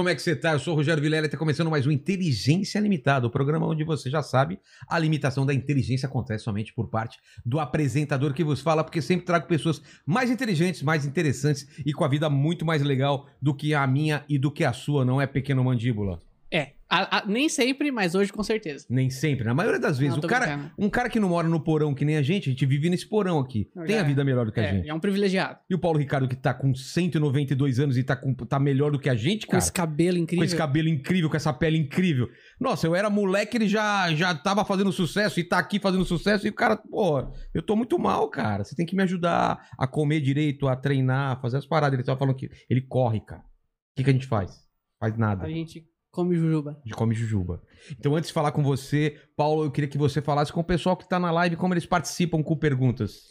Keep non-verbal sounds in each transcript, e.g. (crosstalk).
Como é que você tá? Eu sou o Rogério Vilela e está começando mais um Inteligência Limitada, o programa onde você já sabe, a limitação da inteligência acontece somente por parte do apresentador que vos fala, porque sempre trago pessoas mais inteligentes, mais interessantes e com a vida muito mais legal do que a minha e do que a sua, não é pequeno mandíbula? É, a- a- nem sempre, mas hoje com certeza. Nem sempre, na maioria das vezes. Não, o cara, brincando. um cara que não mora no porão que nem a gente, a gente vive nesse porão aqui, tem a vida melhor do que a É, gente. é um privilegiado. E o Paulo Ricardo que tá com 192 anos e tá, com, tá melhor do que a gente, Com cara. esse cabelo incrível. Com esse cabelo incrível, com essa pele incrível. Nossa, eu era moleque, ele já, já tava fazendo sucesso e tá aqui fazendo sucesso. E o cara, pô, eu tô muito mal, cara. Você tem que me ajudar a comer direito, a treinar, a fazer as paradas. Ele tava falando que ele corre, cara. O que, que a gente faz? Faz nada. A gente come jujuba. A gente come jujuba. Então, antes de falar com você, Paulo, eu queria que você falasse com o pessoal que tá na live como eles participam com perguntas.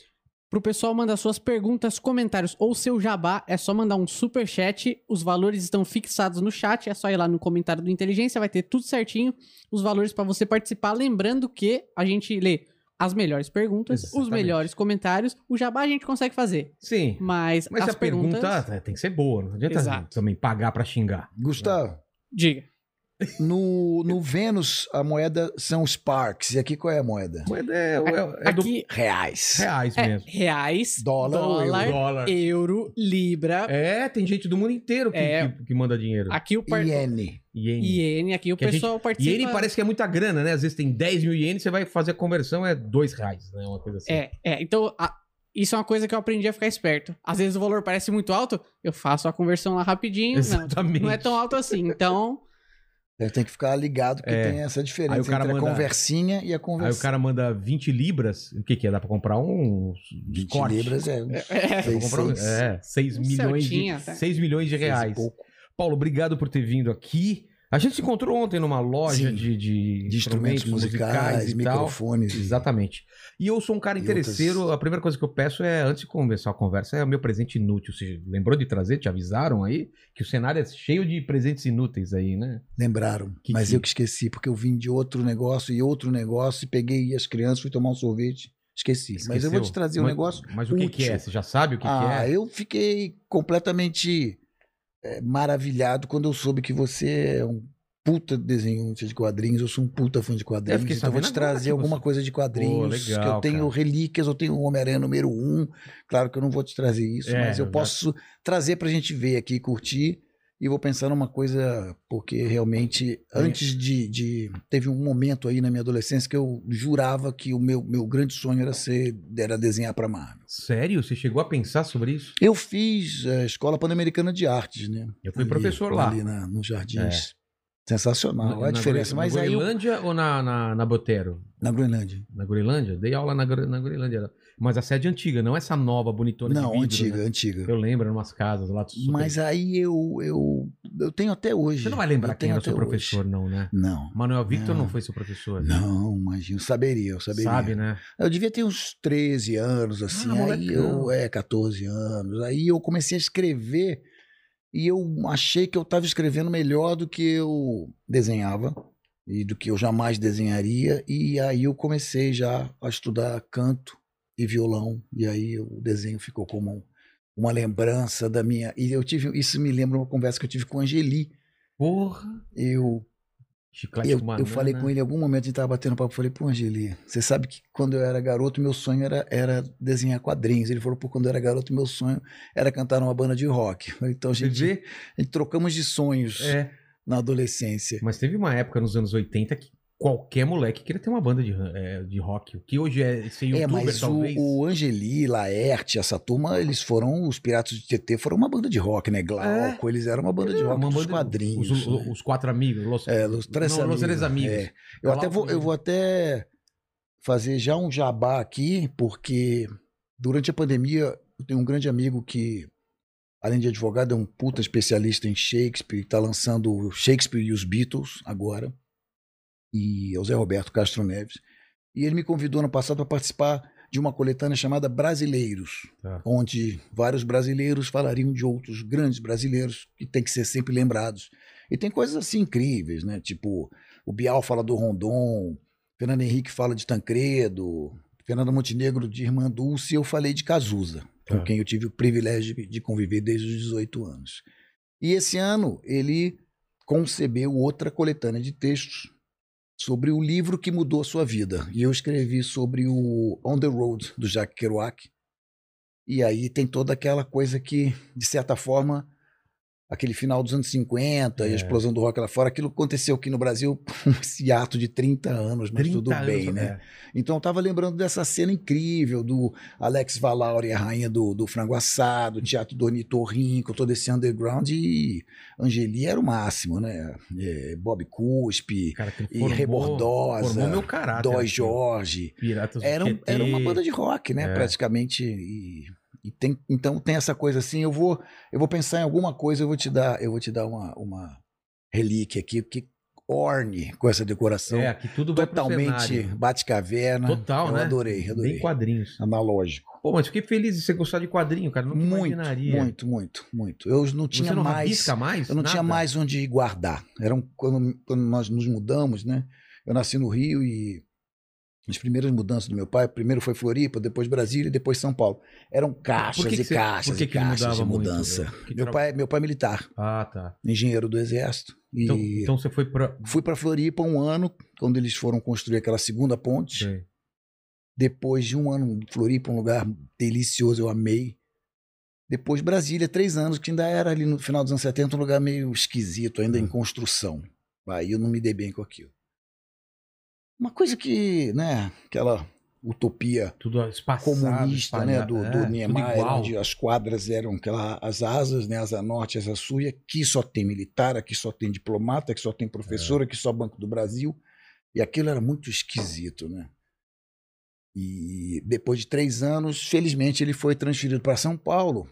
Pro pessoal mandar suas perguntas, comentários ou seu jabá, é só mandar um super chat. Os valores estão fixados no chat, é só ir lá no comentário do Inteligência, vai ter tudo certinho, os valores pra você participar. Lembrando que a gente lê as melhores perguntas, os Exatamente. melhores comentários. O jabá a gente consegue fazer, Sim. mas, Mas as a pergunta perguntas... é, tem que ser boa, não adianta Exato. também pagar pra xingar. Gustavo, Diga. No, no Vênus a moeda são Sparks. E aqui qual é a moeda? Moeda é, é, é do Aqui Reais. reais é mesmo. reais, Dólar dólar, euro? Dólar. euro, libra. É, tem gente do mundo inteiro que, É. que, que manda dinheiro. Aqui o par... Iene. Iene. Iene, aqui o Que a pessoal participa. Iene parece que é muita grana, né? Às vezes tem 10 mil ienes, você vai fazer a conversão, é 2 reais, né? Uma coisa assim. É, é. Então, a- isso é uma coisa que eu aprendi a ficar esperto. Às vezes o valor parece muito alto, eu faço a conversão lá rapidinho. Não, Exatamente. não é tão alto assim. Então, Tem que ficar ligado que É. tem essa Aí diferença o cara entre manda- a conversinha e a Aí o cara manda 20 libras, o que que é? Dá pra comprar um 20 corte? libras é, é, Dá pra seis, comprar um-. É, 6 Um milhões, de, tá? 6 milhões de reais. Paulo, obrigado por ter vindo aqui. A gente se encontrou ontem numa loja Sim. de, de, De instrumentos musicais, e tal. microfones. Exatamente. E eu sou um cara E interesseiro. outras- A primeira coisa que eu peço é, antes de começar a conversa, é o meu presente inútil. Você lembrou de trazer? Te avisaram aí? Que o cenário é cheio de presentes inúteis aí, né? Lembraram. Que mas que- eu que esqueci, porque eu vim de outro negócio e outro negócio, e peguei as crianças, fui tomar um sorvete. Esqueci. Mas eu vou te Esqueceu? trazer um Mas- negócio. Mas o que, que é? Você já sabe o que, ah, que é? eu fiquei completamente é, maravilhado quando eu soube que você é um puta desenhista de quadrinhos, eu sou um puta fã de quadrinhos, então eu vou te trazer que alguma você- coisa de quadrinhos, Pô, legal, que eu tenho cara. relíquias, eu tenho o Homem-Aranha número um, claro que eu não vou te trazer isso, É, mas eu já- posso trazer pra gente ver aqui, e curtir, e vou pensar numa coisa, porque realmente, antes de, de- Teve um momento aí na minha adolescência que eu jurava que o meu, meu grande sonho era ser era desenhar pra Marvel. Sério? Você chegou a pensar sobre isso? Eu fiz a Escola Pan-Americana de Artes, né? Eu fui Ali- professor lá. Ali na, nos Jardins. Sensacional, olha a na diferença. Gre- Mas na aí, eu, Groenlândia ou na, na, na Botero? na Groenlândia. Na Groenlândia? Dei aula na, na Groenlândia. Mas a sede antiga, não essa nova, bonitona de Não, vidro, antiga, né? antiga. Eu lembro, eram umas casas lá. super- Mas aí eu, eu, eu tenho até hoje. Você não vai lembrar Eu quem era seu professor, hoje. não, né? Não. Manuel Victor não, Não. foi seu professor. Não, imagina. Eu saberia, eu saberia. Sabe, né? Eu devia ter uns 13 anos, assim. Ah, aí eu. É, 14 anos. Aí eu comecei a escrever e eu achei que eu estava escrevendo melhor do que eu desenhava e do que eu jamais desenharia. E aí eu comecei já a estudar canto e violão. E aí o desenho ficou como um- uma lembrança da minha. E eu tive. Isso me lembra uma conversa que eu tive com a Angeli. Porra! Eu Chiclete eu, eu falei com ele em algum momento, a gente tava batendo papo, eu falei, pô, Angeli, você sabe que quando eu era garoto, meu sonho era, era desenhar quadrinhos. Ele falou, pô, quando eu era garoto, meu sonho era cantar numa banda de rock. (laughs) Então a gente, a gente trocamos de sonhos É. na adolescência. Mas teve uma época nos anos 80 que qualquer moleque queria ter uma banda de, é, de rock. O que hoje é ser É, youtuber, mas o, talvez. o Angeli, Laerte, essa turma, eles foram, os Piratas de TT foram uma banda de rock, né? Glauco, eles eram uma banda de É, rock uma dos banda- quadrinhos. Os, né? os quatro amigos. Los, É, Los Tres não, Los Tres Amigos. É. Eu, até vou, eu vou até fazer já um jabá aqui, porque durante a pandemia eu tenho um grande amigo que, além de advogado, é um puta especialista em Shakespeare, está lançando o Shakespeare e os Beatles agora, e é o Zé Roberto Castro Neves. E ele me convidou ano passado para participar de uma coletânea chamada Brasileiros, Tá. onde vários brasileiros falariam de outros grandes brasileiros que tem que ser sempre lembrados. E tem coisas assim incríveis, né? Tipo, o Bial fala do Rondon, Fernando Henrique fala de Tancredo, Fernanda Montenegro de Irmã Dulce, e eu falei de Cazuza, com Tá. quem eu tive o privilégio de conviver desde os 18 anos. E esse ano ele concebeu outra coletânea de textos sobre o livro que mudou a sua vida. E eu escrevi sobre o On the Road, do Jacques Kerouac. E aí tem toda aquela coisa que, de certa forma, aquele final dos anos 50, e É. a explosão do rock lá fora, aquilo aconteceu aqui no Brasil, (laughs) esse ato de 30 anos, mas 30 tudo anos, bem, né? é. Então eu tava lembrando dessa cena incrível do Alex Valauri, a rainha do, do frango assado, o teatro do Ornitorrinco, todo esse underground e Angeli era o máximo, né? É, Bob Cuspe, Cara, e formou- Rebordosa, Formou meu caráter. Dói aqui. Jorge. Piratas Era, era uma banda de rock, né? É. Praticamente. E, e tem, então tem essa coisa assim, eu vou, eu vou pensar em alguma coisa, eu vou te dar, eu vou te dar uma, uma relíquia aqui, porque orne com essa decoração. É, aqui tudo totalmente cenário. bate-caverna. Total, eu né? adorei, adorei. Bem quadrinhos. Analógico. Pô, mas fiquei feliz de você gostar de quadrinho, cara. Nunca Muito, imaginaria. muito, muito, muito. Eu não Você tinha não mais. mais? Eu não tinha Nada? mais onde guardar. Era um- quando, quando nós nos mudamos, né? Eu nasci no Rio e as primeiras mudanças do meu pai, primeiro foi Floripa, depois Brasília e depois São Paulo. Eram caixas que que e caixas que e caixas de mudança. Meu tra- pai, meu pai é militar, Ah, tá. engenheiro do exército. Então, então você foi pra. fui para Floripa um ano, quando eles foram construir aquela segunda ponte. Sei. Depois de um ano em Floripa, um lugar delicioso, eu amei. Depois Brasília, três anos, que ainda era ali no final dos anos 70, um lugar meio esquisito, ainda em Uhum. construção. Aí eu não me dei bem com aquilo. Uma coisa que, né, aquela utopia espaçado. comunista, né, do, É, do Niemeyer, onde as quadras eram aquela, as asas, né, asa norte, asa sul, e aqui só tem militar, aqui só tem diplomata, aqui só tem É. professor, aqui só Banco do Brasil. E aquilo era muito esquisito, né? E depois de três anos, felizmente, ele foi transferido para São Paulo.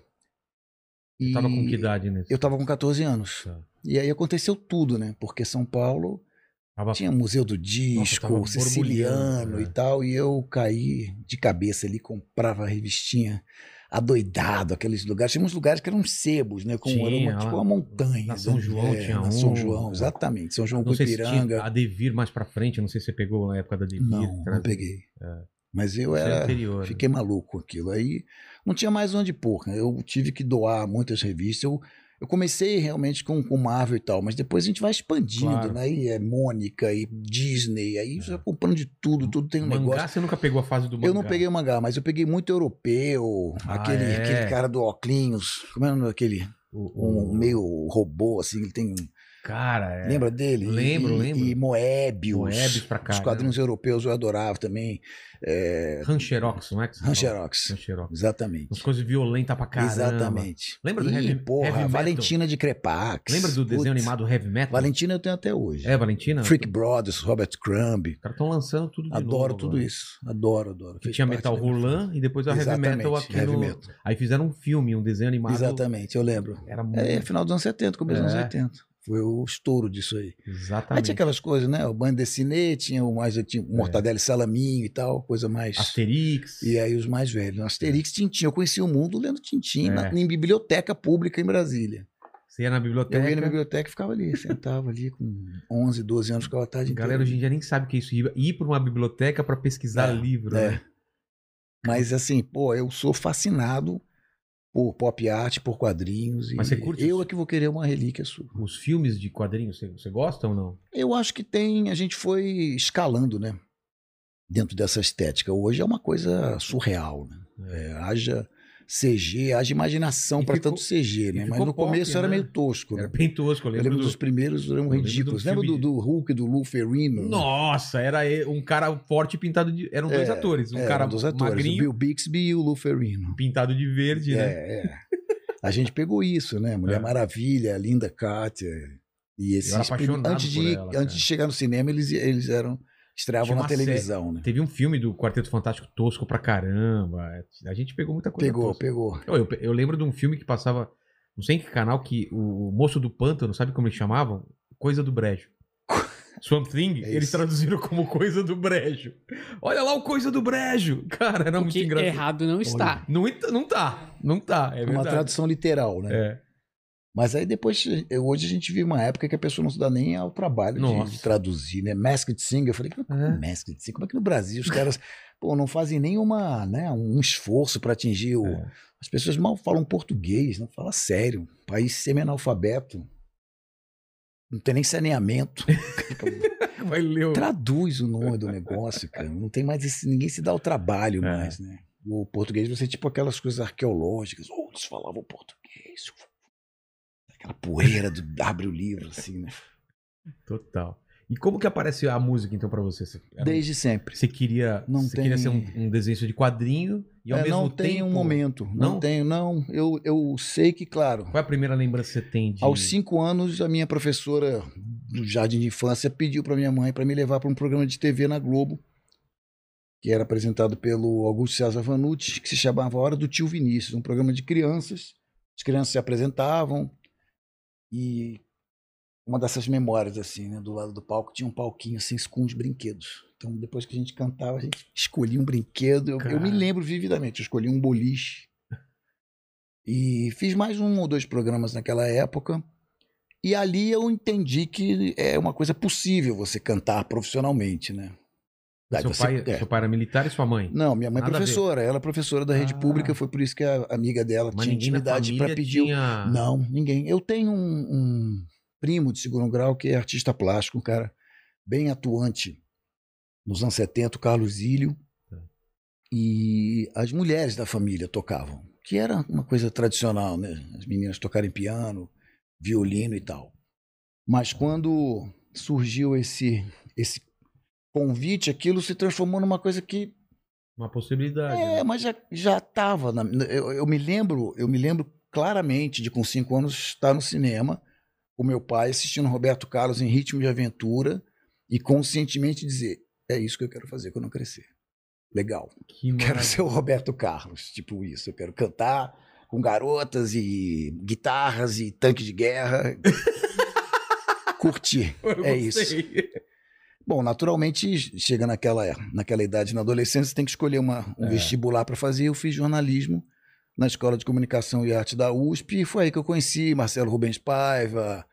E Tava com que idade nesse? Eu estava com 14 anos. Tá. E aí aconteceu tudo, né? Porque São Paulo Tava- tinha Museu do Disco, tava siciliano borbulhando, e né? tal, e eu caí de cabeça ali, comprava a revistinha adoidado, aqueles lugares. Tinha uns lugares que eram sebos, né? Com, Tinha, era uma, tipo uma montanha. na São né? João É, tinha na um. São João, exatamente. São João Não se tinha Cupiranga. a Devir mais pra frente, não sei se você pegou na época da Devir. Não, não peguei. É. Mas eu Isso é era. anterior, né? Fiquei maluco com aquilo. Aí não tinha mais onde pôr. né? Eu tive que doar muitas revistas. Eu, eu comecei realmente com, com Marvel e tal, mas depois a gente vai expandindo, Claro. né? E é Mônica e Disney, aí você vai comprando de tudo, tudo tem um Mangá, negócio. você nunca pegou a fase do mangá? Eu não peguei o mangá, mas eu peguei muito europeu, Ah, aquele, é? aquele cara do óculos, como é o nome daquele? O, Um meio robô, assim, ele tem. Cara, é. Lembra dele? Lembro, e, lembro. E Moebius. Moebius pra Os caramba. quadrinhos europeus eu adorava também. É, Rancherox, não é? Rancherox. Rancherox. Exatamente. Umas coisas violentas pra caramba. Exatamente. Lembra do Ih, Heavy- porra, Heavy? Valentina de Crepax. Lembra do desenho Putz, animado Heavy Metal? Valentina eu tenho até hoje. É, Valentina? Freak Brothers, Robert Crumb. Os caras estão lançando tudo de Adoro novo tudo agora. isso. Adoro, adoro. Que tinha Metal Roland e depois a Heavy Metal aqui Heavy no... Metal. Aí fizeram um filme, um desenho animado. Exatamente, eu lembro. Era muito... É, final dos anos 70, começo dos É. anos 80. Foi o estouro disso aí. Aí Exatamente. tinha aquelas coisas, né? O Band Dessinê, tinha o mais tinha o Mortadela e Salaminho e tal, coisa mais. Asterix. E aí os mais velhos. Asterix, Tintim. Eu conheci o mundo lendo Tintim É. na- em biblioteca pública em Brasília. Você ia na Eu biblioteca. ia na biblioteca e ficava ali, sentava ali com 11, 12 anos, ficava a tarde A galera inteira. hoje em dia nem sabe o que é isso. Ir, pra uma biblioteca pra pesquisar É, livro, é. né? Mas assim, pô, eu sou fascinado por pop art, por quadrinhos. Mas você curte Eu é que vou querer uma relíquia sua. Os filmes de quadrinhos, você, você gosta ou não? Eu acho que tem. A gente foi escalando, né? Dentro dessa estética. Hoje é uma coisa surreal, né? É, haja CG, haja imaginação E para tanto CG, e né? Mas no pop, começo era né? meio tosco, Era né? bem tosco, eu Eu lembro, lembro do... dos primeiros, eram lembro ridículos. Lembra do, do Hulk, do Lou Ferrino? Nossa, era e- um cara forte pintado de... Eram dois É, atores. Um É, cara um dos atores, magrinho, o Bill Bixby e o Lou Ferrino. pintado de verde, né? É, é. A gente pegou isso, né? Mulher É. Maravilha, Linda Carter. E esses era antes de ela, antes de chegar no cinema, eles eles eram estreavam na televisão, né? Teve um filme do Quarteto Fantástico tosco pra caramba. A gente pegou muita coisa Pegou, tosca. pegou. Eu, eu, eu lembro de um filme que passava, não sei em que canal, que o, o moço do pântano, sabe como eles chamavam? Coisa do Brejo. (laughs) Swamp Thing, É eles traduziram como coisa do brejo. Olha lá o coisa do brejo. (laughs) Cara, era O muito que engraçado. errado não está. Não, não tá, não tá, é É uma verdade. tradução literal, né? É. Mas aí depois, eu- hoje a gente vive uma época que a pessoa não se dá nem ao trabalho de, de traduzir, né? Masked Singer, eu falei, como É. é. Masked Singer? Como é que no Brasil os caras, (laughs) pô, não fazem nenhuma, né, um esforço para atingir o... É. As pessoas mal falam português, não fala sério. País semi-analfabeto. Não tem nem saneamento. (laughs) Traduz o nome do negócio, cara. Não tem mais esse, ninguém se dá o trabalho É. mais, né? O português, você tipo aquelas coisas arqueológicas. Eles falavam português. Aquela poeira do abre o livro, assim, né? Total. E como que aparece a música, então, pra você? Você, era um- Desde sempre. você queria, Não você tem- queria ser um, um desenho de quadrinho e ao É, mesmo não tempo... tem um momento. Não, Não? tenho, não. Eu, eu sei que, claro, Qual é a primeira lembrança que você tem de... aos cinco anos, a minha professora do jardim de infância pediu para minha mãe para me levar para um programa de TV na Globo, que era apresentado pelo Augusto César Vanucci, que se chamava Hora do Tio Vinícius, um programa de crianças. As crianças se apresentavam e uma dessas memórias, assim, né? Do lado do palco tinha um palquinho assim com uns brinquedos. Então, depois que a gente cantava, a gente escolhia um brinquedo. Eu, eu me lembro vividamente, eu escolhi um boliche. E fiz mais um ou dois programas naquela época. E ali eu entendi que é uma coisa possível você cantar profissionalmente, né? Daí Seu você- pai, é. seu pai era militar e sua mãe? Não, minha mãe é professora, ela é professora da rede Ah. pública, foi por isso que a amiga dela Mas tinha intimidade para pedir. tinha... Não, ninguém. Eu tenho um, um primo de segundo grau que é artista plástico, um cara bem atuante nos anos 70, o Carlos Zílio. Tá. E as mulheres da família tocavam, que era uma coisa tradicional, né? As meninas tocarem piano, violino e tal. Mas quando surgiu esse, esse convite, aquilo se transformou numa coisa que Uma possibilidade. é, né? mas já já estava. Eu, eu me lembro, eu me lembro claramente de com cinco anos estar no cinema com meu pai assistindo Roberto Carlos em Ritmo de Aventura e conscientemente dizer é isso que eu quero fazer quando eu crescer. Legal. Que Quero maravilha. ser o Roberto Carlos, tipo isso. Eu quero cantar com garotas e guitarras e tanque de guerra. (laughs) Curtir. Eu É isso. Bom, naturalmente, chega naquela, naquela idade, na adolescência, você tem que escolher uma, um É. vestibular para fazer. Eu fiz jornalismo na Escola de Comunicação e Arte da USP e foi aí que eu conheci Marcelo Rubens Paiva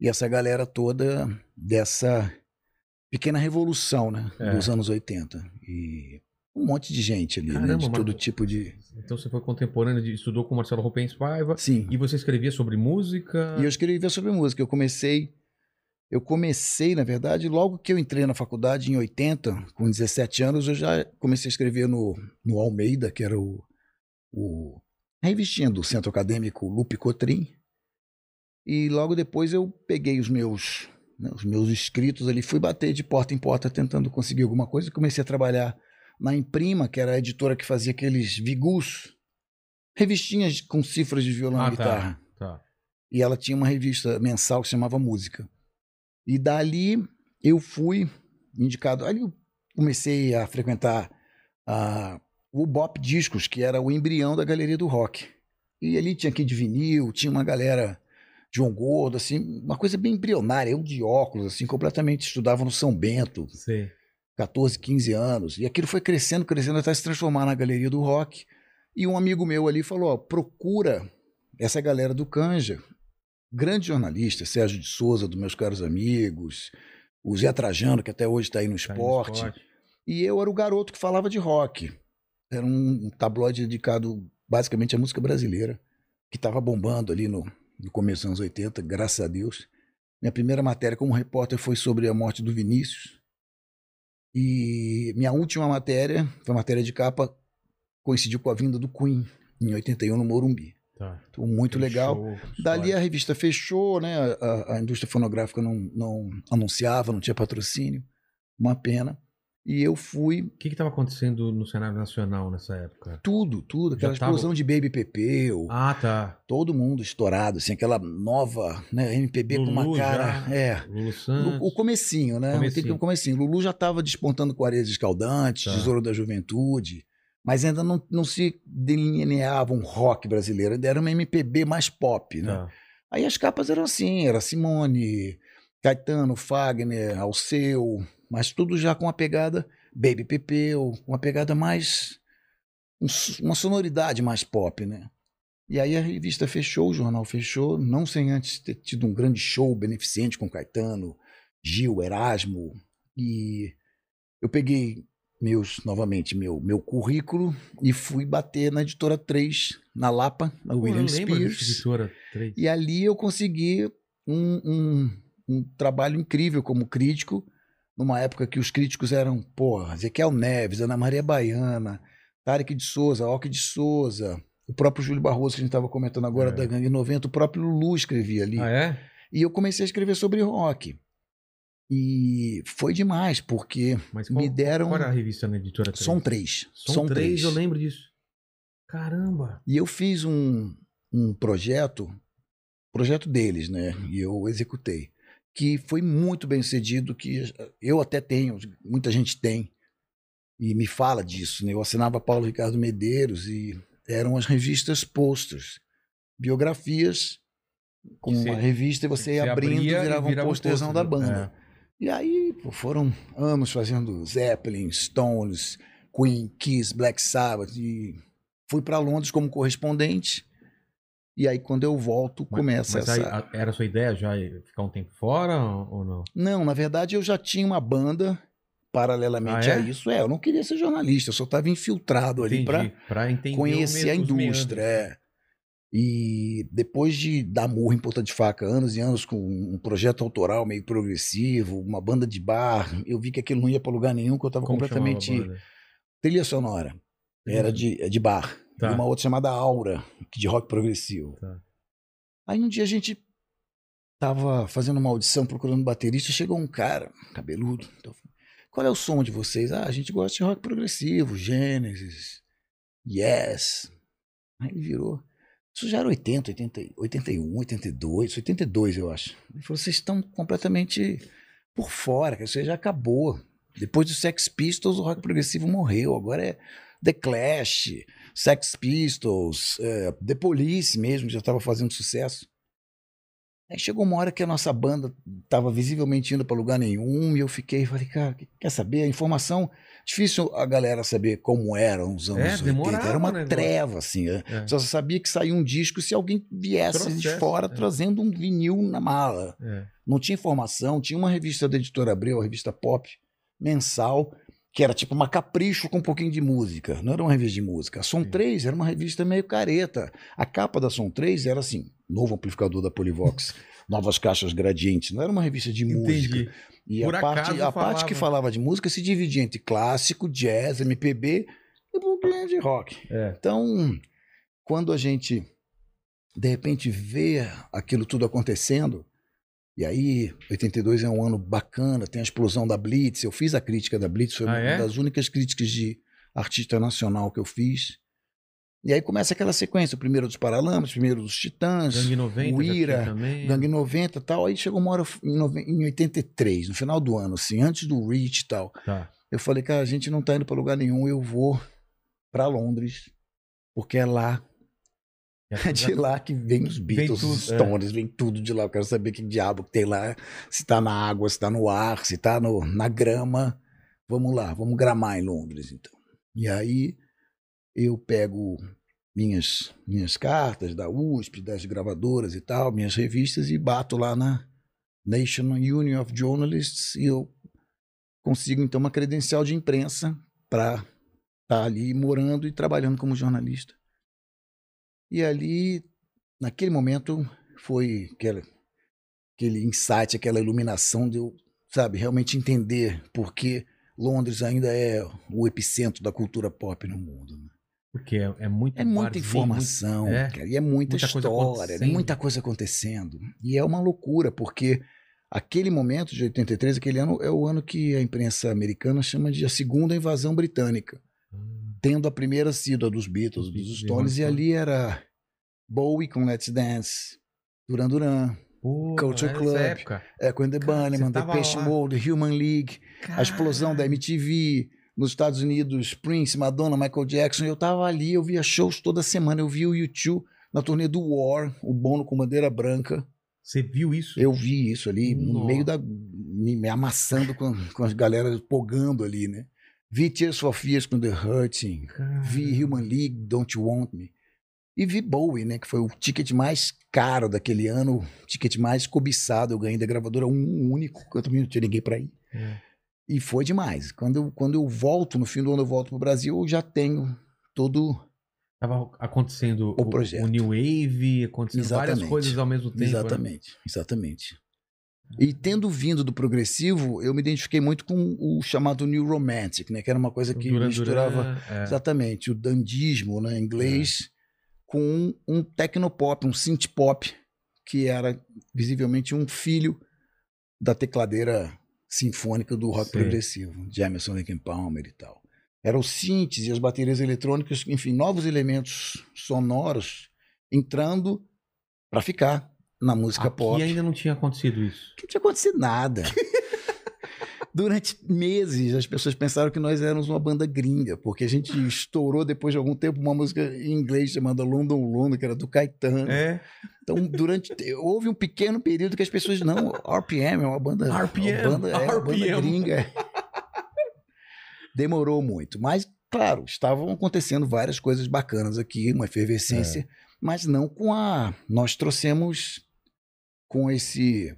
e essa galera toda dessa pequena revolução né, É. dos anos 80. E um monte de gente ali, né, Caramba, de mas- todo tipo de... Então você foi contemporâneo, de, estudou com Marcelo Rubens Paiva. Sim, E você escrevia sobre música? E eu escrevia sobre música. Eu comecei, eu comecei, na verdade, logo que eu entrei na faculdade em 80, com 17 anos, eu já comecei a escrever no, no Almeida, que era o, o a revistinha do Centro Acadêmico Lupe Cotrim. E logo depois eu peguei os meus, né, os meus escritos ali, fui bater de porta em porta tentando conseguir alguma coisa. Comecei a trabalhar na Imprima, que era a editora que fazia aqueles vigus, revistinhas com cifras de violão Ah, e guitarra. tá. Tá. E ela tinha uma revista mensal que se chamava Música. E dali eu fui indicado. Ali eu comecei a frequentar a, o Bop Discos, que era o embrião da galeria do rock. E ali tinha aqui de vinil, tinha uma galera, João Gordo, assim, uma coisa bem embrionária. Eu de óculos, assim, completamente estudava no São Bento, Sei. 14, 15 anos. E aquilo foi crescendo, crescendo até se transformar na galeria do rock. E um amigo meu ali falou: ó, procura essa galera do Canja. Grande jornalista, Sérgio de Souza, dos meus caros amigos, o Zé Trajano, que até hoje está aí no Tá aí no esporte. E eu era o garoto que falava de rock. Era um tabloide dedicado basicamente à música brasileira, que estava bombando ali no, no começo dos anos 80, graças a Deus. Minha primeira matéria como repórter foi sobre a morte do Vinícius. E minha última matéria, foi matéria de capa, coincidiu com a vinda do Queen, em 81, no Morumbi. Tá. Então, muito Aquele legal. Dali história. a revista fechou, né? A, a- indústria fonográfica não, não anunciava, não tinha patrocínio. Uma pena. E eu fui O que estava acontecendo no cenário nacional nessa época? tudo, tudo, aquela Já tava- explosão de Baby Pepeu, Ah, tá. todo mundo estourado, assim, aquela nova, né, MPB com uma Lulu cara, já. é, Lulu Santos. o comecinho, né? Comecinho. O comecinho. Lulu já estava despontando com Areias Escaldantes, Tá. Tesouro da Juventude, mas ainda não, não se delineava um rock brasileiro, ainda era uma MPB mais pop, né? Tá. Aí as capas eram assim, era Simone, Caetano, Fagner, Alceu, mas tudo já com uma pegada Baby Pepeu, uma pegada mais. um uma sonoridade mais pop, né? E aí a revista fechou, o jornal fechou, não sem antes ter tido um grande show beneficente com Caetano, Gil, Erasmo. E eu peguei meus, novamente, meu, meu currículo e fui bater na editora 3, na Lapa, na William Spears. editora 3. E ali eu consegui um, um, um trabalho incrível como crítico, numa época que os críticos eram, porra, Ezequiel Neves, Ana Maria Baiana, Tarek de Souza, Alck de Souza, o próprio Júlio Barroso, que a gente estava comentando agora, É. da Gangue 90, o próprio Lulu escrevia ali. Ah, é? E eu comecei a escrever sobre rock. E foi demais, porque Mas qual, me deram. qual era a revista na editora 3? Som 3. Som 3, eu lembro disso. Caramba. E eu fiz um, um projeto, projeto deles, né? E eu executei, que foi muito bem sucedido, que eu até tenho, muita gente tem, e me fala disso, né? Eu assinava Paulo Ricardo Medeiros e eram as revistas posters, biografias com uma revista e você ia abrindo e virava um virava um posterzão pôster, da banda. é. E aí pô, foram anos fazendo Zeppelin, Stones, Queen, Kiss, Black Sabbath. E fui para Londres como correspondente. E aí quando eu volto, Mas- começa mas essa. aí, era a sua ideia já ficar um tempo fora ou não? Não, na verdade eu já tinha uma banda paralelamente Ah, é? a isso. É, eu não queria ser jornalista, eu só estava infiltrado ali para conhecer a indústria. É. E depois de dar murro em ponta de faca anos e anos com um projeto autoral meio progressivo, uma banda de bar, eu vi que aquilo não ia para lugar nenhum, que eu estava completamente trilha sonora. Era de, de bar. Tá. E uma outra chamada Aura, que de rock progressivo. Tá. Aí um dia a gente tava fazendo uma audição procurando baterista, e chegou um cara, cabeludo. Então, Qual é o som de vocês? Ah, a gente gosta de rock progressivo, Genesis, Yes. Aí ele virou. Isso já era 80, 80, 81, 82, 82, eu acho. Ele falou: vocês estão completamente por fora, que isso já acabou. Depois do Sex Pistols, o rock progressivo morreu. Agora é The Clash, Sex Pistols, é, The Police mesmo, já estava fazendo sucesso. Aí chegou uma hora que a nossa banda estava visivelmente indo para lugar nenhum e eu fiquei, falei, cara, quer saber? A informação, difícil a galera saber como eram os anos É, 80. demorava Era uma treva, assim. né? É. Só sabia que saía um disco se alguém viesse de fora é. trazendo um vinil na mala. É. Não tinha informação, tinha uma revista da editora Abreu, a revista Pop, mensal, que era tipo uma capricho com um pouquinho de música. Não era uma revista de música. A Som Sim. 3 era uma revista meio careta. A capa da Som 3 era assim: novo amplificador da Polivox, (laughs) novas caixas gradientes. Não era uma revista de música. Entendi. E Por a, parte, a parte que falava. falava de música se dividia entre clássico, jazz, MPB e um pouquinho de rock. É. Então, quando a gente de repente vê aquilo tudo acontecendo, e aí 82 é um ano bacana, tem a explosão da Blitz, eu fiz a crítica da Blitz, foi Ah, uma é? das únicas críticas de artista nacional que eu fiz. E aí começa aquela sequência, o primeiro dos Paralamas, o primeiro dos Titãs, Gangue 90 o Ira. Gangue 90 e tal. Aí chegou uma hora em, nove- em 83, no final do ano, assim, antes do Reach e tal. Tá. Eu falei, cara, a gente não tá indo para lugar nenhum, eu vou para Londres, porque é lá, (laughs) é de lá que vem os Beatles, tudo, os é. Stones, vem tudo de lá. Eu quero saber que diabo que tem lá, se tá na água, se tá no ar, se tá no, na grama. Vamos lá, vamos gramar em Londres, então. E aí eu pego minhas, minhas cartas da USP, das gravadoras e tal, minhas revistas, e bato lá na National Union of Journalists e eu consigo então uma credencial de imprensa para estar ali morando e trabalhando como jornalista. E ali, naquele momento, foi aquela, aquele insight, aquela iluminação de eu, sabe, realmente entender por que Londres ainda é o epicentro da cultura pop no mundo. né? Porque é, é muito É muita barzinho, informação, é. cara, e é muita, Muita coisa história, é acontecendo. muita coisa acontecendo. E é uma loucura, porque aquele momento de 83, aquele ano, é o ano que a imprensa americana chama de a segunda invasão britânica, Hum, tendo a primeira sido a dos Beatles, Dos Stones, e ali era Bowie com Let's Dance, Duran Duran, Pô, Culture Club, época. And the você The lá. Mode, Human League, a explosão da. MTV, nos Estados Unidos, Prince, Madonna, Michael Jackson. Eu tava ali, eu via shows toda semana. Eu via o YouTube na turnê do War, o Bono com bandeira branca. Você viu isso? Eu vi isso ali no Nossa. meio da. me, me amassando com, com as galera pogando ali, né? Vi Tears for Fears com The Hurting. Vi Human League, Don't You Want Me. E vi Bowie, né? Que foi o ticket mais caro daquele ano, o ticket mais cobiçado. Eu ganhei da gravadora um único, que eu também não tinha ninguém pra ir. É. E foi demais. Quando eu, quando eu volto, no fim do ano eu volto pro Brasil, eu já tenho todo. Tava acontecendo O projeto. o New Wave, acontecendo várias Exatamente. coisas ao mesmo tempo. né? exatamente, exatamente. E tendo vindo do progressivo, eu me identifiquei muito com o chamado New Romantic, né? Que era uma coisa que Duran misturava Duran, é. exatamente o dandismo, né, em inglês, com um, um tecnopop, um synth pop, que era visivelmente um filho da tecladeira sinfônica do rock Sei. progressivo, Jamerson Lake Palmer e tal. Eram os synths e as baterias eletrônicas, enfim, novos elementos sonoros entrando para ficar na música Aqui pop. ainda não tinha acontecido isso. Não tinha acontecido nada. (laughs) Durante meses, as pessoas pensaram que nós éramos uma banda gringa, porque a gente estourou depois de algum tempo uma música em inglês chamada London London, que era do Caetano. É. Então, durante. Houve um pequeno período que as pessoas. Não, RPM é uma banda. RPM, uma banda, é, uma banda gringa. Demorou muito. Mas, claro, estavam acontecendo várias coisas bacanas aqui, uma efervescência, É. mas não com a. Nós trouxemos com esse.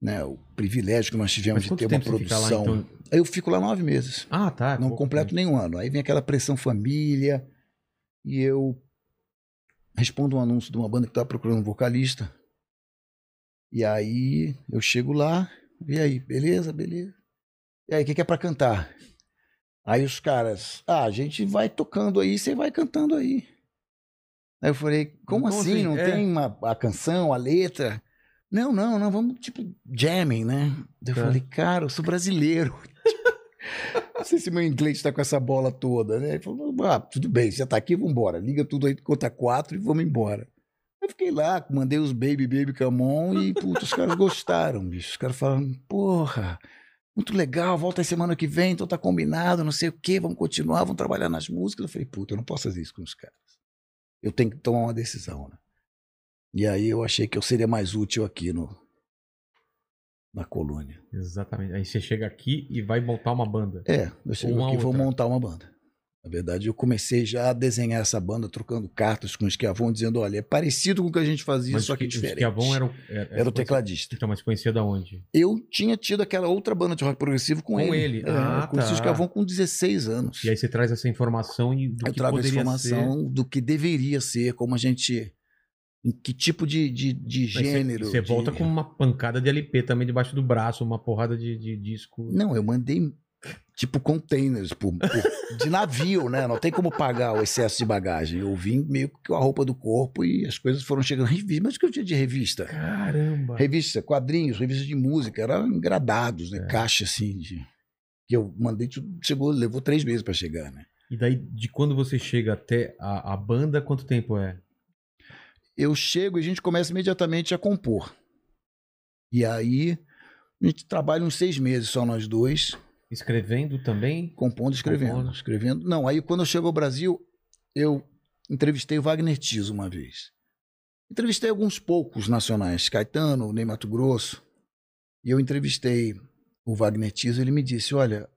Né, o privilégio que nós tivemos de ter uma fica lá, produção. então? Eu fico lá nove meses. Ah, tá. Não pouco completo tempo. nenhum ano. Aí vem aquela pressão família e eu respondo um anúncio de uma banda que tá procurando um vocalista. E aí eu chego lá, e aí, beleza, beleza. E aí, o que, que é pra cantar? Aí os caras, ah, a gente vai tocando aí, você vai cantando aí. Aí eu falei, como, Como assim? assim? Não É. tem uma, a canção, a letra? Não, não, não, vamos tipo jamming, né? Eu Tá. falei, cara, eu sou brasileiro. (laughs) Não sei se meu inglês tá com essa bola toda, né? Ele falou, ah, tudo bem, você tá aqui, vambora. Liga tudo aí, conta quatro e vamos embora. Eu fiquei lá, mandei os Baby Baby Come On e, putz, os caras gostaram, bicho. Os caras falaram, porra, muito legal, volta aí semana que vem, então tá combinado, não sei o quê, vamos continuar, vamos trabalhar nas músicas. Eu falei, puta, eu não posso fazer isso com os caras. Eu tenho que tomar uma decisão, né? E aí eu achei que eu seria mais útil aqui no, na colônia. Exatamente. Aí você chega aqui e vai montar uma banda. É, eu chego aqui e vou montar uma banda. Na verdade, eu comecei já a desenhar essa banda, trocando cartas com o Esquiavon, dizendo: olha, é parecido com o que a gente fazia, só que o diferente. Esquiavon era o, era, Era o tecladista. Então, mas conhecia da onde? Eu tinha tido aquela outra banda de rock progressivo com, Com ele. ele. É, Ah, eu conheci tá. o Esquiavon com 16 anos. E aí você traz essa informação e do eu que trago essa poderia informação do que deveria ser, como a gente. Em que tipo de, de, de você- gênero. Você de- volta com uma pancada de LP também debaixo do braço, uma porrada de, de disco. Não, eu mandei tipo containers por- por- de navio, né? Não tem como pagar o excesso de bagagem. Eu vim meio que com a roupa do corpo e as coisas foram chegando. Revista, mas o que eu tinha de revista? Caramba! Revista, quadrinhos, revistas de música, eram engradados, né? É. Caixa assim de. Que eu mandei, tudo, chegou, levou três meses para chegar, né? E daí, de quando você chega até a, a banda, quanto tempo é? Eu chego e a gente começa imediatamente a compor. E aí a gente trabalha uns seis meses só nós dois. Escrevendo também? Compondo e escrevendo. Compondo. Escrevendo. Não, aí quando eu chego ao Brasil, eu entrevistei o Wagner Tiso uma vez. Entrevistei alguns poucos nacionais, Caetano, Ney Mato Grosso. E eu entrevistei o Wagner Tiso, ele me disse, olha,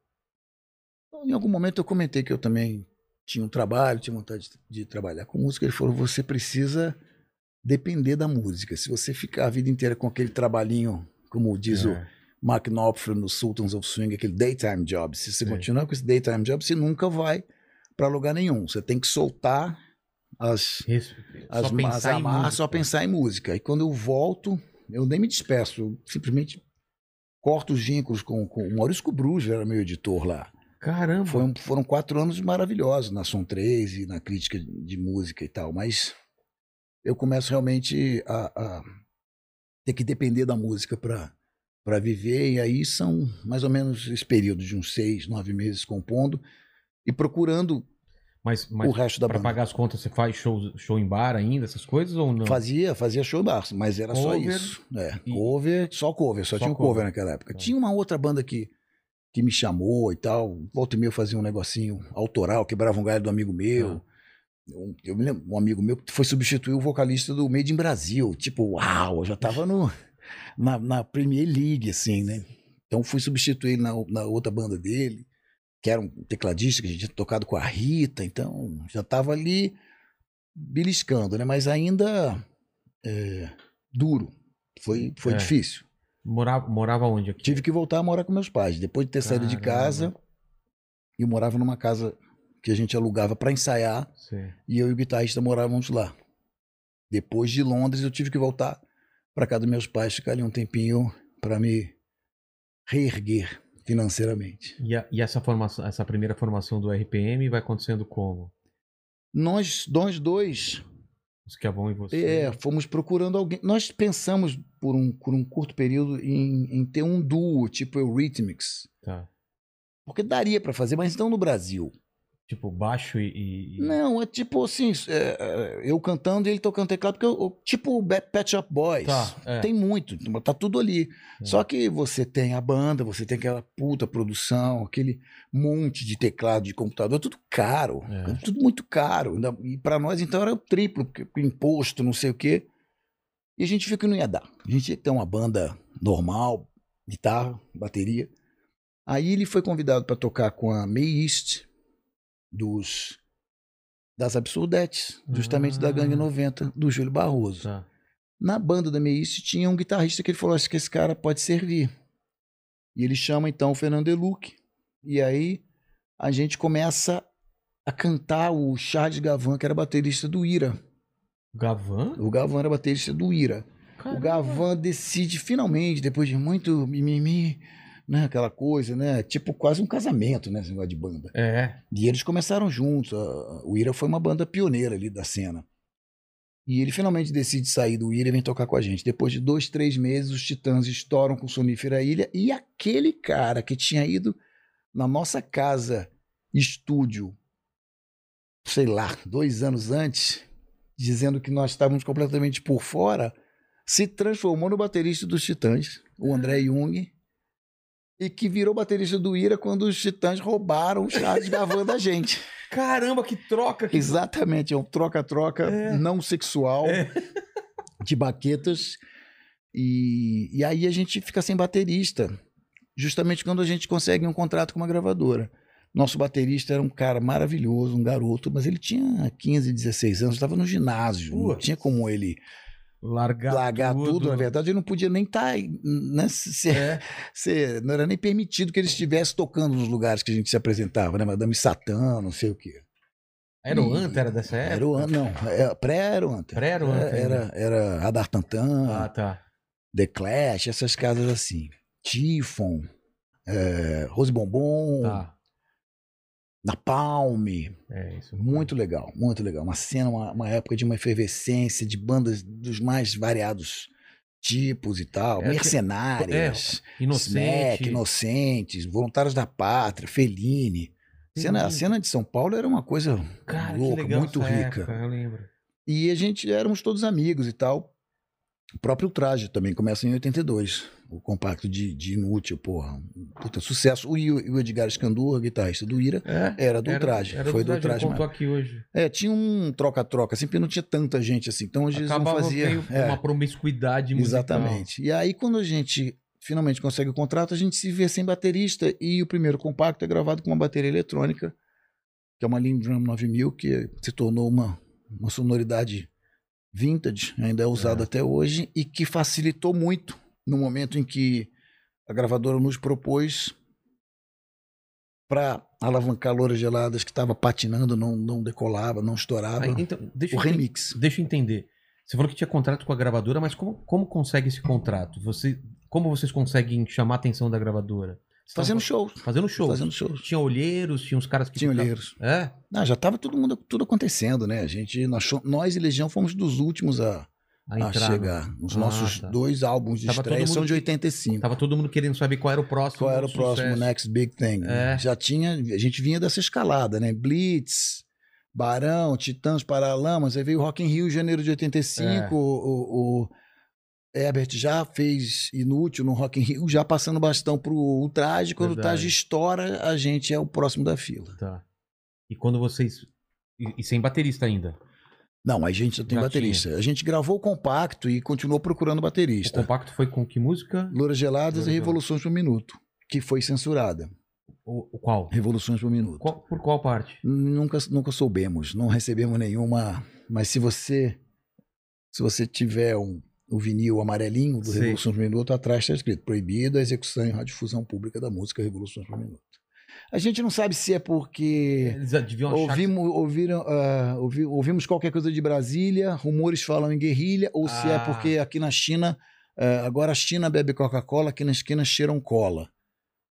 em algum momento eu comentei que eu também tinha um trabalho, tinha vontade de, de trabalhar com música. Ele falou, você precisa depender da música. Se você ficar a vida inteira com aquele trabalhinho, como diz o É. Mark Knopfler no Sultans of Swing, aquele daytime job. Se você Sim. continuar com esse daytime job, você nunca vai para lugar nenhum. Você tem que soltar as, Res- as, só pensar as em amarras, música. só pensar em música. E quando eu volto, eu nem me despeço, eu simplesmente corto os vínculos com, com o Maurício Cubrujo, era meu editor lá. Caramba! Foram, foram quatro anos maravilhosos na Som 3 e na crítica de música e tal, mas eu começo realmente a, a ter que depender da música para para viver, e aí são mais ou menos esse período de uns seis, nove meses compondo e procurando Mas, mas o resto da pra banda. pagar as contas, você faz show, show em bar ainda, essas coisas ou não? Fazia, fazia show bar, mas era só Cover isso. É, e- cover, só cover, só, Só tinha um cover. cover naquela época. Tá. Tinha uma outra banda que, que me chamou e tal. Volta e meia eu fazia um negocinho autoral, quebrava um galho do amigo meu. Um- eu me lembro, um amigo meu foi substituir o vocalista do Made in Brasil. Tipo, uau, eu já tava no, na, na Premier League, assim, né? Então fui substituir na, na outra banda dele, que era um tecladista que a gente tinha tocado com a Rita, então já tava ali beliscando, né? Mas ainda é, duro. Foi, foi É. difícil. Morava, morava onde aqui? Tive que voltar a morar com meus pais. Depois de ter saído de Caramba. casa, eu morava numa casa que a gente alugava para ensaiar Sei. e eu e o guitarrista morávamos lá. Depois de Londres, eu tive que voltar para casa dos meus pais, ficar ali um tempinho para me reerguer financeiramente. E, a- e essa formação, essa primeira formação do RPM vai acontecendo como? Nós, nós dois, Os que vão e você. é, fomos procurando alguém. Nós pensamos por um, por um curto período em, em ter um duo, tipo Eurythmics. Tá. Porque daria para fazer, mas não no Brasil. Tipo, baixo e. e- Não, é tipo assim, é, é, eu cantando e ele tocando teclado, porque eu, tipo Pet Shop Boys. Tá, é. Tem muito, tá tudo ali. É. Só que você tem a banda, você tem aquela puta produção, aquele monte de teclado de computador, tudo caro, É. tudo muito caro. E para nós então era o triplo, porque imposto, não sei o quê. E a gente viu que não ia dar. A gente ia ter uma banda normal, guitarra, bateria. Aí ele foi convidado para tocar com a May East dos das Absurdetes, justamente da Gangue Ah. 90 do Júlio Barroso. Tá. Na banda da Meice tinha um guitarrista que ele falou: Acho que esse cara pode servir. E ele chama então o Fernando Deluc. E aí a gente começa a cantar o Charles Gavan, que era baterista do Ira. Gavan? O Gavan era baterista do Ira. O Caramba. Gavan decide finalmente, depois de muito mimimi, né, aquela coisa, né? Tipo quase um casamento, né? Esse negócio de banda. É. E eles começaram juntos. O Ira foi uma banda pioneira ali da cena. E ele finalmente decide sair do Ira e vem tocar com a gente. Depois de dois, três meses, os Titãs estouram com Sonífera Ilha. E aquele cara que tinha ido na nossa casa, estúdio, sei lá, dois anos antes, dizendo que nós estávamos completamente por fora, se transformou no baterista dos Titãs, o André Jung, e que virou baterista do Ira quando os Titãs roubaram o Charles Gavan da gente. (laughs) Caramba, que troca! Que... Exatamente, é um troca-troca É. não sexual É. (laughs) de baquetas. E, e aí a gente fica sem baterista, justamente quando a gente consegue um contrato com uma gravadora. Nosso baterista era um cara maravilhoso, um garoto, mas ele tinha 15, 16 anos, estava no ginásio, não tinha como ele Largar, largar tudo. Na verdade, ele não podia nem estar, né, ser, É. (laughs) ser- não era nem permitido que ele estivesse tocando nos lugares que a gente se apresentava, né? Madame Satã, não sei o quê. Era o Anta, era dessa época? Era o An- não, é, pré-Aeroanta. Pré-Aeroanta Era, era, era Radar Tantan, Ah, tá. The Clash, essas casas assim. Tifon, é, Rose Bombom, Tá. Napalm. É isso. Muito legal, muito legal. Uma cena, uma, uma época de uma efervescência de bandas dos mais variados tipos e tal. É, Mercenárias, Inocente. Smack, Inocentes, Voluntários da Pátria, Fellini. Cena, a cena de São Paulo era uma coisa Cara, louca, muito rica. época, eu lembro. E a gente éramos todos amigos e tal. O próprio Traje também começa em 82. O compacto de, de Inútil, porra. Puta sucesso. O, o Edgar Escandor, guitarrista do Ira, É, era do Traje. Era foi do Traje, Traje. contou aqui hoje. É, tinha um troca-troca, sempre não tinha tanta gente assim. Então às vezes não fazia. meio É, uma promiscuidade musical. exatamente. E aí, quando a gente finalmente consegue o contrato, a gente se vê sem baterista. E o primeiro compacto é gravado com uma bateria eletrônica, que é uma Lindrum 9000, que se tornou uma, uma sonoridade vintage, ainda é usada É. até hoje, e que facilitou muito no momento em que a gravadora nos propôs para alavancar Louras Geladas, que estava patinando, não, não decolava, não estourava. Ah, então, o remix. Deixa eu entender. Você falou que tinha contrato com a gravadora, mas como, como consegue esse contrato? Você, como vocês conseguem chamar a atenção da gravadora? Você tava Fazendo shows. Fazendo show. Fazendo shows. Tinha olheiros, tinha uns caras que. Tinha ficavam- olheiros. É? Não, já estava todo mundo, tudo acontecendo, né? A gente, nós, nós e Legião fomos dos últimos a, A a entrar. chegar. Os Ah, nossos tá. dois álbuns de Tava estreia todo são mundo- de 85. Tava todo mundo querendo saber qual era o próximo. Qual era o próximo sucesso. Next Big Thing? É. Já tinha, a gente vinha dessa escalada, né? Blitz, Barão, Titãs, Paralamas, aí veio o Rock in Rio janeiro de 85, É. o, o, o Herbert já fez Inútil no Rock in Rio, já passando bastão pro o Traje, quando o Verdade. Traje estoura, a gente é o próximo da fila. Tá. E quando vocês E, e sem baterista ainda. Não, a gente já tem Já baterista. A gente gravou o compacto e continuou procurando O baterista. compacto foi com que música? Louras Geladas Louras e Revoluções por Minuto, que foi censurada. O, o qual? Revoluções por Minuto. Qual- Por qual parte? Nunca, nunca soubemos, não recebemos nenhuma. Mas se você se você tiver um, o vinil amarelinho do Sei. Revoluções por Minuto, atrás está escrito proibido a execução e radiodifusão pública da música Revoluções por Minuto. A gente não sabe se é porque ouvimos, ouviram, ah, ouvi- ouvimos qualquer coisa de Brasília, rumores falam em guerrilha, ou se é Ah. porque aqui na China, ah, agora a China bebe Coca-Cola, aqui na esquina cheiram cola.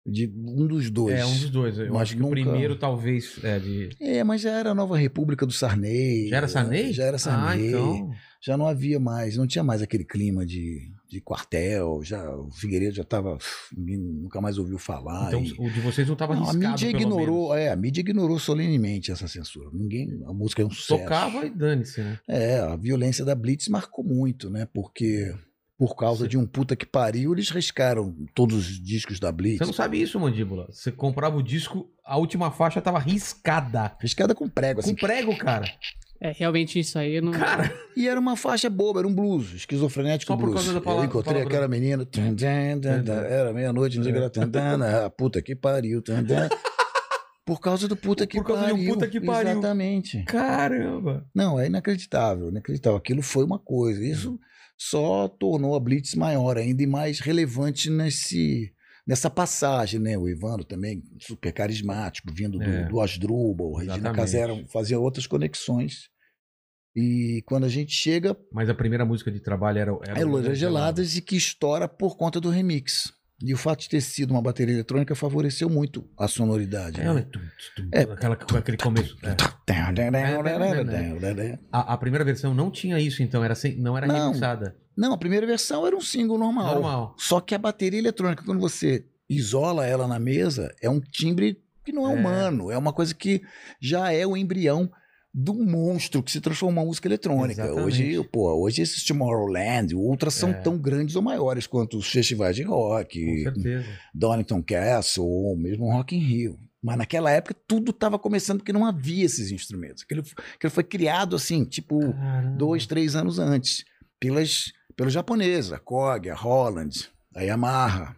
De um dos dois. É, um dos dois. Eu Mas acho que nunca- o primeiro, talvez, é de. É, mas já era a nova república do Sarney. Já era Sarney? Já era Sarney. Ah, então. Já não havia mais, não tinha mais aquele clima de, de quartel. Já, o Figueiredo já estava. Nunca mais ouviu falar. Então, e- o de vocês não estava Não, a arriscado, mídia ignorou, é, a mídia ignorou solenemente essa censura. Ninguém, a música é um sucesso. Tocava e dane-se, né? É, a violência da Blitz marcou muito, né? Porque por causa Sim. de um puta que pariu, eles riscaram todos os discos da Blitz. Você não sabe isso, Mandíbula. Você comprava o disco, a última faixa tava riscada. Riscada com prego, assim. Com prego, cara. É, realmente isso aí não. Cara, E era uma faixa boba, era um blues, esquizofrenético Só por blues. causa da palavra- Eu encontrei palavra- aquela menina, tum, tum, tum, tum, era meia-noite, não sei o que era, tum, tum, puta que pariu, tum, tum. Por causa do puta que Por causa de um pariu. puta que pariu. Exatamente. caramba. Não, é inacreditável, inacreditável. Aquilo foi uma coisa. Isso só tornou a Blitz maior ainda e mais relevante nesse, nessa passagem, né? O Ivano também, super carismático, vindo do, É. do Asdrubal, Regina. Casera, fazia outras conexões. E quando a gente chega, Mas a primeira música de trabalho era. era é Loiras Geladas e que estoura por conta do remix. E o fato de ter sido uma bateria eletrônica favoreceu muito a sonoridade. É, né? é É. aquela, com aquele começo. é. A, a primeira versão não tinha isso, então, era sem, não era Não. remixada. Não, a primeira versão era um single normal. Normal. Só que a bateria eletrônica, quando você isola ela na mesa, é um timbre que não é, É. humano. É uma coisa que já é o embrião do monstro que se transformou em música eletrônica. Exatamente. Hoje, pô, hoje esses Tomorrowland, Ultra são É. tão grandes ou maiores quanto os festivais de rock. Donington Castle ou mesmo Rock in Rio. Mas naquela época tudo estava começando porque não havia esses instrumentos. Aquilo, aquilo foi criado assim, tipo, Caramba. dois, três anos antes, pelas, pelos japoneses, a Korg, a Holland, a Yamaha.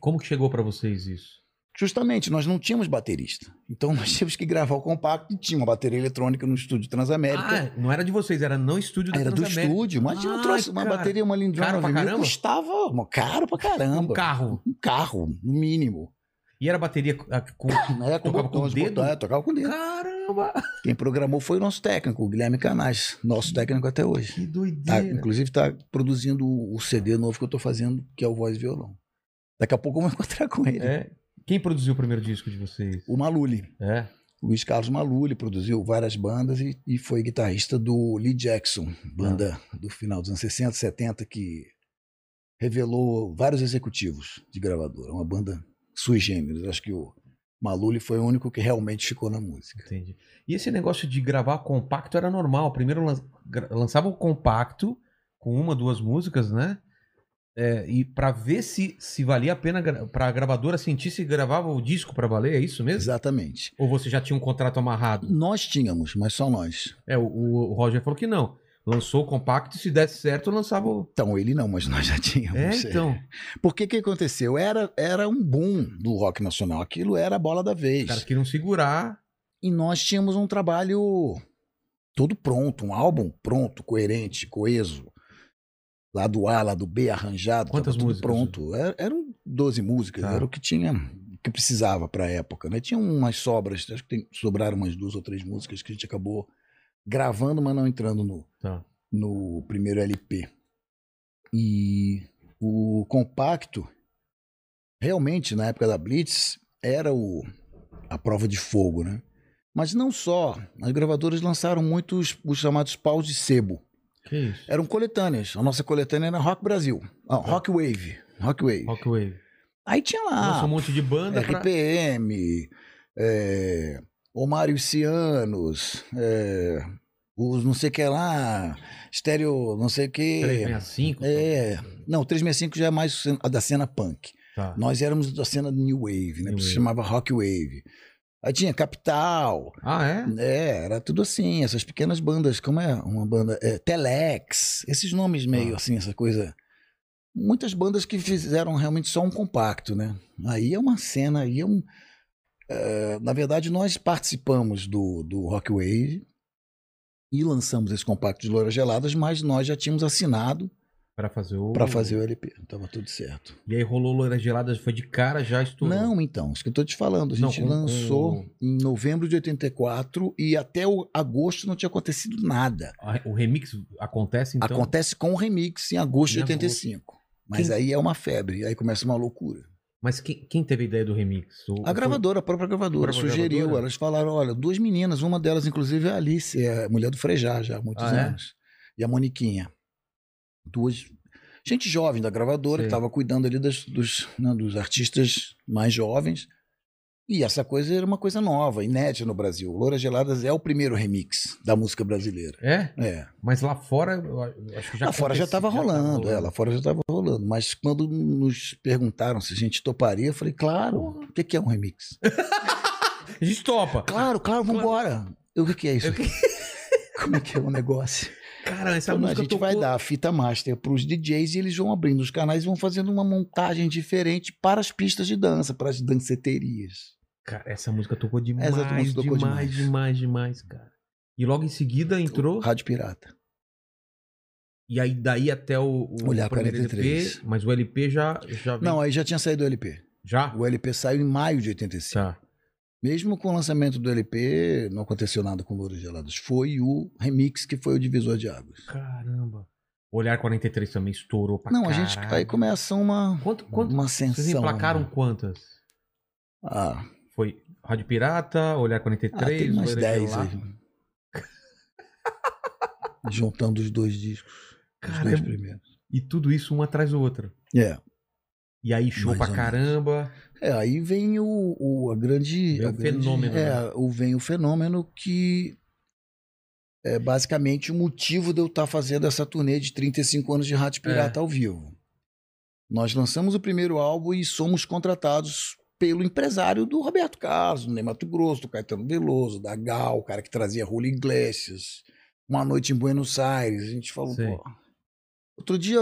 Como que chegou pra vocês isso? Justamente, nós não tínhamos baterista. Então nós (laughs) tínhamos que gravar o compacto e tinha uma bateria eletrônica no estúdio Transamérica. Ah, não era de vocês, era no estúdio da Era do estúdio, imagina, Ai, trouxe uma cara. bateria, uma 9000, caramba? custava caro pra caramba. Um carro. Um carro, no mínimo. E era bateria ah, com. (coughs) É, com Tocava com o dedo? é, tocava com o dedo. Caramba! Quem programou foi o nosso técnico, o Guilherme Canais, nosso técnico até hoje. Que Tá, doideira. inclusive está produzindo o CD novo que eu estou fazendo, que é o Voz e Violão. Daqui a pouco eu vou (laughs) encontrar com ele. É. Quem produziu o primeiro disco de vocês? O Maluli. É. Luiz Carlos Maluli produziu várias bandas e, e foi guitarrista do Lee Jackson, banda do final dos anos 60, 70, que revelou vários executivos de gravadora. Uma banda sui generis. Acho que o Maluli foi o único que realmente ficou na música. Entendi. E esse negócio de gravar compacto era normal. Primeiro lançava o compacto com uma, duas músicas, né? É, e pra ver se, se valia a pena gra pra gravadora sentir se gravava o disco pra valer, é isso mesmo? Exatamente. Ou você já tinha um contrato amarrado? Nós tínhamos, mas só nós. É, o, o Roger falou que não. Lançou o compacto e se desse certo, lançava o. Então, ele não, mas nós já tínhamos. É, então. Porque o que aconteceu? Era, era um boom do rock nacional. Aquilo era a bola da vez. Os caras queriam segurar. E nós tínhamos um trabalho todo pronto, um álbum pronto, coerente, coeso. Lá do A, lá do B, arranjado. Quantas músicas? Pronto. Era- eram 12 músicas, Tá. era o que tinha, que precisava para a época. Né? Tinha umas sobras, acho que tem- sobraram umas duas ou três músicas que a gente acabou gravando, mas não entrando no, Tá. no primeiro LP. E o compacto, realmente, na época da Blitz, era o, a prova de fogo, né? Mas não só. As gravadoras lançaram muitos os chamados paus de sebo. Que isso? Eram coletâneas. A nossa coletânea era Rock Brasil. Ah, Rock Wave. Rock Wave. Rock Wave. Aí tinha lá um monte de banda pra. RPM, é, Omar e os Cianos, é, os não sei o que lá, estéreo não sei o que. 365. É, não, 365 já é mais a da cena punk. Tá. Nós éramos da cena New Wave, né? New Se Wave. chamava Rock Wave. Aí tinha Capital, Ah, é? é, era tudo assim, essas pequenas bandas, como é uma banda, é, Telex, esses nomes meio Ah. assim, essa coisa. Muitas bandas que fizeram realmente só um compacto, né? Aí é uma cena, aí é um. é, na verdade, nós participamos do, do Rock Wave e lançamos esse compacto de Loura Geladas, mas nós já tínhamos assinado Pra fazer o. para fazer o LP. Tava tudo certo. E aí rolou Loira Gelada, foi de cara, já estourou. Não, então, isso que eu tô te falando. A Não, gente com- lançou com- em novembro de 84 e até o agosto não tinha acontecido nada. O remix acontece então. Acontece com o remix em agosto de Em 85. Mas Quem- aí é uma febre, aí começa uma loucura. Mas quem, quem teve a ideia do remix? O- A gravadora, a própria gravadora, A própria sugeriu. gravadora? Elas falaram: olha, duas meninas, uma delas, inclusive, é a Alice, é a mulher do Frejá já há muitos Ah, é? anos. E a Moniquinha. Duas. Gente jovem da gravadora Sei. que estava cuidando ali das- dos, né, dos artistas mais jovens. E essa coisa era uma coisa nova, inédita no Brasil. Loura Geladas é o primeiro remix da música brasileira. É? É. Mas lá fora, eu acho que já lá fora já estava tava rolando, é, lá fora já estava rolando. Mas quando nos perguntaram se a gente toparia, eu falei, claro, o que, que é um remix? (laughs) A gente topa. Claro, claro, vambora. Eu, O que, que é isso? (laughs) Como é que é o negócio? Cara, essa Então, a música gente tocou... vai dar a fita master para os DJs e eles vão abrindo os canais e vão fazendo uma montagem diferente para as pistas de dança, para as danceterias. Cara, essa música tocou demais, Essa música tocou demais, demais, demais. demais, cara. E logo em seguida entrou, Rádio Pirata. e aí daí até o, o Olhar 43. LP, mas o LP já, já vem- Não, aí já tinha saído o LP. já? O LP saiu em maio de 85. Tá. Mesmo com o lançamento do LP, não aconteceu nada com Louros Gelados. Foi o remix que foi o divisor de águas. Caramba. Olhar 43 também estourou pra não, a gente aí começa uma, Quanto, quanto, uma vocês ascensão. emplacaram né? quantas? Ah, Foi Rádio Pirata, Olhar ah, 43, tem mais Loira 10 Gelada. aí. (laughs) Juntando os dois discos. Os Cara, dois primeiros. E tudo isso um atrás do outro. É. E aí show Mais pra caramba. É, aí vem o, o- a grande. Vem a o grande- fenômeno, É, né? o, vem o fenômeno que é basicamente o motivo de eu estar fazendo essa turnê de 35 anos de Rádio É. Pirata ao vivo. Nós lançamos o primeiro álbum e somos contratados pelo empresário do Roberto Carlos, do Ney Mato Grosso, do Caetano Veloso, da Gal, o cara que trazia Julio Iglesias. Uma noite em Buenos Aires. A gente falou. Outro dia,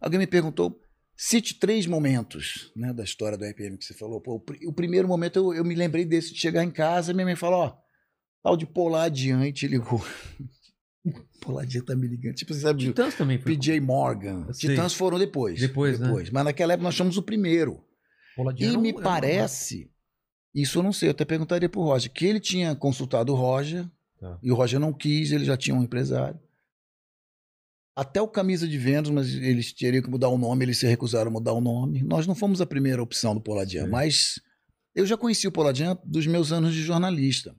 alguém me perguntou. Cite três momentos né, da história do RPM que você falou. Pô, o, pri- o primeiro momento eu, eu me lembrei desse de chegar em casa, minha mãe falou: ó, tal de Polar Adiante ligou. (laughs) Polar Adiante tá me ligando. Tipo, você sabe, Titãs também foi. PJ Morgan. Eu sei. Titãs foram depois. Depois, né? Mas naquela época nós somos o primeiro. E me parece, isso eu não sei, eu até perguntaria pro Roger, que ele tinha consultado o Roger, Tá. e o Roger não quis, ele já tinha um empresário. Até o Camisa de Vênus, mas eles teriam que mudar o nome, eles se recusaram a mudar o nome. Nós não fomos a primeira opção do Poladian, Sim. mas eu já conheci o Poladian dos meus anos de jornalista.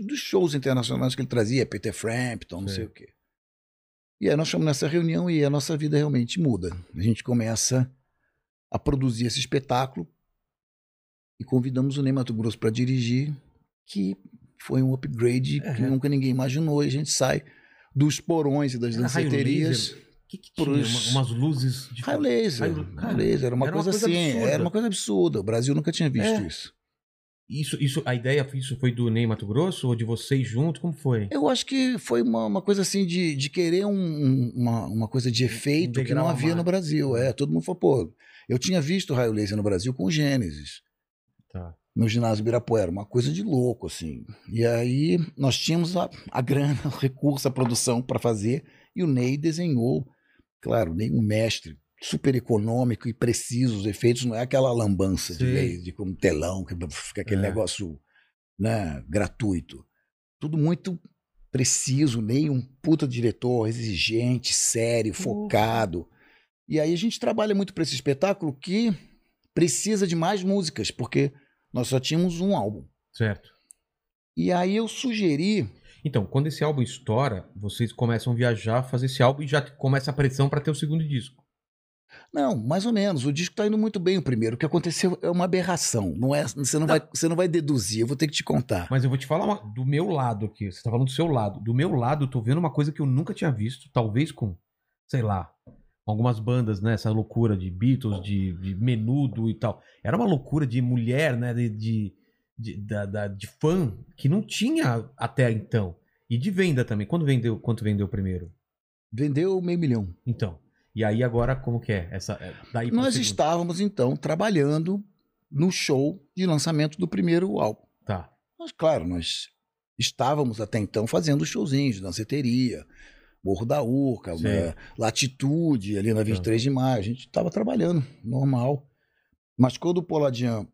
Dos shows internacionais que ele trazia, Peter Frampton, não sei o quê. E aí nós fomos nessa reunião e a nossa vida realmente muda. A gente começa a produzir esse espetáculo e convidamos o Ney Mato Grosso para dirigir, que foi um upgrade É. que nunca ninguém imaginou. E a gente sai dos porões e das danceterias. que, que tinha? pros- Uma- umas luzes de Raio laser. Raio- Raio laser. Era uma Era uma coisa coisa assim. absurda. Era uma coisa absurda. O Brasil nunca tinha visto É. isso. Isso, isso, a ideia, isso foi do Ney Mato Grosso ou de vocês juntos? Como foi? Eu acho que foi uma, uma coisa assim de, de querer um- um- uma, uma coisa de efeito que Um degrau não havia no Brasil. É, todo mundo falou, pô, eu tinha visto raio laser no Brasil com o Gênesis. Tá. No ginásio Ibirapuera, uma coisa de louco, assim. E aí nós tínhamos a, a grana, (laughs) o recurso, a produção para fazer, e o Ney desenhou, claro, Ney um mestre, super econômico e preciso, os efeitos não é aquela lambança de Sei. lei, de como telão, que fica aquele É. negócio né, gratuito. Tudo muito preciso, Ney um puta diretor, exigente, sério, focado. E aí a gente trabalha muito para esse espetáculo que precisa de mais músicas, porque nós só tínhamos um álbum. Certo. E aí eu sugeri, Então, quando esse álbum estoura, vocês começam a viajar, fazer esse álbum e já começa a pressão pra ter o segundo disco. não, mais ou menos, o disco tá indo muito bem o primeiro, o que aconteceu é uma aberração, não é, você não, vai, você não vai deduzir, eu vou ter que te contar. Mas eu vou te falar uma- do meu lado aqui. Você tá falando do seu lado. Do meu lado, eu tô vendo uma coisa que eu nunca tinha visto, talvez com, sei lá, algumas bandas, né? Essa loucura de Beatles, de, de menudo e tal. Era uma loucura de mulher, né? De, de, de, da, da- de fã que não tinha até então. E de venda também. Quando vendeu, quanto vendeu primeiro? Vendeu meio milhão. Então. E aí agora como que é? Essa, é, daí Nós estávamos, então, trabalhando no show de lançamento do primeiro álbum. Tá. Mas, claro, nós estávamos até então fazendo showzinhos, danceteria, Morro da Urca, né, Latitude, ali na 23 de maio. A gente estava trabalhando, normal. Mas quando o Poladian,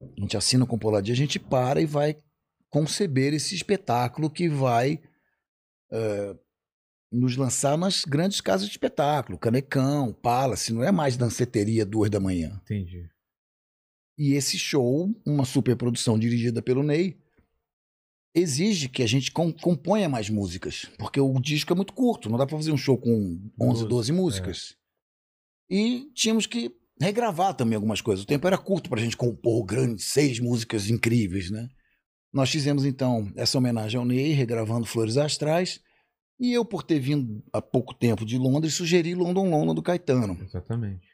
a gente assina com o Poladian, a gente para e vai conceber esse espetáculo que vai eh, nos lançar nas grandes casas de espetáculo, Canecão, Palace, não é mais danceteria duas da manhã. Entendi. E esse show, uma superprodução dirigida pelo Ney, exige que a gente com- componha mais músicas, porque o disco é muito curto, não dá pra fazer um show com 11, 12 músicas. E tínhamos que regravar também algumas coisas. O tempo era curto pra gente compor grandes seis músicas incríveis, né? Nós fizemos então essa homenagem ao Ney, regravando Flores Astrais, e eu, por ter vindo há pouco tempo de Londres, sugeri London London do Caetano. Exatamente.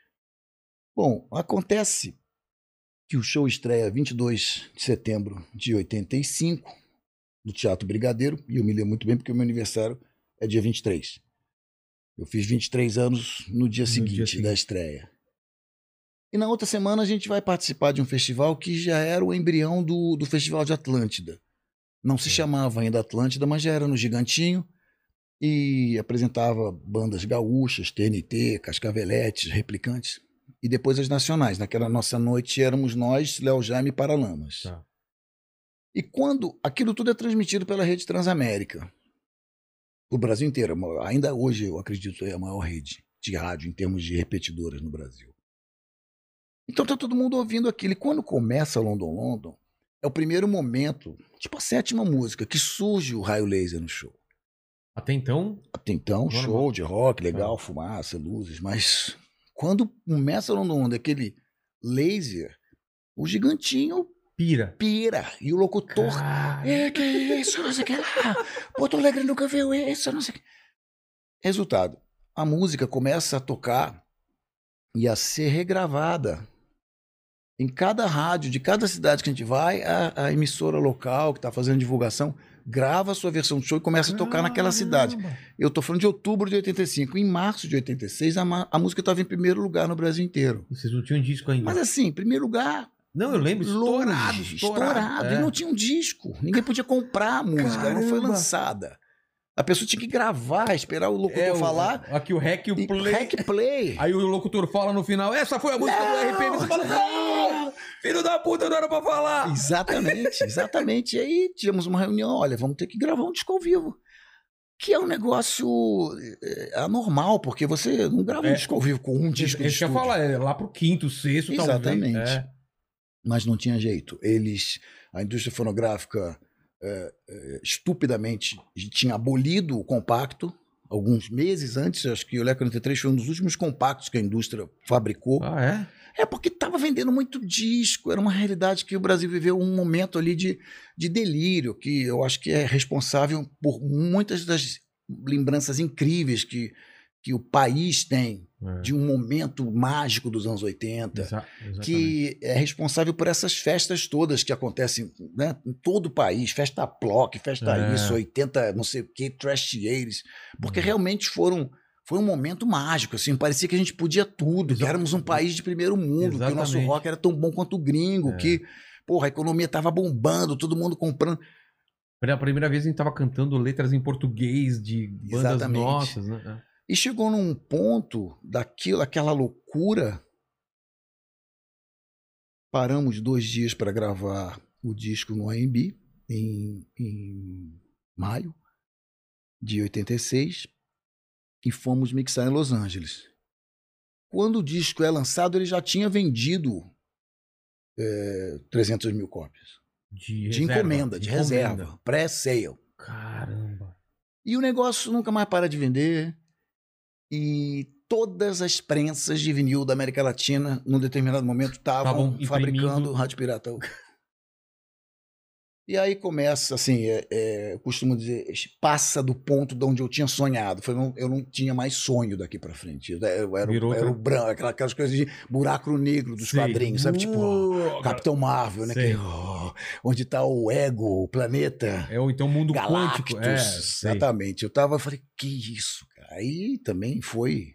Bom, acontece que o show estreia 22 de setembro de 85, no Teatro Brigadeiro, e eu me lembro muito bem porque o meu aniversário é dia 23. Eu fiz 23 anos no dia No seguinte dia seguinte. da estreia. E na outra semana a gente vai participar de um festival que já era o embrião do, do Festival de Atlântida. Não se É. chamava ainda Atlântida, mas já era no Gigantinho e apresentava bandas gaúchas, TNT, Cascaveletes, Replicantes e depois as nacionais. Naquela nossa noite éramos nós, Léo Jaime e Paralamas. Tá. E quando aquilo tudo é transmitido pela rede Transamérica, o Brasil inteiro, ainda hoje eu acredito é a maior rede de rádio em termos de repetidoras no Brasil. Então tá todo mundo ouvindo aquilo. E quando começa London London, é o primeiro momento, tipo a sétima música, que surge o raio laser no show. Até então, Até então, Normal. show de rock, legal, fumaça, luzes, mas quando começa London London, aquele laser, o gigantinho pira. pira. E o locutor É, que isso, não sei o que lá. Porto Alegre nunca viu isso, não sei o que. Resultado, a música começa a tocar e a ser regravada. Em cada rádio, de cada cidade que a gente vai, a, a emissora local que está fazendo divulgação grava a sua versão de show e começa a tocar naquela cidade. Eu tô falando de outubro de 85. Em março de 86, a, a música estava em primeiro lugar no Brasil inteiro. Vocês não tinham disco ainda. Mas assim, primeiro lugar, não, eu lembro, estourado, longe, estourado. estourado. É. E não tinha um disco. Ninguém podia comprar a música. Ela não foi Caramba. lançada. A pessoa tinha que gravar, esperar o locutor É, o- falar. Aqui o rec e o play. Rec play. (laughs) Aí o locutor fala no final, essa foi a música do RPM. Você fala, não! Filho da puta, não era pra falar! Exatamente, (laughs) exatamente. E aí tínhamos uma reunião, olha, vamos ter que gravar um disco ao vivo. Que é um negócio é, anormal, porque você não grava um É. disco ao vivo com um disco de Isso que eu falar, é lá pro quinto, sexto, Exatamente. talvez. É. mas não tinha jeito. Eles, a indústria fonográfica, é, é, estupidamente tinha abolido o compacto alguns meses antes. Acho que o Leco 93 foi um dos últimos compactos que a indústria fabricou. Ah, é? É porque estava vendendo muito disco. Era uma realidade que o Brasil viveu um momento ali de, de delírio, que eu acho que é responsável por muitas das lembranças incríveis que, que o país tem É. de um momento mágico dos anos 80 Exa- exatamente. que é responsável por essas festas todas que acontecem né, em todo o país, festa Ploc, festa É. isso, 80, não sei o que, Trash Years, porque Uhum. realmente foram foi um momento mágico, assim, parecia que a gente podia tudo, que éramos um país de primeiro mundo, que o nosso Exatamente. rock era tão bom quanto o gringo, É. que, porra, a economia tava bombando, todo mundo comprando. Pela primeira vez a gente tava cantando letras em português de bandas Exatamente. nossas, né? E chegou num ponto daquilo, aquela loucura. Paramos dois dias para gravar o disco no AMB, em, em maio de 86, e fomos mixar em Los Angeles. Quando o disco é lançado, ele já tinha vendido é, 300 mil cópias. De, De reserva, encomenda, de reserva, pré-sale. Caramba. E o negócio nunca mais para de vender. E todas as prensas de vinil da América Latina, num determinado momento, estavam fabricando Rádio Pirata. E aí começa, assim, é, é, eu costumo dizer, passa do ponto de onde eu tinha sonhado. Foi, eu não tinha mais sonho daqui pra frente. Eu, eu era, Virou o- era o branco, aquela- aquelas coisas de buraco negro dos Sei. quadrinhos, sabe? Tipo, Capitão Marvel, né? Que, oh, onde tá o ego, o planeta. É, ou então mundo Galactus, quântico. É, exatamente. Eu tava, eu falei, que isso, cara? Aí também foi,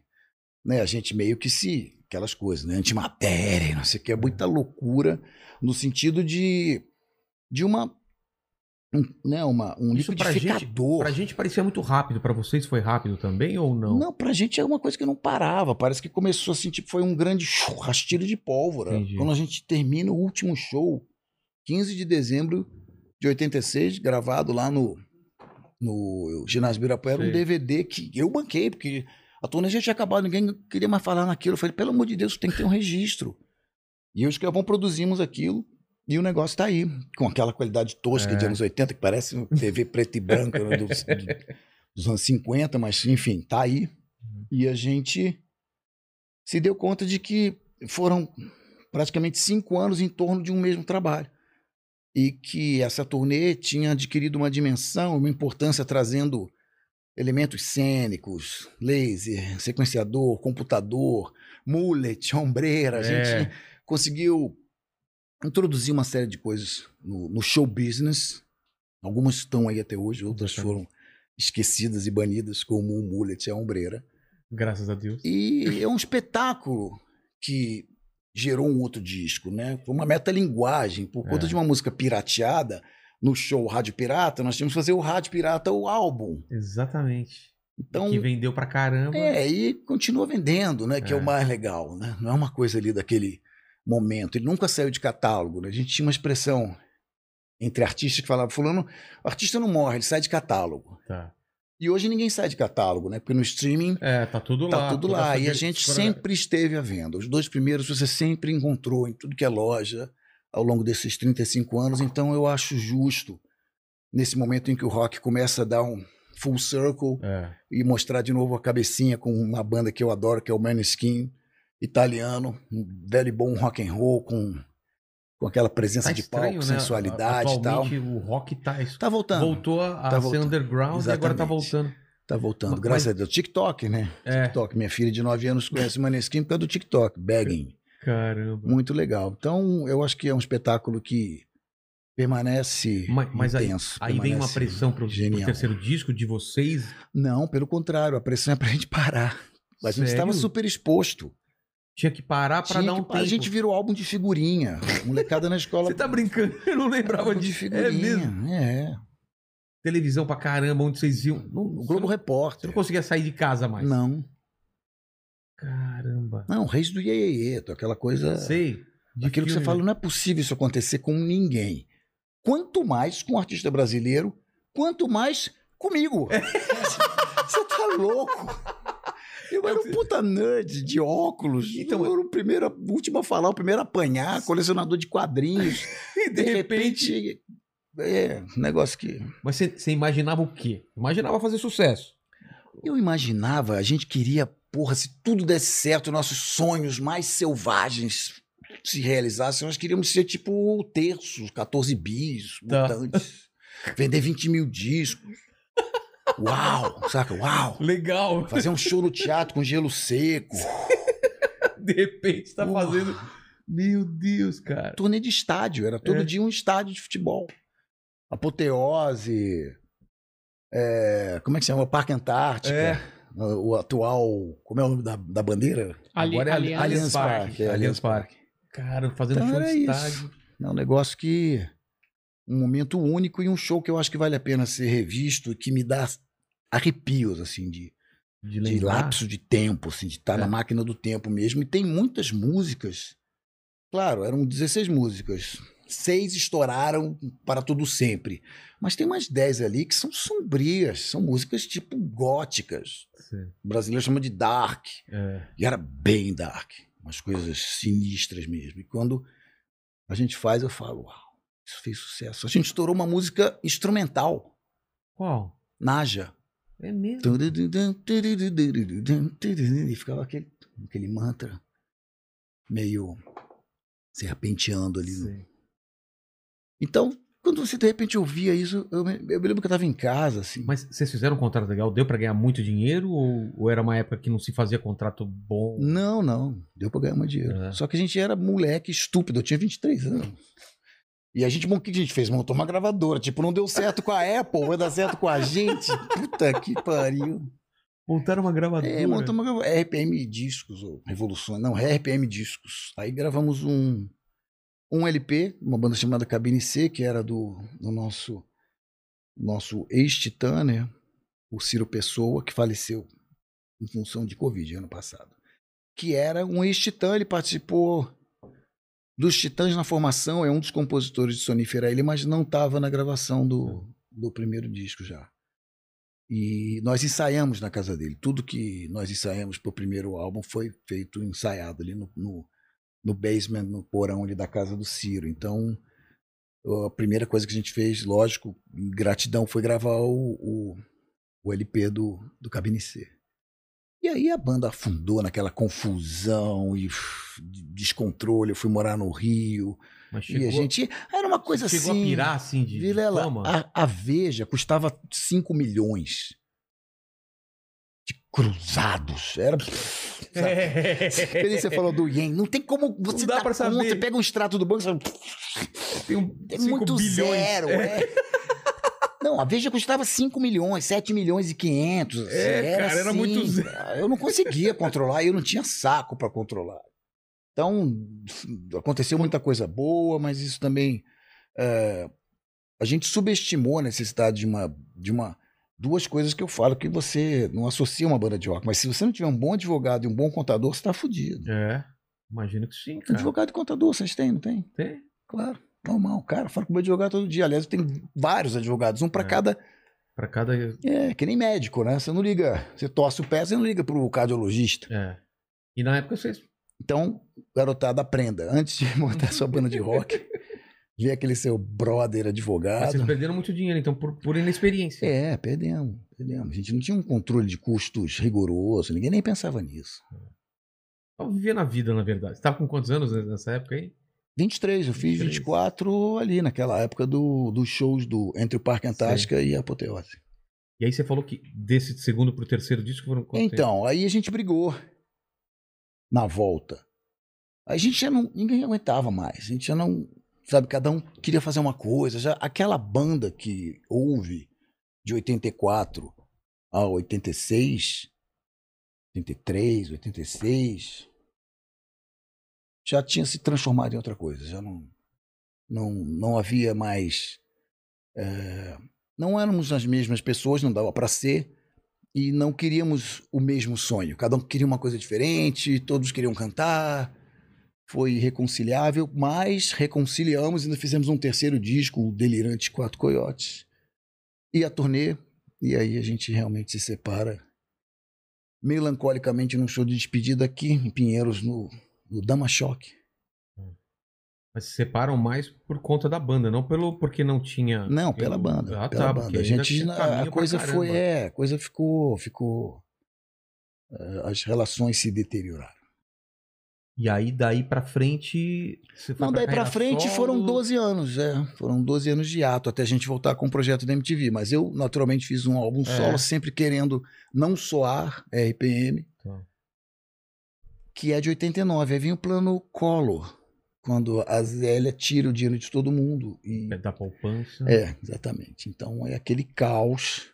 né, a gente meio que se, aquelas coisas, né, antimatéria, não sei o que, é muita loucura, no sentido de, de uma, um, né, uma, um Isso pra gente- liquidificador. Pra gente parecia muito rápido. Pra vocês foi rápido também ou não? Não, pra gente é uma coisa que não parava. Parece que começou assim, tipo, foi um grande rastilho de pólvora. Entendi. Quando a gente termina o último show, 15 de dezembro de 86, gravado lá no, no Ginásio Ibirapuera, Sei. um DVD que eu banquei, porque a turnê já tinha acabado, ninguém queria mais falar naquilo. Eu falei, pelo amor de Deus, tem que ter um registro. E eu e o Escrevão produzimos aquilo. E o negócio tá aí, com aquela qualidade tosca É. de anos 80, que parece um TV (laughs) preto e branco né, dos, do- dos anos 50, mas enfim, tá aí. E a gente se deu conta de que foram praticamente cinco anos em torno de um mesmo trabalho. E que essa turnê tinha adquirido uma dimensão, uma importância trazendo elementos cênicos, laser, sequenciador, computador, mullet, (laughs) ombreira. A É. gente conseguiu introduzir uma série de coisas no, no show business. Algumas estão aí até hoje, outras foram esquecidas e banidas, como o mullet e a ombreira. Graças a Deus. E é um espetáculo que gerou um outro disco, né? Foi uma metalinguagem. Por conta É. de uma música pirateada, no show Rádio Pirata, nós tínhamos que fazer o Rádio Pirata, o álbum. Exatamente. Então, que vendeu pra caramba. é, e continua vendendo, né? Que é. É. o mais legal, né? Não é uma coisa ali daquele momento. Ele nunca saiu de catálogo, né? A gente tinha uma expressão entre artistas que falava, fulano, o artista não morre, ele sai de catálogo. Tá. E hoje ninguém sai de catálogo, né? Porque no streaming É, tá tudo lá. Tá tudo lá. E a gente fora- sempre esteve à venda. Os dois primeiros você sempre encontrou em tudo que é loja ao longo desses 35 anos. Então eu acho justo, nesse momento em que o rock começa a dar um full circle É. e mostrar de novo a cabecinha com uma banda que eu adoro, que é o Maneskin, italiano, um velho bom rock and roll com, com aquela presença Tá de estranho, palco, né? sensualidade e tal. O rock tá. Tá voltando. Voltou a, a Tá ser voltando. underground e agora tá Exatamente. voltando. Tá voltando. Mas- Graças a Deus. TikTok, né? É. TikTok. Minha filha de 9 anos conhece o Maneskin por causa do TikTok. Begging. Caramba. Muito legal. Então, eu acho que é um espetáculo que permanece Mas, mas aí, intenso. aí vem uma permanece pressão pro, pro genial. terceiro disco de vocês. Não, pelo contrário, a pressão é pra gente parar. A gente Sério? estava super exposto. Tinha que parar pra Tinha dar um tempo. A gente virou álbum de figurinha. Molecada na escola. Você tá brincando? Eu não lembrava de disso. figurinha. É mesmo. É. Televisão pra caramba, onde vocês iam. Não, O Globo não- Você Repórter. não conseguia sair de casa mais. Não. Caramba. Não, Reis do Iê, aquela coisa. Sei. De Aquilo que você fala, não é possível isso acontecer com ninguém. Quanto mais com um artista brasileiro, quanto mais comigo. Você tá louco? Eu era um puta nerd de óculos. Então, eu era o primeiro, o último a falar, o primeiro a apanhar, colecionador de quadrinhos. (laughs) E De repente, é um negócio que. Mas você, você imaginava o quê? Imaginava fazer sucesso. Eu imaginava, a gente queria, porra, se tudo desse certo, nossos sonhos mais selvagens se realizassem, nós queríamos ser tipo o terço, 14 bis, Tá. mutantes. (laughs) Vender 20 mil discos. Uau, saca? Uau! Legal. Fazer um show no teatro com gelo seco. (laughs) De repente tá Porra. fazendo. Meu Deus, cara. Turnê de estádio, era todo É. dia um estádio de futebol. Apoteose. é, como é que chama? Parque Antártica. É. O, o atual. Como é o nome da, da bandeira? Ali, Agora é Allianz Allianz Parque. Parque, é, Allianz Parque. Cara, fazendo Então show era de isso. estádio. É um negócio que. Um momento único e um show que eu acho que vale a pena ser revisto e que me dá arrepios, assim, de, De de lapso de tempo, assim, de estar É. na máquina do tempo mesmo. E tem muitas músicas. Claro, eram 16 músicas. Seis estouraram para tudo sempre. Mas tem umas 10 ali que são sombrias, são músicas tipo góticas. Sim. O brasileiro chama de dark. É. E era bem dark. Umas coisas sinistras mesmo. E quando a gente faz, eu falo, uau, isso fez sucesso. A gente estourou uma música instrumental, Qual? Naja. É mesmo. E ficava aquele, aquele mantra meio serpenteando ali. no- Sei. Então, quando você de repente ouvia isso, eu me, eu me lembro que eu tava em casa, assim. Mas vocês fizeram um contrato legal? Deu pra ganhar muito dinheiro? Ou, ou era uma época que não se fazia contrato bom? Não, não. Deu pra ganhar muito dinheiro. É. Só que a gente era moleque estúpido. Eu tinha 23 anos. E a gente, o que a gente fez? Montou uma gravadora. Tipo, não deu certo com a Apple, vai dar certo com a gente. Puta que pariu. Montaram uma gravadora. É, montamos uma gravadora. RPM Discos, ou Revoluções. Não, RPM Discos. Aí gravamos um, um LP, uma banda chamada Cabine C, que era do, do nosso, nosso ex-titã, né? O Ciro Pessoa, que faleceu em função de Covid ano passado. Que era um ex-titã, ele participou dos Titãs na formação, é um dos compositores de Sonífera ele, mas não estava na gravação do, do primeiro disco já. E nós ensaiamos na casa dele. Tudo que nós ensaiamos para o primeiro álbum foi feito ensaiado ali no, no, no basement, no porão ali da casa do Ciro. Então, a primeira coisa que a gente fez, lógico, em gratidão, foi gravar o, o, o LP do, do Cabine C. E aí a banda afundou naquela confusão e descontrole. Eu fui morar no Rio. Mas e a gente. Era uma coisa chegou assim. a pirar assim de, Vilela, a, a Veja custava 5 milhões de cruzados. Era. É. (laughs) Sabe? Você falou do Ien. Não tem como você Não dá dar pra conta. saber. Você pega um extrato do banco e fala, Tem, um, tem cinco muito bilhões. zero. É. Não, a Veja custava 5 milhões, 7 milhões e 500. assim, É, cara, era muito zero. Eu não conseguia controlar, eu não tinha saco para controlar. Então, aconteceu muita coisa boa, mas isso também. é, a gente subestimou a necessidade de uma, de uma. Duas coisas que eu falo que você não associa uma banda de rock, mas se você não tiver um bom advogado e um bom contador, você tá fudido. É, imagino que sim, cara. Advogado e contador, vocês têm, não tem? Tem. Claro, normal. Cara, falo com o meu advogado todo dia. Aliás, eu tenho vários advogados, um para É. cada. Pra cada. É, que nem médico, né? Você não liga, você torce o pé, você não liga pro cardiologista. É. E na época vocês. Então, garotada, aprenda. Antes de (laughs) montar sua banda de rock, vê aquele seu brother Mas advogado. vocês perderam muito dinheiro, então, por, por inexperiência. É, perdemos, perdemos. A gente não tinha um controle de custos rigoroso, ninguém nem pensava nisso. Eu vivia na vida, na verdade. Você tava com quantos anos nessa época aí? 23, eu fiz 23. 24 ali, naquela época do, dos shows do Entre o Parque Antártica e a Apoteose. E aí você falou que desse segundo pro terceiro disco foram quanto tempo? Então, aí a gente brigou na volta. A gente já não. Ninguém aguentava mais. A gente já não. Sabe, cada um queria fazer uma coisa. Já, aquela banda que houve de 84 a 86, 83, 86, já tinha se transformado em outra coisa. Já não. Não, não havia mais. é, não éramos as mesmas pessoas, não dava para ser e não queríamos o mesmo sonho. Cada um queria uma coisa diferente, todos queriam cantar. Foi irreconciliável, mas reconciliamos e ainda fizemos um terceiro disco, o Delirante Quatro Coiotes. E a turnê, e aí a gente realmente se separa. Melancolicamente num show de despedida aqui em Pinheiros, no, no Dama Choque. Mas se separam mais por conta da banda, não pelo porque não tinha. Não, pela banda. Ah, pela tá, banda. A gente, a, coisa foi, é, a coisa ficou, ficou, eh, as relações se deterioraram. E aí, daí pra frente. Não, daí pra carreira frente solo? foram 12 anos, é. Foram 12 anos de ato até a gente voltar com o projeto da MTV. Mas eu, naturalmente, fiz um álbum É. solo, sempre querendo não soar RPM, Tá. Que é de 89. Aí vem o plano Collor, quando a Zélia tira o dinheiro de todo mundo. E... É da poupança. É, exatamente. Então é aquele caos.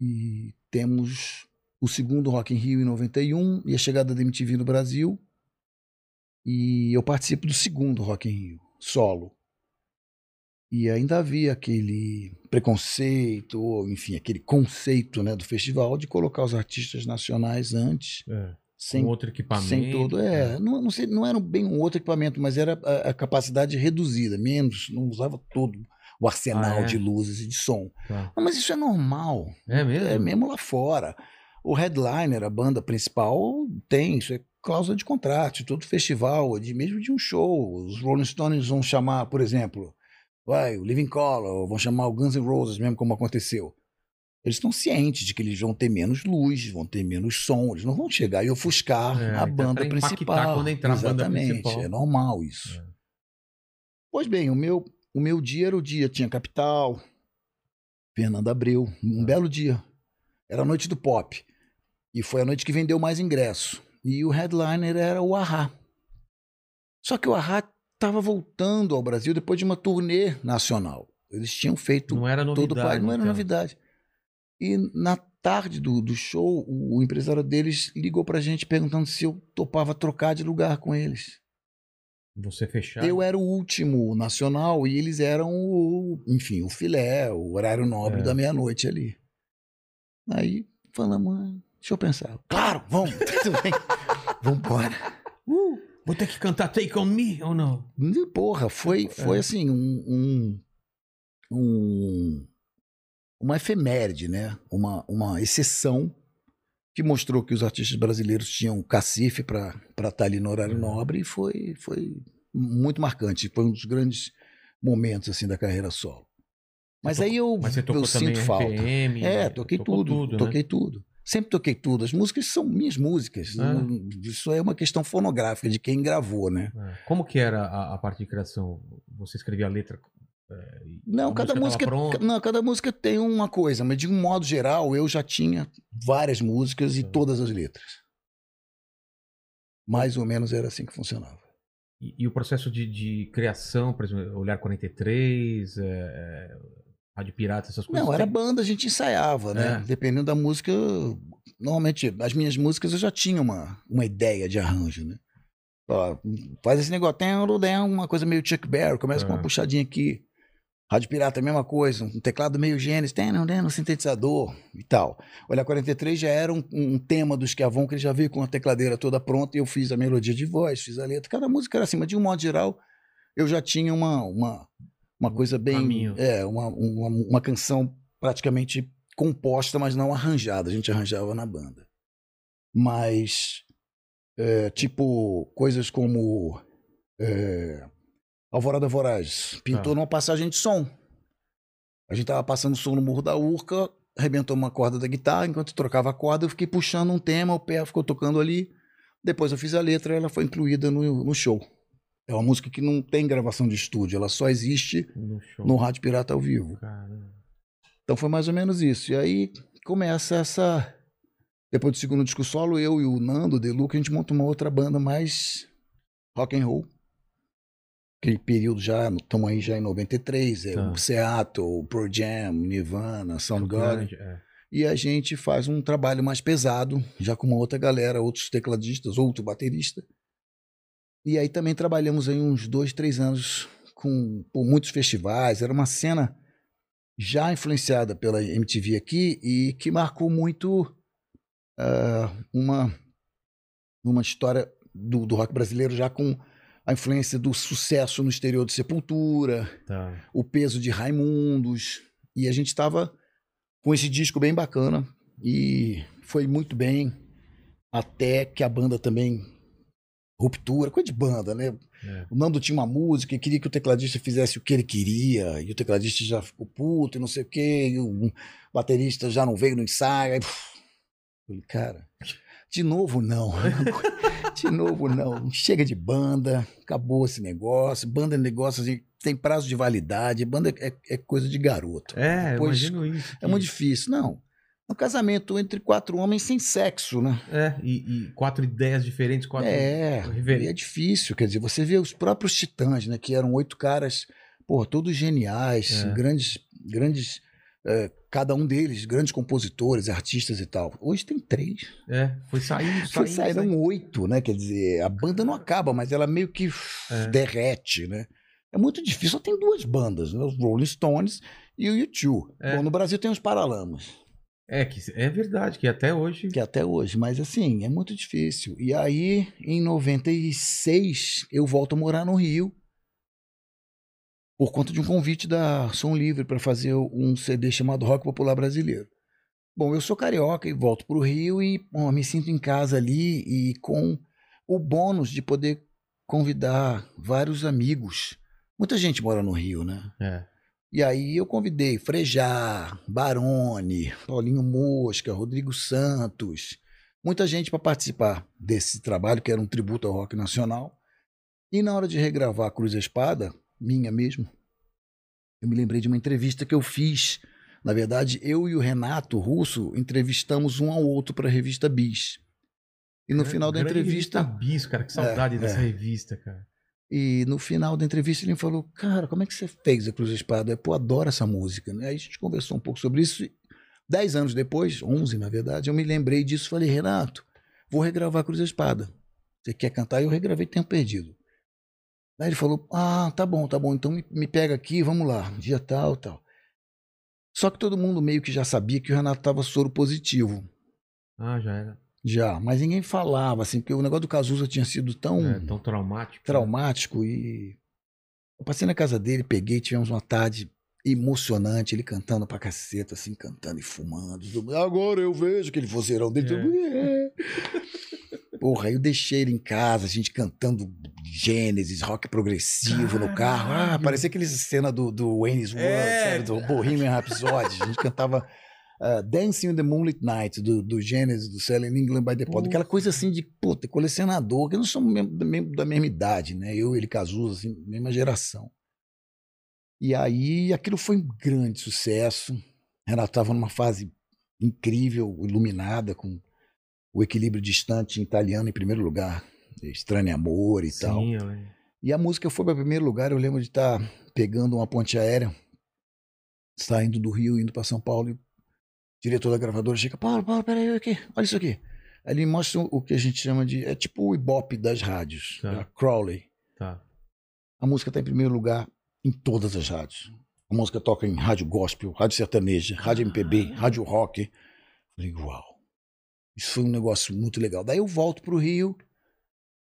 E temos o segundo Rock in Rio em 91 e a chegada da MTV no Brasil. E eu participo do segundo Rock in Rio, solo. E ainda havia aquele preconceito, ou, enfim, aquele conceito né, do festival de colocar os artistas nacionais antes, É. sem Com outro equipamento. sem todo, é. Não, não, sei, não era bem um outro equipamento, mas era a, a capacidade reduzida, menos, não usava todo o arsenal Ah, é? de luzes e de som. Tá. Não, mas isso é normal. É mesmo? É mesmo lá fora. O headliner, a banda principal, tem, isso é cláusula de contrato, de todo festival, de mesmo de um show. Os Rolling Stones vão chamar, por exemplo, vai, o Living Color, vão chamar o Guns N' Roses, mesmo como aconteceu. Eles estão cientes de que eles vão ter menos luz, vão ter menos som, eles não vão chegar e ofuscar É, a banda principal. quando entrar a banda Exatamente, principal. é normal isso. É. Pois bem, o meu o meu dia era o dia, tinha Capital, Fernando Abreu, um belo dia. Era a noite do pop. E foi a noite que vendeu mais ingresso. E o headliner era o Ahá. Só que o Ahá estava voltando ao Brasil depois de uma turnê nacional. Eles tinham feito Não era novidade. todo o país, não era então. novidade. E na tarde do, do show, o, o empresário deles ligou pra gente perguntando se eu topava trocar de lugar com eles. Você fechar. Eu era o último nacional e eles eram o, enfim, o filé, o horário nobre É. da meia-noite ali. Aí falamos, ah, deixa eu pensar. Claro, vamos, (laughs) tudo bem. Vambora. Uh, vou ter que cantar Take On Me ou não? Porra, foi, foi É. assim, um, um, um- uma efeméride, né? Uma, uma exceção que mostrou que os artistas brasileiros tinham cacife para estar ali no horário Uhum. nobre e foi, foi muito marcante. Foi um dos grandes momentos assim da carreira solo. Mas aí eu, Mas eu sinto falta. RPM. É, toquei tocou tudo, né? toquei tudo. Sempre toquei tudo. As músicas são minhas músicas. Ah. Não- Isso é uma questão fonográfica de quem gravou, né? É. Como que era a, a parte de criação? Você escrevia a letra? É, Não, cada música, pronta? não, cada música tem uma coisa, mas de um modo geral eu já tinha várias músicas e Tá. todas as letras. Mais ou menos era assim que funcionava. E, e o processo de, de criação, por exemplo, Olhar 43, é, é, Rádio Pirata, essas coisas. Não, era tem- banda, a gente ensaiava, né? É. Dependendo da música, normalmente as minhas músicas eu já tinha uma, uma ideia de arranjo, né? Ó, faz esse negócio, tem uma coisa meio Chuck Berry, começa com É. uma puxadinha aqui. Rádio Pirata, a mesma coisa, um teclado meio Gênesis, tem um sintetizador e tal. Olha, 43 já era um, um tema do Schiavon, que ele já veio com a tecladeira toda pronta e eu fiz a melodia de voz, fiz a letra. Cada música era assim, mas de um modo geral, eu já tinha uma, uma, uma coisa bem. caminho. É, uma, uma, uma canção praticamente composta, mas não arranjada. A gente arranjava na banda. Mas, é, tipo, coisas como. é, Alvorada Voraz pintou Ah. numa passagem de som. A gente tava passando som no Morro da Urca, arrebentou uma corda da guitarra, enquanto trocava a corda, eu fiquei puxando um tema, o pé ficou tocando ali. Depois eu fiz a letra e ela foi incluída no, no show. É uma música que não tem gravação de estúdio, ela só existe No no Rádio Pirata ao vivo. Caramba. Então foi mais ou menos isso. E aí começa essa. Depois do segundo disco solo, eu e o Nando, o Deluca, a gente monta uma outra banda mais rock and roll. Aquele período já, estamos aí já em 93, é Tá. o Seattle, o Pearl Jam, Nirvana, Soundgarden. É. E a gente faz um trabalho mais pesado, já com uma outra galera, outros tecladistas, outro baterista. E aí também trabalhamos aí uns dois, três anos com por muitos festivais. Era uma cena já influenciada pela MTV aqui e que marcou muito ah, uma, uma história do, do rock brasileiro já com a influência do sucesso no exterior de Sepultura, Tá. o peso de Raimundos. E a gente estava com esse disco bem bacana e foi muito bem até que a banda também ruptura, coisa de banda, né? É. O Nando tinha uma música e queria que o tecladista fizesse o que ele queria, e o tecladista já ficou puto e não sei o quê, e o baterista já não veio no ensaio. Aí, puf, falei, cara, de novo não. (laughs) De novo não. Chega de banda, acabou esse negócio. Banda é negócio assim, tem prazo de validade, banda é, é coisa de garoto. É, Depois- imagino isso. É muito difícil. Não. É um casamento entre quatro homens sem sexo, né? É, e, e quatro ideias diferentes, quatro. É, é difícil. Quer dizer, você vê os próprios Titãs, né? Que eram oito caras, pô, todos geniais, É. grandes, grandes, é, cada um deles, grandes compositores, artistas e tal. Hoje tem três. É, foi saindo, Foi, saindo. saíram saindo. oito, né? Quer dizer, a banda não acaba, mas ela meio que É. derrete, né? É muito difícil. Só tem duas bandas, né? Os Rolling Stones e o U2. É. Bom, no Brasil tem os Paralamas. É, que, é verdade, que até hoje. que até hoje, mas assim, é muito difícil. E aí, em 96, eu volto a morar no Rio por conta de um convite da Som Livre para fazer um CD chamado Rock Popular Brasileiro. Bom, eu sou carioca e volto para o Rio e bom, me sinto em casa ali e com o bônus de poder convidar vários amigos. Muita gente mora no Rio, né? É. E aí eu convidei Frejá, Barone, Paulinho Mosca, Rodrigo Santos, muita gente para participar desse trabalho que era um tributo ao rock nacional. E na hora de regravar a Cruz e Espada, minha mesmo, eu me lembrei de uma entrevista que eu fiz. Na verdade, eu e o Renato Russo entrevistamos um ao outro para a revista Bis. E no Grande- final da entrevista, revista Bis, cara, que saudade É, dessa é. revista, cara. e no final da entrevista ele me falou: "Cara, como é que você fez a Cruz Espada? Eu, Pô, adoro essa música". Né? Aí a gente conversou um pouco sobre isso. Dez anos depois, onze na verdade, eu me lembrei disso. Falei: "Renato, vou regravar Cruz e Espada. Você quer cantar?" Eu regravei Tempo Perdido. Aí ele falou: Ah, tá bom, tá bom. Então me, me pega aqui, vamos lá. Dia tal, tal. Só que todo mundo meio que já sabia que o Renato estava soro positivo. Ah, já era. Já, mas ninguém falava, assim, porque o negócio do Cazuza tinha sido tão É, tão traumático. traumático e. Eu passei na casa dele, peguei, tivemos uma tarde emocionante, ele cantando pra caceta, assim, cantando e fumando. Agora eu vejo aquele vozeirão dele. "É." (laughs) Porra, eu deixei ele em casa, a gente cantando Gênesis, rock progressivo no carro. Ah, parecia aquele cena do, do Wayne's World, É, sabe? Do Bohemian Rhapsody. A gente cantava ah, Dancing in the Moonlit Night, do, do Gênesis, do Selling England by the Pod. Aquela coisa assim de, puta, colecionador, que não somos mesmo- da mesma, da mesma idade, né? Eu e ele, Cazuza, assim, mesma geração. E aí aquilo foi um grande sucesso. Renato estava numa fase incrível, iluminada, com o equilíbrio distante em italiano em primeiro lugar, Estranho Amor e tal. Sim, eu lembro. E a música foi para primeiro lugar. Eu lembro de estar pegando uma ponte aérea, saindo do Rio, indo para São Paulo. E o diretor da gravadora chega: Paulo, Paulo, peraí, aqui, olha isso aqui. Aí ele mostra o que a gente chama de. É tipo o Ibope das rádios, Tá. a Crowley. Tá. A música está em primeiro lugar em todas as rádios. A música toca em rádio gospel, rádio sertaneja, rádio MPB, rádio rock. Falei, uau. Isso foi um negócio muito legal. Daí eu volto pro Rio.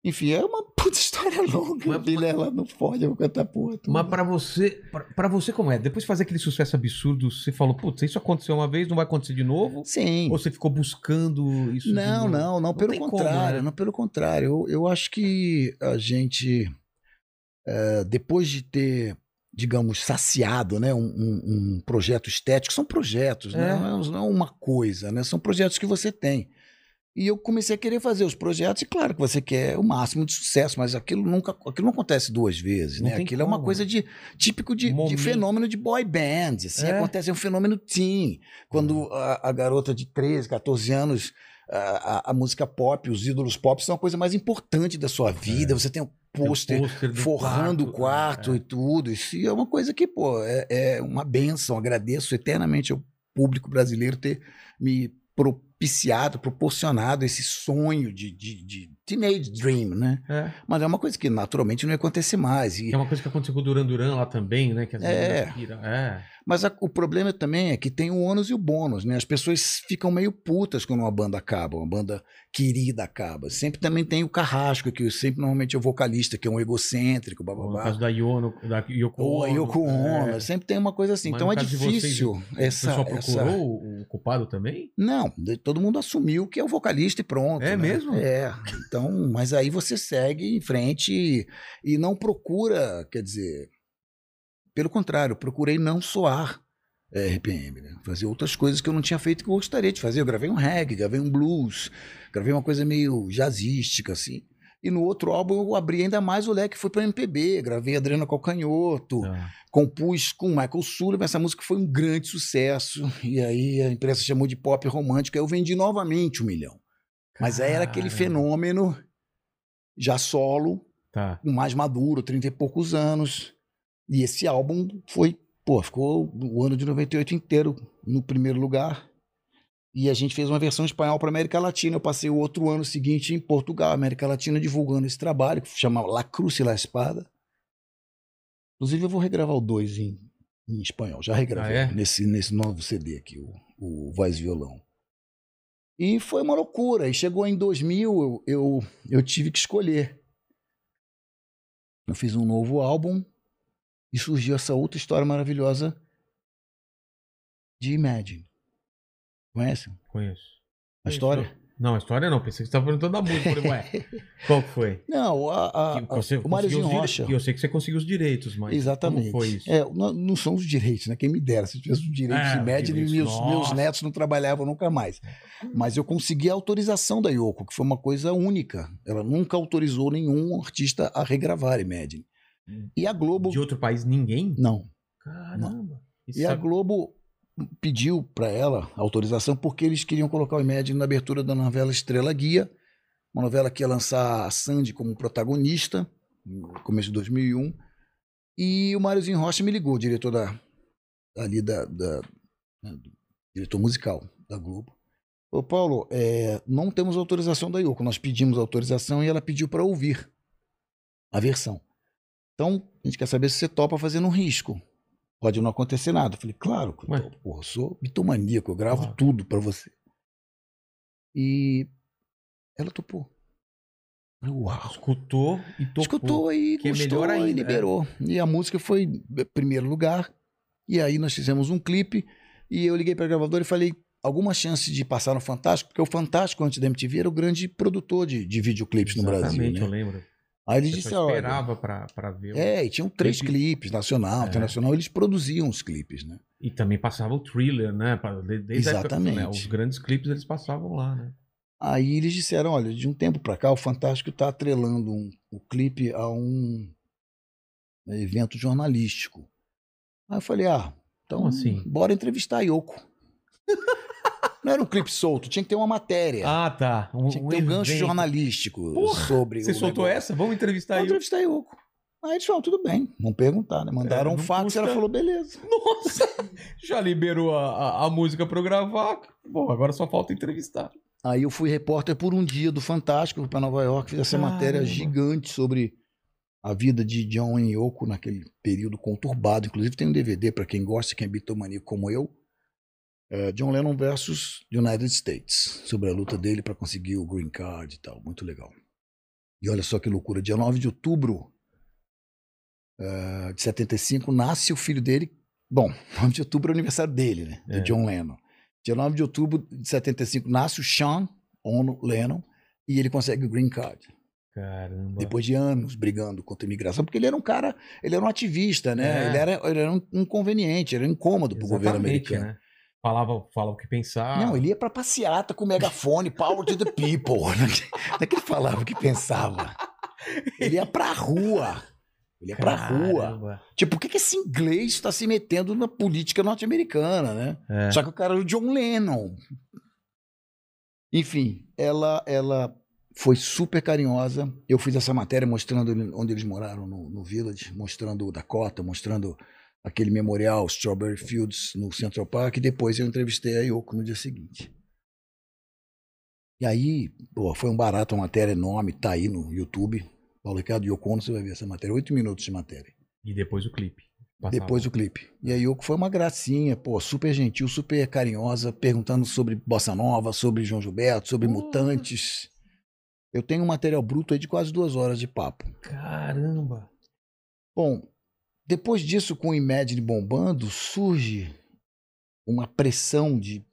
Enfim, é uma (laughs) puta história longa. Mas- Vilela não pode, eu vou cantar porra. toda. Mas pra você, pra, pra você como é? Depois de fazer aquele sucesso absurdo, você falou, putz, isso aconteceu uma vez, não vai acontecer de novo? Sim. Ou você ficou buscando isso? Não, novo? não, não, pelo tem como, contrário, né? não pelo contrário. Eu, eu acho que a gente, eh, depois de ter, digamos, saciado né, um, um- um projeto estético, são projetos, né? É. não, é, não é uma coisa, né? são projetos que você tem. E eu comecei a querer fazer os projetos, e claro que você quer o máximo de sucesso, mas aquilo nunca aquilo não acontece duas vezes, Não né? Aquilo é uma como, coisa de típico de, de fenômeno de boy band. Assim, É. acontece é um fenômeno teen. Quando a, a garota de 13, 14 anos a, a- a música pop, os ídolos pop são a coisa mais importante da sua vida. Você tem um pôster pôster do forrando o quarto é. e tudo. Isso é uma coisa que, pô, é, é uma benção. Agradeço eternamente ao público brasileiro ter me propiciado, proporcionado esse sonho de, de, de teenage dream, né? É. Mas é uma coisa que naturalmente não ia acontecer mais. E é uma coisa que aconteceu com o Duran Duran lá também, né? Que as É. É. Mas a- o problema também é que tem o ônus e o bônus, né? As pessoas ficam meio putas quando uma banda acaba, uma banda querida acaba. Sempre também tem o carrasco, que sempre normalmente é o vocalista, que é um egocêntrico, No bababá. caso da Yono, da Yoko Ou a Yoko Ono, é. sempre tem uma coisa assim. Mas então no é de vocês, difícil O essa, pessoal essa... procurou o- o culpado também? Não, de- todo mundo assumiu que é o vocalista e pronto. É né? mesmo? É. Então, mas aí você segue em frente e, e não procura, quer dizer, pelo contrário, procurei não soar é, RPM, né? Fazer outras coisas que eu não tinha feito que eu gostaria de fazer. Eu gravei um reggae, gravei um blues, gravei uma coisa meio jazzística, assim. E no outro álbum eu abri ainda mais o leque, fui para MPB, gravei Adriana Calcanhoto, Tá. compus com Michael Sullivan, essa música foi um grande sucesso, e aí a imprensa chamou de pop romântico, aí eu vendi novamente um milhão. Mas aí era aquele fenômeno já solo, Tá. mais maduro, 30 e poucos anos, e esse álbum foi, pô, ficou o ano de 98 inteiro no primeiro lugar, e a gente fez uma versão em espanhol para América Latina, eu passei o outro ano seguinte em Portugal, América Latina, divulgando esse trabalho, que chama La Cruz e la Espada, Inclusive, eu vou regravar o 2 em, em espanhol. Já regravei Ah, é? nesse, nesse novo CD aqui, o, o Voz e Violão. E foi uma loucura. E chegou em 2000, eu, eu, eu tive que escolher. Eu fiz um novo álbum e surgiu essa outra história maravilhosa de Imagine. Conhece Conheço. a história? Não, a história não. Pensei que você estava perguntando da música. Falei, ué, (laughs) qual que foi? Não, a, a- Que você o os Rocha. Eu sei que você conseguiu os direitos, mas Exatamente. como foi isso? É, não, não são os direitos, né? Quem me dera. Se tivesse os direitos É, de Imagine, direitos, meus, nossa. meus netos não trabalhavam nunca mais. Mas eu consegui a autorização da Yoko, que foi uma coisa única. Ela nunca autorizou nenhum artista a regravar Imagine. E a Globo. De outro país, ninguém? Não. Caramba. E a sabe- Globo pediu para ela autorização porque eles queriam colocar o Imagine na abertura da novela Estrela Guia, uma novela que ia lançar a Sandy como protagonista, no começo de 2001. E o Máriozinho Rocha me ligou, diretor da, ali da, da- né, diretor musical da Globo. Ô Paulo, é, não temos autorização da Yoko. Nós pedimos autorização e ela pediu para ouvir a versão. Então, a gente quer saber se você topa fazendo um risco. Pode não acontecer nada. Eu falei, claro, eu Ué. Porra, eu sou bitomaníaco, eu gravo tudo para você. E ela topou. Eu Uau. Escutou e tocou. Escutou e que é gostou ainda, e liberou. E a música foi em primeiro lugar. E aí nós fizemos um clipe e eu liguei para a gravadora e falei alguma chance de passar no Fantástico, porque o Fantástico antes da MTV era o grande produtor de, de videoclipes no Brasil, Exatamente, eu né? lembro. Aí eles disseram, esperava pra ver. é, e tinham três Clipe. clipes, nacional, É. internacional, eles produziam os clipes, né? E também passava o thriller, né? Desde a época- Exatamente. né, Os grandes clipes eles passavam lá, né? Aí eles disseram, olha, de um tempo pra cá o Fantástico tá atrelando um- o clipe a um evento jornalístico. Aí eu falei, ah, então Como assim? bora entrevistar a Yoko. (laughs) Não era um clipe solto, tinha que ter uma matéria. Ah, tá. Um, tinha que ter um gancho evento. jornalístico Porra, sobre Você soltou negócio. essa? Vamos entrevistar Vamos aí. entrevistar Yoko. Aí eles falaram, tudo bem, vamos perguntar, né? Mandaram É, um fax custa- e ela falou, beleza. Nossa! (laughs) Já liberou a, a, a música pra eu gravar. Bom, agora só falta entrevistar. Aí eu fui repórter por um dia do Fantástico, fui para Nova York, fiz essa Caramba. matéria gigante sobre a vida de John e Yoko naquele período conturbado. Inclusive tem um DVD para quem gosta, quem é bitomaníaco como eu. É, John Lennon versus United States, sobre a luta dele para conseguir o green card e tal. Muito legal. E olha só que loucura, dia 9 de outubro é, de 75 nasce o filho dele. Bom, (laughs) 9 de outubro é o aniversário dele, né? Do É. John Lennon. Dia 9 de outubro de 75 nasce o Sean Ono Lennon e ele consegue o green card. Caramba. Depois de anos brigando contra a imigração, porque ele era um cara, ele era um ativista, né? É. Ele, era, ele era um inconveniente, era um incômodo pro governo Exatamente, americano. né? Falava, falava o que pensava. Não, ele ia pra passeata com megafone, power to the people. (laughs) Não é que ele falava o que pensava. Ele ia pra rua. Ele ia pra rua. Caramba. Tipo, por que, que esse inglês está se metendo na política norte-americana, né? É. Só que o cara era o John Lennon. Enfim, ela, ela foi super carinhosa. Eu fiz essa matéria mostrando onde eles moraram no, no Village, mostrando o Dakota, mostrando aquele memorial Strawberry Fields no Central Park. E depois eu entrevistei a Yoko no dia seguinte. E aí, pô, foi um barato, uma matéria enorme, tá aí no YouTube. Paulo Ricardo Yoko você vai ver essa matéria. Oito minutos de matéria. E depois o clipe. Passava. Depois o clipe. E a Yoko foi uma gracinha, pô, super gentil, super carinhosa, perguntando sobre Bossa Nova, sobre João Gilberto, sobre. Mutantes. Eu tenho um material bruto aí de quase duas horas de papo. Caramba. Bom, depois disso, com o Imagine bombando, surge uma pressão de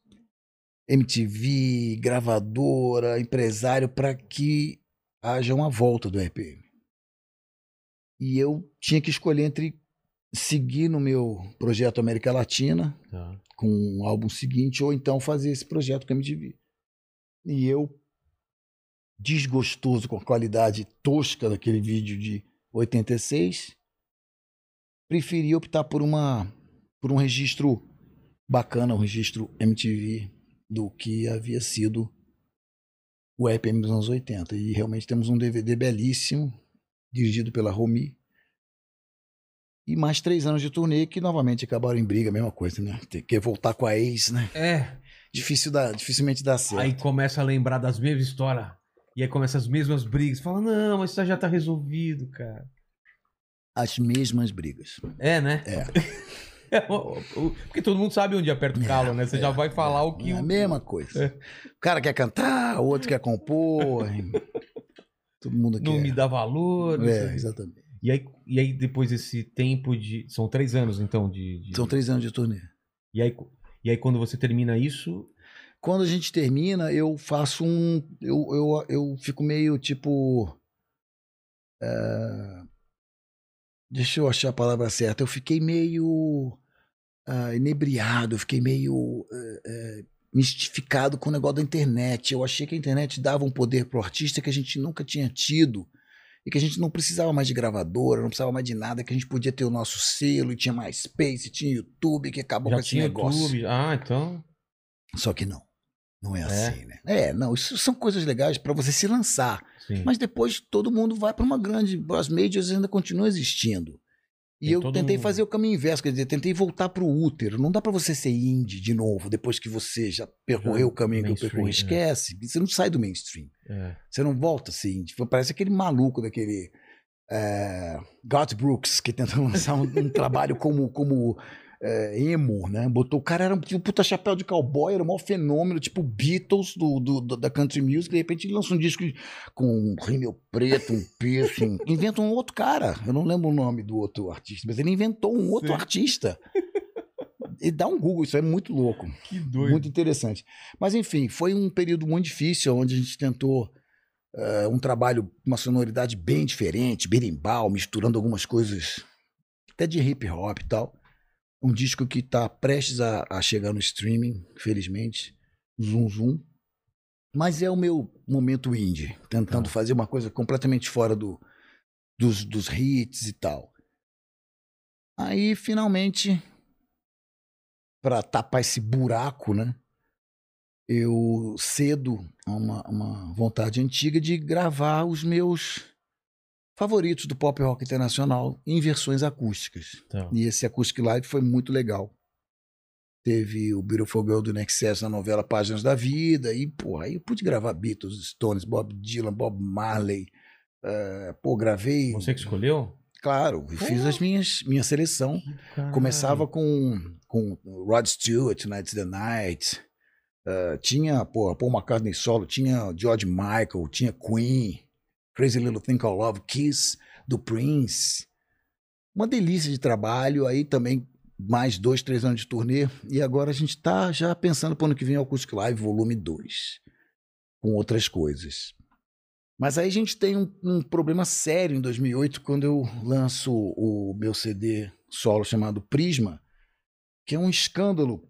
MTV, gravadora, empresário, para que haja uma volta do RPM. E eu tinha que escolher entre seguir no meu projeto América Latina, Tá. com o álbum seguinte, ou então fazer esse projeto com a MTV. E eu, desgostoso com a qualidade tosca daquele vídeo de 86, preferi optar por uma por um registro bacana, um registro MTV do que havia sido o RPM dos anos 80. E realmente temos um DVD belíssimo, dirigido pela Romi. E mais três anos de turnê que novamente acabaram em briga, a mesma coisa, né? Tem que voltar com a ex, né? É. Difícil dificilmente dá certo. Aí começa a lembrar das mesmas histórias. E aí começa as mesmas brigas. Fala, não, mas isso já tá resolvido, cara. As mesmas brigas. É, né? É. (laughs) O- Porque todo mundo sabe onde aperta o calo, né? Você já vai falar o que. É a mesma coisa. É. O cara quer cantar, o outro quer compor. Todo mundo quer. Não me dá valor. não É, exatamente. E aí, e aí, depois desse tempo de. São três anos, então, de. de- São três anos de turnê. E aí, e aí, quando você termina isso. Quando a gente termina, eu faço um. Eu, eu, eu fico meio tipo. é, Deixa eu achar a palavra certa. Eu fiquei meio ah, inebriado, eu fiquei meio eh, eh, mistificado com o negócio da internet. Eu achei que a internet dava um poder pro artista que a gente nunca tinha tido. e que a gente não precisava mais de gravadora, não precisava mais de nada, que a gente podia ter o nosso selo, e tinha mais Space, tinha YouTube, que acabou Já com esse tinha negócio. YouTube. Ah, então. Só que não. Não é, É? assim, né? É, não, isso são coisas legais para você se lançar. Sim. Mas depois todo mundo vai para uma grande. As majors ainda continuam existindo. E Tem eu tentei um- fazer o caminho inverso, quer dizer, tentei voltar para o útero. Não dá para você ser indie de novo, depois que você já percorreu Já o caminho que eu percorri. é. Esquece, você não sai do mainstream. É. Você não volta a ser indie. Parece aquele maluco daquele. É, Garth Brooks, que tenta (laughs) lançar um, um trabalho como, como é, emo, né? Botou, o cara era um, um puta chapéu de cowboy, era um maior fenômeno, tipo Beatles do, do- do- da country music. De repente ele lança um disco com um rímel preto, um piercing. (laughs) Inventa um outro cara. Eu não lembro o nome do outro artista, mas ele inventou um outro Sim. artista. E dá um Google, isso é muito louco. Que doido. Muito interessante. Mas, enfim, foi um período muito difícil, onde a gente tentou eh, um trabalho, uma sonoridade bem diferente, berimbau, misturando algumas coisas até de hip hop e tal. Um disco que está prestes a, a chegar no streaming, felizmente. Zoom Zoom. Mas é o meu momento indie, tentando Tá. fazer uma coisa completamente fora do, dos, dos hits e tal. Aí, finalmente, para tapar esse buraco, né? Eu cedo a uma, uma vontade antiga de gravar os meus favoritos do pop rock internacional em versões acústicas. Então, E esse Acoustic Live foi muito legal. Teve o Beautiful Girl do Nexus na novela Páginas da Vida. E, pô, aí eu pude gravar Beatles, Stones, Bob Dylan, Bob Marley. eh, pô, gravei. você que escolheu? Claro, e fiz as minhas minha seleção. Começava com, com Rod Stewart, Nights the Night. eh, tinha, pô, Paul McCartney solo, tinha George Michael, tinha Queen, Crazy Little Thing Called Love, Kiss, do Prince. Uma delícia de trabalho, aí também mais dois, três anos de turnê. E agora a gente tá já pensando para o ano que vem o Acoustic Live Volume 2, com outras coisas. Mas aí a gente tem um, um problema sério em 2008, quando eu lanço o meu CD solo chamado Prisma, que é um escândalo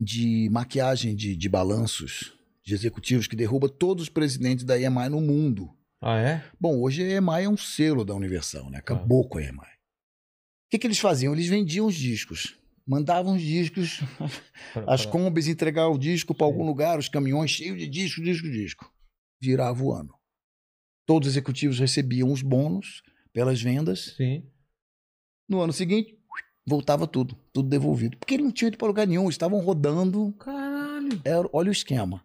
de maquiagem de, de balanços de executivos que derruba todos os presidentes da EMI no mundo. Ah, é? Bom, hoje a EMI é um selo da Universal, né? Acabou com a EMI. O que, que eles faziam? Eles vendiam os discos. Mandavam os discos, (laughs) as combis entregavam o disco para algum lugar, os caminhões cheios de disco, disco, disco. Virava o ano. Todos os executivos recebiam os bônus pelas vendas. Sim. No ano seguinte, voltava tudo, tudo devolvido. Porque eles não tinham ido para lugar nenhum, estavam rodando. Caralho. Era- olha o esquema.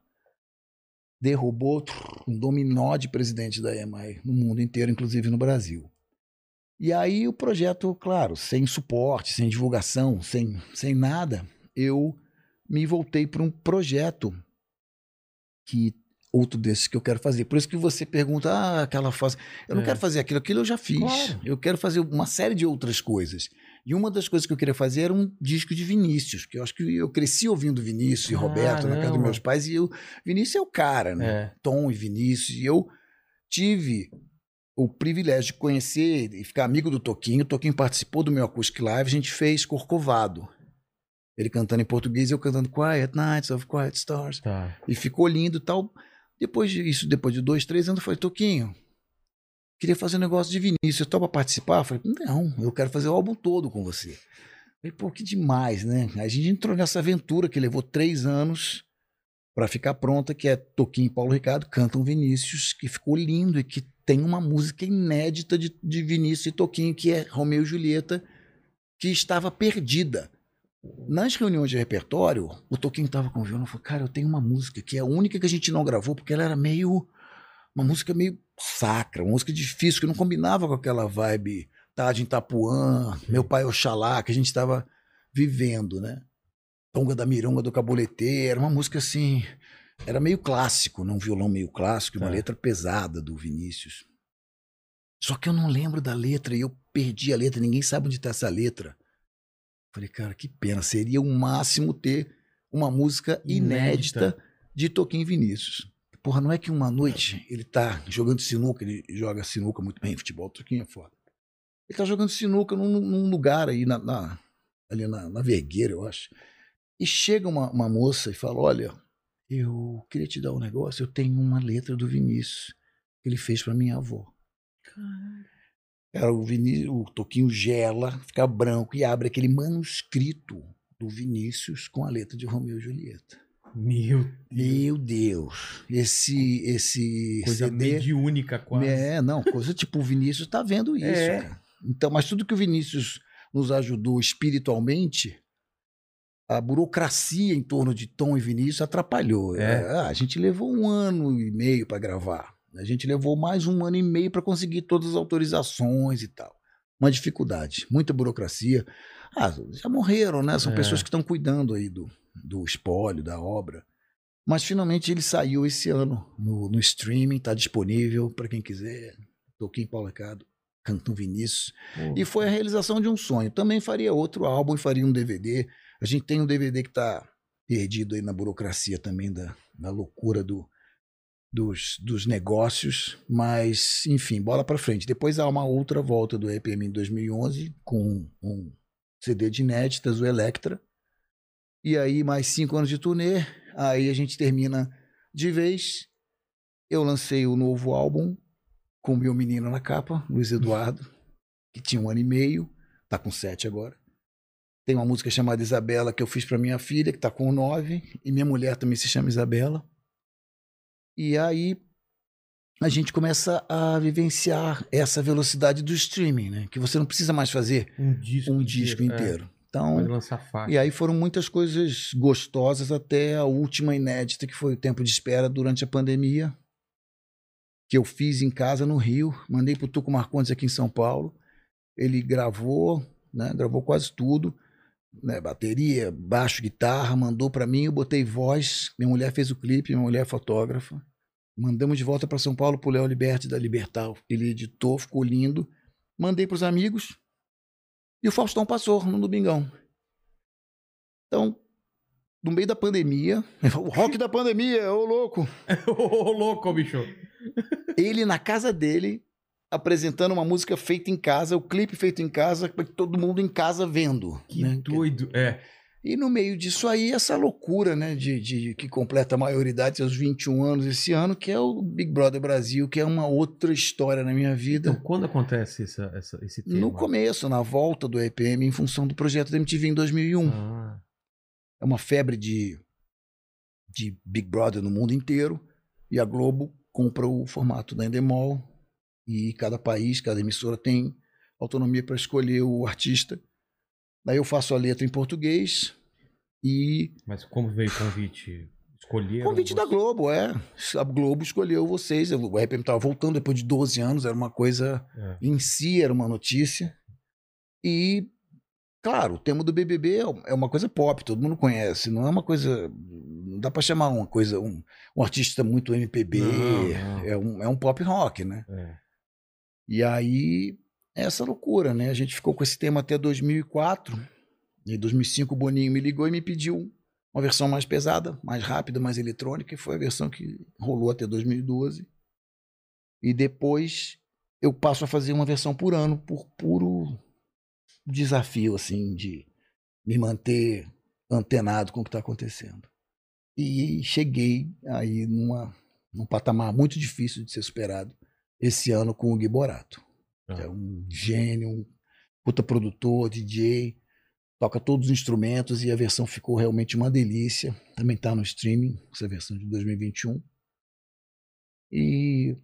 Derrubou um dominó de presidente da EMI no mundo inteiro, inclusive no Brasil. E aí o projeto, claro, sem suporte, sem divulgação, sem, sem nada, eu me voltei para um projeto que outro desses que eu quero fazer. Por isso que você pergunta, ah, aquela fase. Eu não É. quero fazer aquilo, aquilo eu já fiz. Claro. Eu quero fazer uma série de outras coisas. E uma das coisas que eu queria fazer era um disco de Vinícius, porque eu acho que eu cresci ouvindo Vinícius e Roberto na casa dos meus pais, e eu, Vinícius é o cara, né? É. Tom e Vinícius. E eu tive o privilégio de conhecer e ficar amigo do Toquinho. O Toquinho participou do meu Acoustic Live, a gente fez Corcovado. Ele cantando em português e eu cantando Quiet Nights of Quiet Stars. Tá. E ficou lindo e tal. Depois disso, depois de dois, três anos, eu falei, Toquinho, queria fazer um negócio de Vinícius, topa participar? Eu falei, não, eu quero fazer o álbum todo com você. Eu falei, pô, que demais, né? A gente entrou nessa aventura que levou três anos para ficar pronta, que é Toquinho e Paulo Ricardo cantam Vinícius, que ficou lindo e que tem uma música inédita de, de Vinícius e Toquinho, que é Romeu e Julieta, que estava perdida. Nas reuniões de repertório, o Toquinho estava com o violão e falou: Cara, eu tenho uma música que é a única que a gente não gravou, porque ela era meio. Uma música meio sacra, uma música difícil, que não combinava com aquela vibe Tarde em Itapuã, Meu Pai Oxalá, que a gente estava vivendo, né? Tonga da Mironga do Caboletê, era uma música assim. Era meio clássico, né? um violão meio clássico, e uma Tá. letra pesada do Vinícius. Só que eu não lembro da letra e eu perdi a letra, ninguém sabe onde está essa letra. Falei, cara, que pena. Seria o máximo ter uma música inédita, Inédita. de Toquinho Vinícius. Porra, não é que uma noite ele tá jogando sinuca, ele joga sinuca muito bem, futebol, Toquinho é foda. Ele tá jogando sinuca num, num lugar aí, na, na- ali na, na Vergueira, eu acho. E chega uma, uma moça e fala: Olha, eu queria te dar um negócio, eu tenho uma letra do Vinícius que ele fez pra minha avó. Era o, Viní o Toquinho gela, fica branco e abre aquele manuscrito do Vinícius com a letra de Romeu e Julieta. Meu Meu Deus, esse esse coisa CD mediúnica quase. é, não, coisa tipo o Vinícius tá vendo isso, É. cara. Então, mas tudo que o Vinícius nos ajudou espiritualmente, a burocracia em torno de Tom e Vinícius atrapalhou. É. É, a gente levou um ano e meio para gravar. A gente levou mais um ano e meio para conseguir todas as autorizações e tal. Uma dificuldade, muita burocracia. Ah, já morreram, né? São É. pessoas que estão cuidando aí do, do espólio, da obra. Mas finalmente ele saiu esse ano no, no streaming, está disponível para quem quiser. Toquinho Paulecado, Cantão Vinícius. Pô, E foi a realização de um sonho. Também faria outro álbum e faria um DVD. A gente tem um DVD que está perdido aí na burocracia também da, da loucura do, dos, dos negócios. Mas, enfim, bola para frente. Depois há uma outra volta do EPM em 2011 com um CD de inéditas, o Electra. E aí mais cinco anos de turnê. Aí a gente termina de vez. Eu lancei o novo álbum com o meu menino na capa, Luiz Eduardo, que tinha um ano e meio, tá com sete agora. Tem uma música chamada Isabela que eu fiz para minha filha, que tá com nove, e minha mulher também se chama Isabela. E aí a gente começa a vivenciar essa velocidade do streaming, né? Que você não precisa mais fazer um disco um disco é. inteiro. Então, Pode lançar faixa. e aí foram muitas coisas gostosas até a última inédita, que foi o tempo de espera durante a pandemia, que eu fiz em casa no Rio, mandei pro Tuco Marcondes aqui em São Paulo. Ele gravou, né, gravou quase tudo, né, bateria, baixo, guitarra, mandou para mim, eu botei voz, minha mulher fez o clipe, minha mulher é fotógrafa. Mandamos de volta para São Paulo pro Léo Liberti da Libertal. Ele editou, ficou lindo. Mandei pros amigos, e o Faustão passou no Domingão. Então, no meio da pandemia, (laughs) o rock da pandemia, ô louco. (laughs) Ô, louco, bicho. Ele na casa dele, apresentando uma música feita em casa, o clipe feito em casa, pra todo mundo em casa vendo. Que né? doido. É. E no meio disso aí, essa loucura, né, de, de que completa a maioridade, seus 21 anos esse ano, que é o Big Brother Brasil, que é uma outra história na minha vida. Então, quando acontece essa, essa- esse tema? no começo, na volta do EPM, em função do projeto da MTV em 2001. Ah, é uma febre de, de Big Brother no mundo inteiro e a Globo compra o formato da Endemol e cada país, cada emissora tem autonomia para escolher o artista. Daí eu faço a letra em português e mas como veio o convite? Escolheram convite da? Globo, é. A Globo escolheu vocês. O EPM estava voltando depois de 12 anos, era uma coisa É. em si era uma notícia. E, claro, o tema do BBB é é uma coisa pop, todo mundo conhece. Não é uma coisa. Não dá para chamar uma coisa. Um, um artista muito MPB. Não, não. É, um, é um pop rock, né? É. E aí, essa loucura, né? A gente ficou com esse tema até 2004. Em 2005, o Boninho me ligou e me pediu uma versão mais pesada, mais rápida, mais eletrônica, e foi a versão que rolou até 2012. E depois eu passo a fazer uma versão por ano, por puro desafio, assim, de me manter antenado com o que está acontecendo. E cheguei aí numa, num patamar muito difícil de ser superado esse ano com o Gui Borato, que é um gênio, um puta produtor, DJ, toca todos os instrumentos e a versão ficou realmente uma delícia. Também está no streaming, essa versão de 2021. E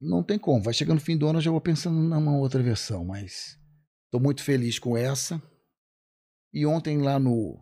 não tem como, vai chegando no fim do ano eu já vou pensando numa outra versão, mas estou muito feliz com essa. E ontem lá no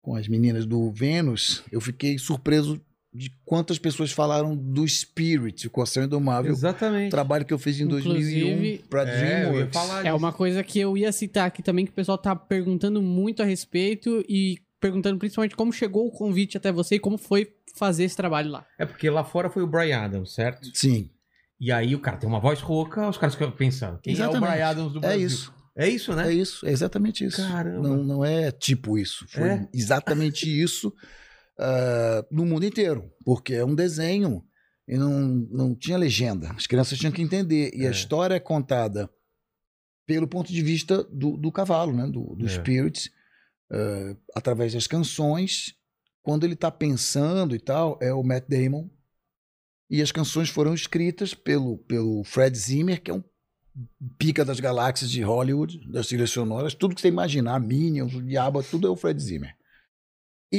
com as meninas do Vênus, eu fiquei surpreso de quantas pessoas falaram do Spirit, o Coração Indomável, Exatamente. trabalho que eu fiz em Inclusive, 2001 para É, DreamWorks. É uma coisa que eu ia citar aqui também, que o pessoal tá perguntando muito a respeito e perguntando principalmente como chegou o convite até você e como foi fazer esse trabalho lá. É porque lá fora foi o Brian Adams, certo? Sim, E aí o cara tem uma voz rouca, os caras ficam pensando. Quem é o Exatamente. Brian Adams do é Brasil? isso. É isso, né? É isso, é exatamente isso. Caramba. Não, não é tipo isso. Foi É? exatamente isso ah, no mundo inteiro. Porque é um desenho e não, não tinha legenda. As crianças tinham que entender. E É. a história é contada pelo ponto de vista do, do cavalo, né? do, do É. Spirit, ah, através das canções. Quando ele está pensando e tal, é o Matt Damon. E as canções foram escritas pelo, pelo Fred Zimmer, que é um pica das galáxias de Hollywood, das trilhas sonoras, tudo que você imaginar, Minions, o Diabo, tudo é o Fred Zimmer.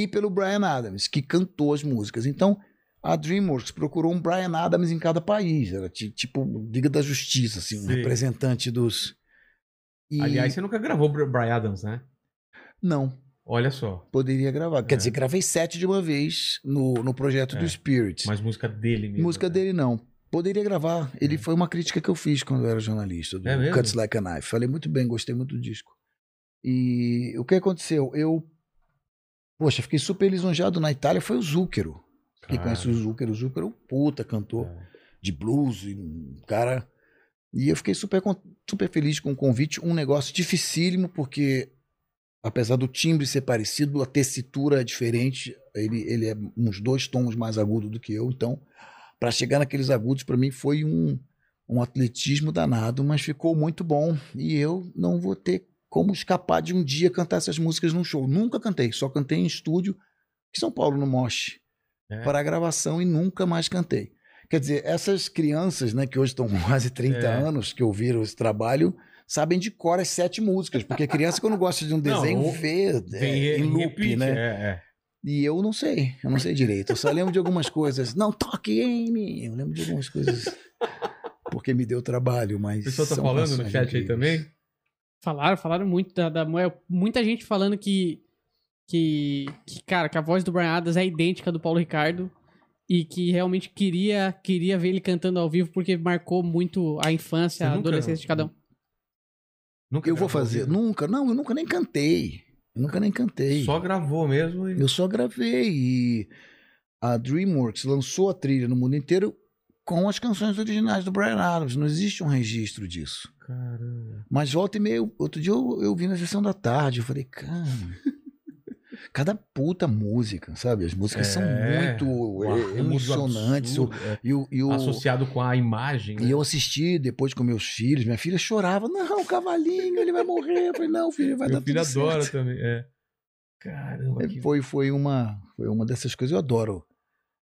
E pelo Brian Adams, que cantou as músicas. Então, a DreamWorks procurou um Brian Adams em cada país. Era ti- tipo Liga da Justiça, assim, um Sim. representante dos. E- Aliás, você nunca gravou Br- Brian Adams, né? não, Olha só. poderia gravar. Quer É. dizer, gravei sete de uma vez no, no projeto É, do Spirit. Mas música dele mesmo. Música né? dele não. Poderia gravar. Ele foi uma crítica que eu fiz quando eu era jornalista, do É mesmo? Cuts Like a Knife. Falei muito bem, gostei muito do disco. E o que aconteceu? Eu, poxa, fiquei super lisonjeado na Itália. Foi o Zúquero. Quem conhece o Zúquero? O Zúquero é um puta cantor É. de blues, um cara. E eu fiquei super, super feliz com o convite. Um negócio dificílimo, porque apesar do timbre ser parecido, a tessitura é diferente. Ele, ele é uns dois tons mais agudo do que eu. Então, para chegar naqueles agudos, para mim foi um, um atletismo danado, mas ficou muito bom. E eu não vou ter como escapar de um dia cantar essas músicas num show. Nunca cantei, só cantei em estúdio em São Paulo, no Mosh É. para a gravação e nunca mais cantei. Quer dizer, essas crianças, né, que hoje estão (laughs) com quase 30 É. anos, que ouviram esse trabalho, sabem de cor as sete músicas, porque criança, quando gosta de um Não, desenho, ou- vê é, em loop, repeat, né? É, é. E eu não sei, eu não sei direito. Eu só lembro de algumas coisas. Não toque em mim. Eu lembro de algumas coisas. Porque me deu trabalho, mas. O pessoal tá falando no chat aí incríveis. também? Falaram, falaram muito da, da Moel. Muita gente falando que, que, que, cara, que a voz do Brian Adams é idêntica do Paulo Ricardo. E que realmente queria, queria ver ele cantando ao vivo porque marcou muito a infância, a nunca- adolescência de cada um. Nunca Eu vou fazer. Nunca, não, eu nunca nem cantei. Eu nunca nem cantei. Só gravou mesmo e... Eu só gravei e a DreamWorks lançou a trilha no mundo inteiro com as canções originais do Brian Adams. Não existe um registro disso. Caramba. Mas volta e meia, outro dia eu, eu vi na sessão da tarde, eu falei, cara, cada puta música, sabe? As músicas são É, muito eh, arranjo emocionantes. O- absurdo, é. E, o, e, o- Associado com a imagem, né? e eu assisti depois com meus filhos, minha filha chorava, não, cavalinho, ele vai morrer. Eu falei, não, filho, vai Meu dar filho tudo adora certo. também, é. Caramba, que... Foi, foi, uma, foi uma dessas coisas. Eu adoro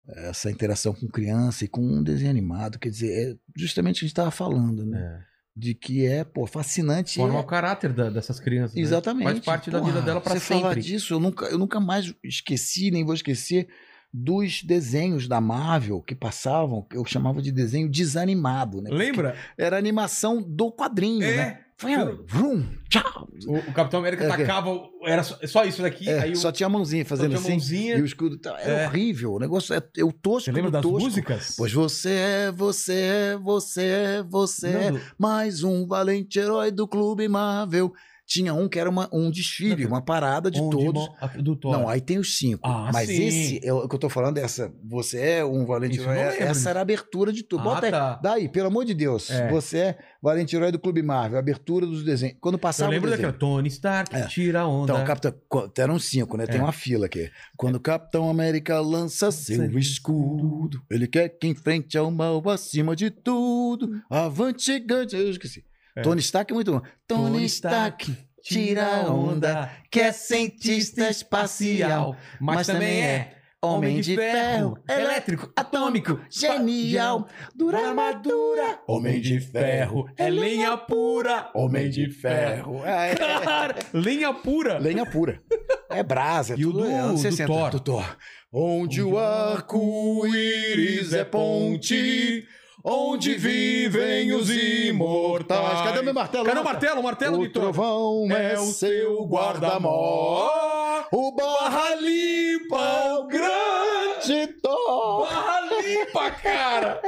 essa interação com criança e com um desenho animado. Quer dizer, é justamente o que a gente estava falando, né? É. De que é, pô, fascinante. Forma é- o caráter da- dessas crianças, né? Exatamente. Faz parte da vida Porra, dela pra Você falar sempre. disso, eu nunca, eu nunca mais esqueci, nem vou esquecer dos desenhos da Marvel que passavam, que eu chamava de desenho desanimado, né? Lembra? Era animação do quadrinho, né? Foi É. vrum, tchau. O, o Capitão América É, que- tacava... Era só, só isso daqui, É, o... só tinha a mãozinha fazendo assim. mãozinha. E o escudo. Era É. horrível. O negócio é eu tosco. Você lembra das tosco. músicas? Pois você é, você é, você é, você é Não, do- mais um valente herói do Clube Marvel. Tinha um que era uma- um desfile, uma parada de Onde todos. Thor. Não, aí tem os cinco. Ah, mas sim. esse, é o que eu tô falando, essa. Você é um eu não lembro Essa era a abertura de tudo. Ah, Bota aí. tá. Daí, pelo amor de Deus. É. Você é valente herói do Clube Marvel. Abertura dos desenhos. Quando Eu passava lembro o desenho. daquela Tony Stark, É. tira a onda. Então, Capitão, eram cinco, né? Tem É. uma fila aqui. Quando o Capitão América lança seu Seu escudo, ele quer que enfrente ao mal acima de tudo. Avante, gigante. Eu esqueci. É. Tony Stark é muito bom. Tony, Tony Stark, Stark, tira a onda, que é cientista espacial, mas, também é homem de ferro, elétrico, atômico, genial, dura armadura, Homem de ferro, é lenha pura. homem de ferro. É, é, Cara, lenha pura. Lenha pura. É brasa. é E o tudo do- é anos do 60. Thor? Do Thor. Onde o arco-íris é ponte, onde vivem os imortais. Cadê meu martelo? Cadê o martelo? O martelo O trovão é, o seu guarda-mó. O barra limpa o grande Thor. Barra limpa, cara!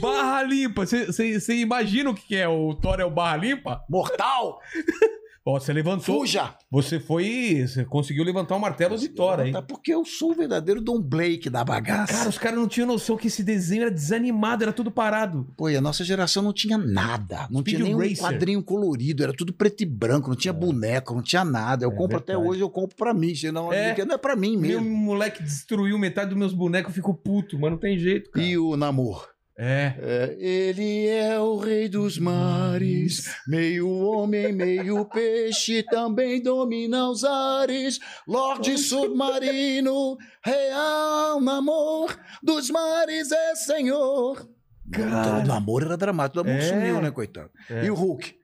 Barra limpa. Você imagina o que que é? O Thor é o barra limpa? Mortal, (laughs) Ó, você levantou. fuja. Você foi. Você conseguiu levantar o martelo de Thor aí. Tá, Porque eu sou o verdadeiro Don Blake da bagaça. Cara, os caras não tinham noção que esse desenho era desanimado, era tudo parado. Pô, e a nossa geração não tinha nada. Não Speed tinha nenhum Racer. quadrinho colorido. Era tudo preto e branco. Não tinha boneco, não tinha nada. Eu É compro até verdade. hoje, eu compro pra mim. Senão É. não é pra mim Meu mesmo. moleque destruiu metade dos meus bonecos, eu fico puto, mas não tem jeito, cara. E o namor? É. É, ele é o rei dos mares, meio homem, meio peixe, também domina os ares. Lorde submarino, real namor, dos mares é senhor. Cara. O amor era dramático. O do amor É. sumiu, né, coitado? É. E o Hulk?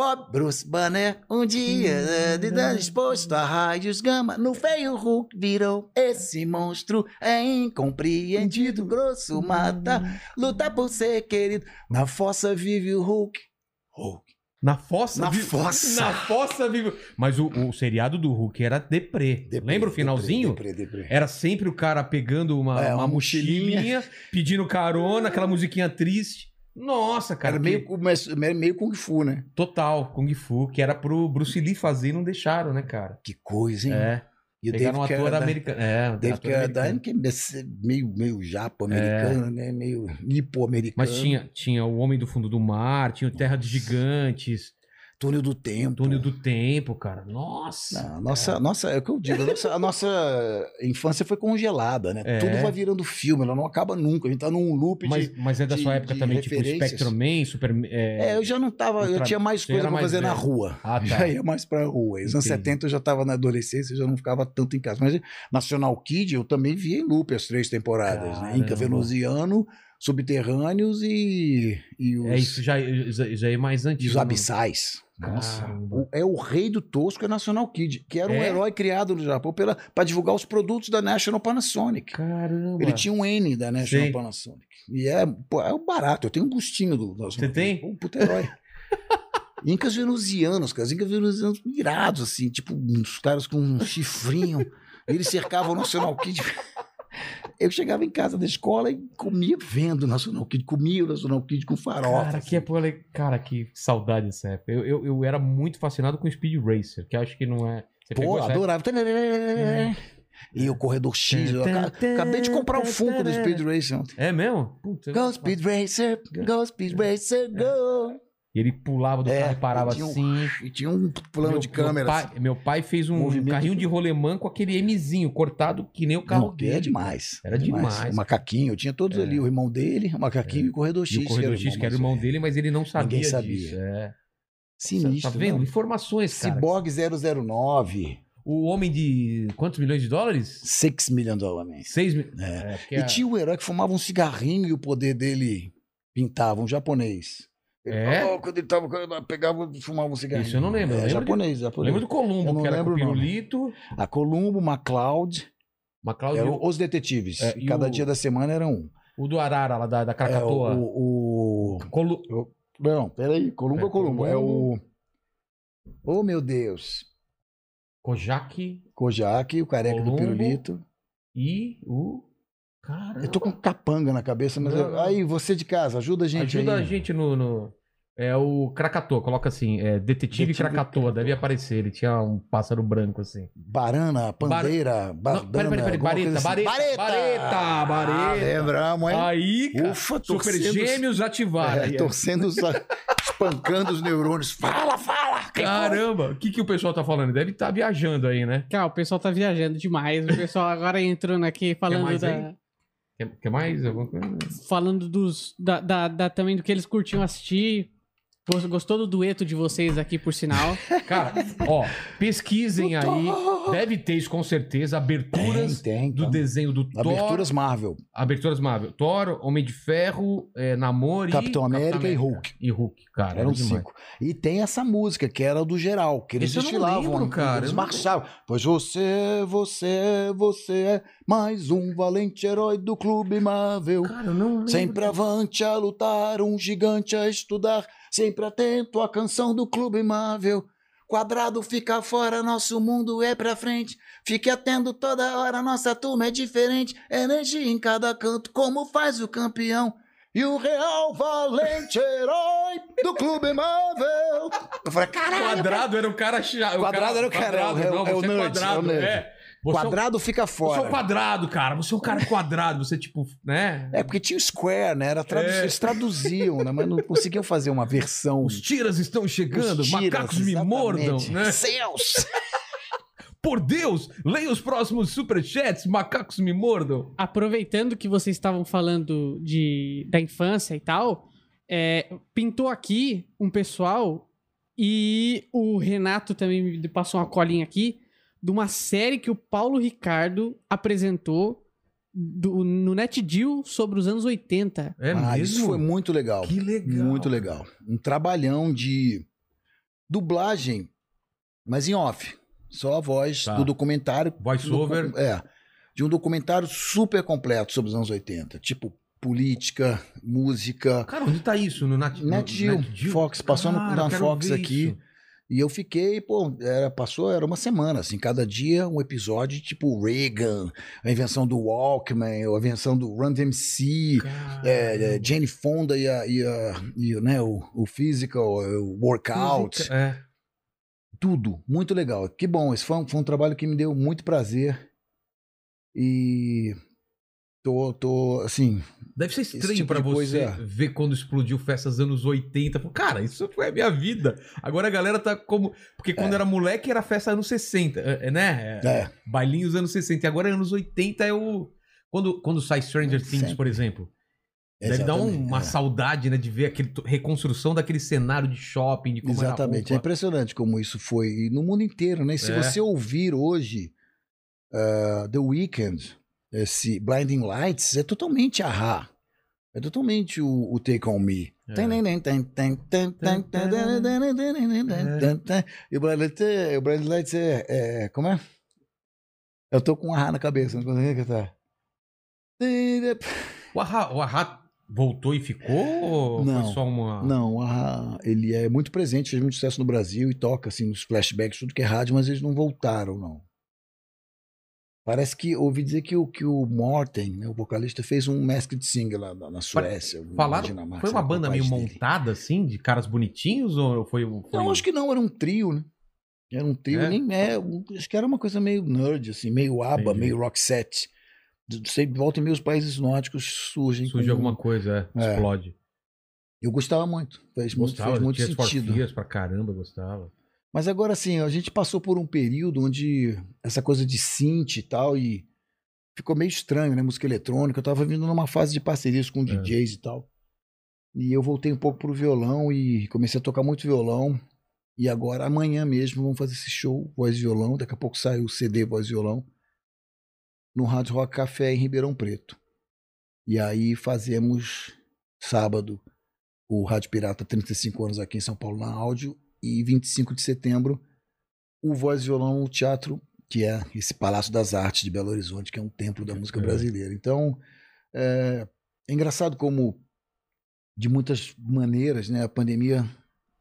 Bob Bruce Banner, um dia de dar exposto a raios gama, no feio Hulk virou esse monstro, é incompreendido, grosso, mata, luta por ser querido. Na fossa vive o Hulk. Hulk. Na fossa? Na vi- fossa. Na fossa vivo. Mas o, o seriado do Hulk era deprê. Lembra o finalzinho? Deprê, deprê, deprê. Era sempre o cara pegando uma, É, uma uma mochilinha, pedindo carona, aquela musiquinha triste. Nossa, cara. Era que- meio, mas- meio Kung Fu, né? Total, Kung Fu, que era pro Bruce Lee fazer e não deixaram, né, cara? Que coisa, hein? É. E Pegaram um ator Carradine- americano. É, David ator americano. Que é meio, meio japo americano, né? Meio nipo-americano. Mas tinha, tinha O Homem do Fundo do Mar, tinha o Terra dos Gigantes, Túnel do Tempo. Túnel do Tempo, cara. Nossa. Não, a nossa, nossa, é o que eu digo, a nossa, a nossa infância foi congelada, né? É. Tudo vai virando filme, ela não acaba nunca. A gente tá num loop Mas, de. mas é da de- sua época também, tipo referências. Spectrum Man, Super. É... É, eu já não tava, eu tinha mais coisa pra mais fazer na velho. rua. Ah, tá. (laughs) Já ia mais pra rua. Nos anos Entendi. 70 eu já tava na adolescência, eu já não ficava tanto em casa. Mas National Kid eu também vi em loop as três temporadas, né? Inca Caramba. Venusiano, Subterrâneos e, e os, É isso, já, já, já é mais e antigo. os né? Abissais. Nossa, o- é o rei do tosco é National Kid, que era um É? herói criado no Japão para divulgar os produtos da National Panasonic. Caramba. Ele tinha um N da National Sei. Panasonic. E é, pô, é barato. Eu tenho um gostinho do Você tem? Um puta herói. (laughs) Incas venusianos, cara. Incas venusianos irados, assim, tipo, uns caras com um chifrinho. Eles cercavam o National Kid. (laughs) Eu chegava em casa da escola e comia vendo o National Kid, comia o National Kid com farofa. Cara, assim. que, le- cara, que saudade dessa época. Eu, eu, eu era muito fascinado com Speed Racer, que eu acho que não é. Você Pô, adorava. E o Corredor X. Eu aca- acabei de comprar o Funko do Speed Racer ontem. É mesmo? Puta, Go Speed Racer, go Speed Racer, go. E ele pulava do É, carro e parava e tinha um assim. E tinha um plano meu, de câmera. Meu assim. pai, meu pai fez um Movimento carrinho de- de rolemã com aquele Mzinho cortado que nem o carro Não, dele. é demais. Era é demais. O macaquinho, eu tinha todos É. ali, o irmão dele, o macaquinho e o Corredor X. E o Corredor X, que era o irmão dele, mas ele não sabia Ninguém sabia. disso. É. Sinistro. Tá vendo? não. Informações, cara. Cyborg 009, O homem de quantos milhões de dólares? 6 million dollars. Seis mil. É. É, E tinha o herói que fumava um cigarrinho e o poder dele pintava, um japonês. É? oh, quando ele tava, pegava, fumava um cigarrinho. Isso eu não lembro, eu É, lembro de- japonês, japonês. Lembra do Columbo, Eu que era com lembro o pirulito. A Columbo, MacLeod, MacLeod, eram o, os detetives. É, e e cada o- dia da semana era um. o do Arara, lá da, da É, Krakatoa. o, o- Colu- Não, peraí. Columbo É, é Columbo. É o. Oh, meu Deus. Kojak Kojak, o careca Columbo. do pirulito. e o. Cara. Eu tô com capanga na cabeça, mas. Eu-. Aí, você de casa, ajuda a gente Ajuda aí. a gente no, no- É o Krakatoa, coloca assim, é Detetive, Detetive Krakatoa, deve aparecer. Ele tinha um pássaro branco assim. Barana, pandeira, Não, badana. peraí, peraí, peraí. Bareta, assim. bareta, bareta, Ah, bareta. lembramos, hein? Aí, cara, Ufa, Super torcendo- Gêmeos ativaram. É, torcendo, os, espancando os neurônios. Fala, fala! Caramba, o que, que o pessoal tá falando? Deve estar viajando aí, né? Cara, o pessoal tá viajando demais. O pessoal agora entrando aqui falando mais da. aí? Quer, quer mais? Alguma coisa? Falando dos. Da, da, da- também do que eles curtiam assistir. Gos- Gostou do dueto de vocês aqui, por sinal. (laughs) Cara, ó, pesquisem aí. Deve ter isso com certeza. Aberturas Tem, tem. do então. desenho do Thor. Aberturas Marvel. Aberturas Marvel. Thor, Homem de Ferro, é, Namor e... Capitão América e Hulk. E Hulk, cara. Eram era demais. cinco. E tem essa música, que era do geral, que eles Esse eu não lembro, cara, Eles marchavam. Pois você, você, você é mais um valente herói do Clube Marvel. Cara, eu não lembro. Sempre avante a lutar, um gigante a estudar, sempre atento à canção do Clube Marvel. Quadrado fica fora, nosso mundo é pra frente. Fique atento toda hora, nossa turma é diferente. Energia em cada canto, como faz o campeão. E o real valente herói do Clube Marvel. Eu falei, caralho. Quadrado era o cara chato. Quadrado era o cara, Quadrado, é o- não, é o você nerd, quadrado, é o nerd. é. Você é um- Quadrado fica Você é fora. um quadrado, cara. Você é um cara quadrado. Você, tipo, né? É, porque tinha o Square, né? Era tradu- É. Eles traduziam, né? Mas não conseguiam fazer uma versão. Os tiras estão chegando, Os tiras, macacos me exatamente. mordam, né? Céus! (laughs) Por Deus, leia os próximos superchats, macacos me mordam. Aproveitando que vocês estavam falando de, da infância e tal, é, pintou aqui um pessoal e o Renato também me passou uma colinha aqui de uma série que o Paulo Ricardo apresentou do- no NetGeo sobre os anos 80. É ah, mesmo? isso foi muito legal. Que legal. Muito legal. Um trabalhão de dublagem, mas em off. Só a voz Tá. do documentário. Voice over. Do- é. De um documentário super completo sobre os anos 80. Tipo, política, música. Cara, onde tá isso? No Nat, no Net Fox, passou no- Cara, na eu quero Fox aqui. isso. E eu fiquei, pô, era, passou, era uma semana, assim, cada dia um episódio, tipo Reagan, a invenção do Walkman, a invenção do Run DMC, é, é, Jane Fonda e, a, e, a, e o, né, o, o physical, o workout, É. tudo, muito legal. Que bom, esse foi um, foi um trabalho que me deu muito prazer e tô, tô assim, Deve ser estranho tipo pra de você coisa- ver quando explodiu festas anos 80. Pô, Cara, isso foi a minha vida. Agora a galera tá como. Porque quando era moleque era festa anos 60, é, é, né? é, Bailinhos anos 60. E agora é anos 80 é o. Quando, quando sai Stranger Things, Sempre. por exemplo. Deve dar um- uma é. saudade, né? De ver aquele reconstrução daquele cenário de shopping, de como Exatamente. É a impressionante como isso foi. E no mundo inteiro, né? E se É. você ouvir hoje ah, The Weeknd, esse Blinding Lights, é totalmente ahá. É totalmente o, o Take On Me. É. E o Blinding Lights é. É, é- Como é? Eu tô com um ahá na cabeça, não consigo cantar. O Ahá, o Ahá voltou e ficou? Ou Não. foi só uma. Não, o Ahá, ele é muito presente, fez muito sucesso no Brasil e toca assim nos flashbacks, tudo que é rádio, mas eles não voltaram, não. Parece que ouvi dizer que o, que o Morten, né, o vocalista, fez um Masked Singer lá na, na Suécia. Falaram, Dinamarca, foi uma banda meio dele. montada, assim, de caras bonitinhos? Ou foi. foi... Não, acho que não, era um trio, né? Era um trio, É? nem é, acho que era uma coisa meio nerd, assim, meio Entendi. meio rock set. Sei, volta e meia os países nórdicos surgem. surge alguma coisa, é, É. explode. Eu gostava muito, fez muito, Gostava, fez muito for sentido. Pra caramba, gostava. Mas agora assim, a gente passou por um período onde essa coisa de synth e tal, e ficou meio estranho, né? Música eletrônica. Eu tava vindo numa fase de parcerias com DJs e tal. E eu voltei um pouco pro violão e comecei a tocar muito violão. E agora, amanhã mesmo, vamos fazer esse show, voz e violão. Daqui a pouco sai o CD voz e violão. No Rádio Rock Café em Ribeirão Preto. E aí fazemos sábado o Rádio Pirata 35 anos aqui em São Paulo na áudio e 25 de setembro o Voz e Violão no Teatro, que é esse Palácio das Artes de Belo Horizonte, que é um templo da música É. brasileira. Então, é, é engraçado como, de muitas maneiras, né, a pandemia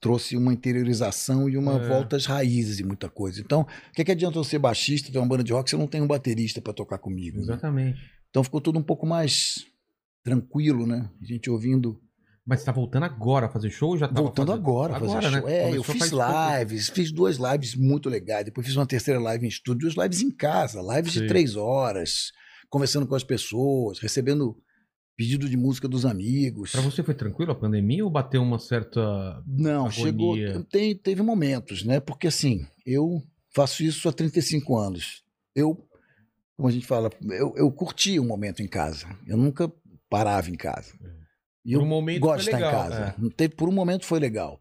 trouxe uma interiorização e uma É. volta às raízes de muita coisa. Então, o que, que adianta eu ser baixista, ter uma banda de rock, se eu não tenho um baterista para tocar comigo? né? Exatamente. Então ficou tudo um pouco mais tranquilo, né? A gente ouvindo Mas tá voltando agora a fazer show ou já Voltando fazendo? agora a fazer Agora, show. né? É, eu Começou fiz faz pouco. lives, fiz duas lives muito legais. Depois fiz uma terceira live em estúdio, duas lives em casa, lives Sim. de três horas, conversando com as pessoas, recebendo pedido de música dos amigos. Pra você foi tranquilo a pandemia ou bateu uma certa. Não, agonia? chegou. Tem, teve momentos, né? Porque assim, eu faço isso há 35 anos. Eu, como a gente fala, eu, eu curti um momento em casa. Eu nunca parava em casa. E Por eu um momento gosto de estar em casa. é. Teve- Por um momento foi legal.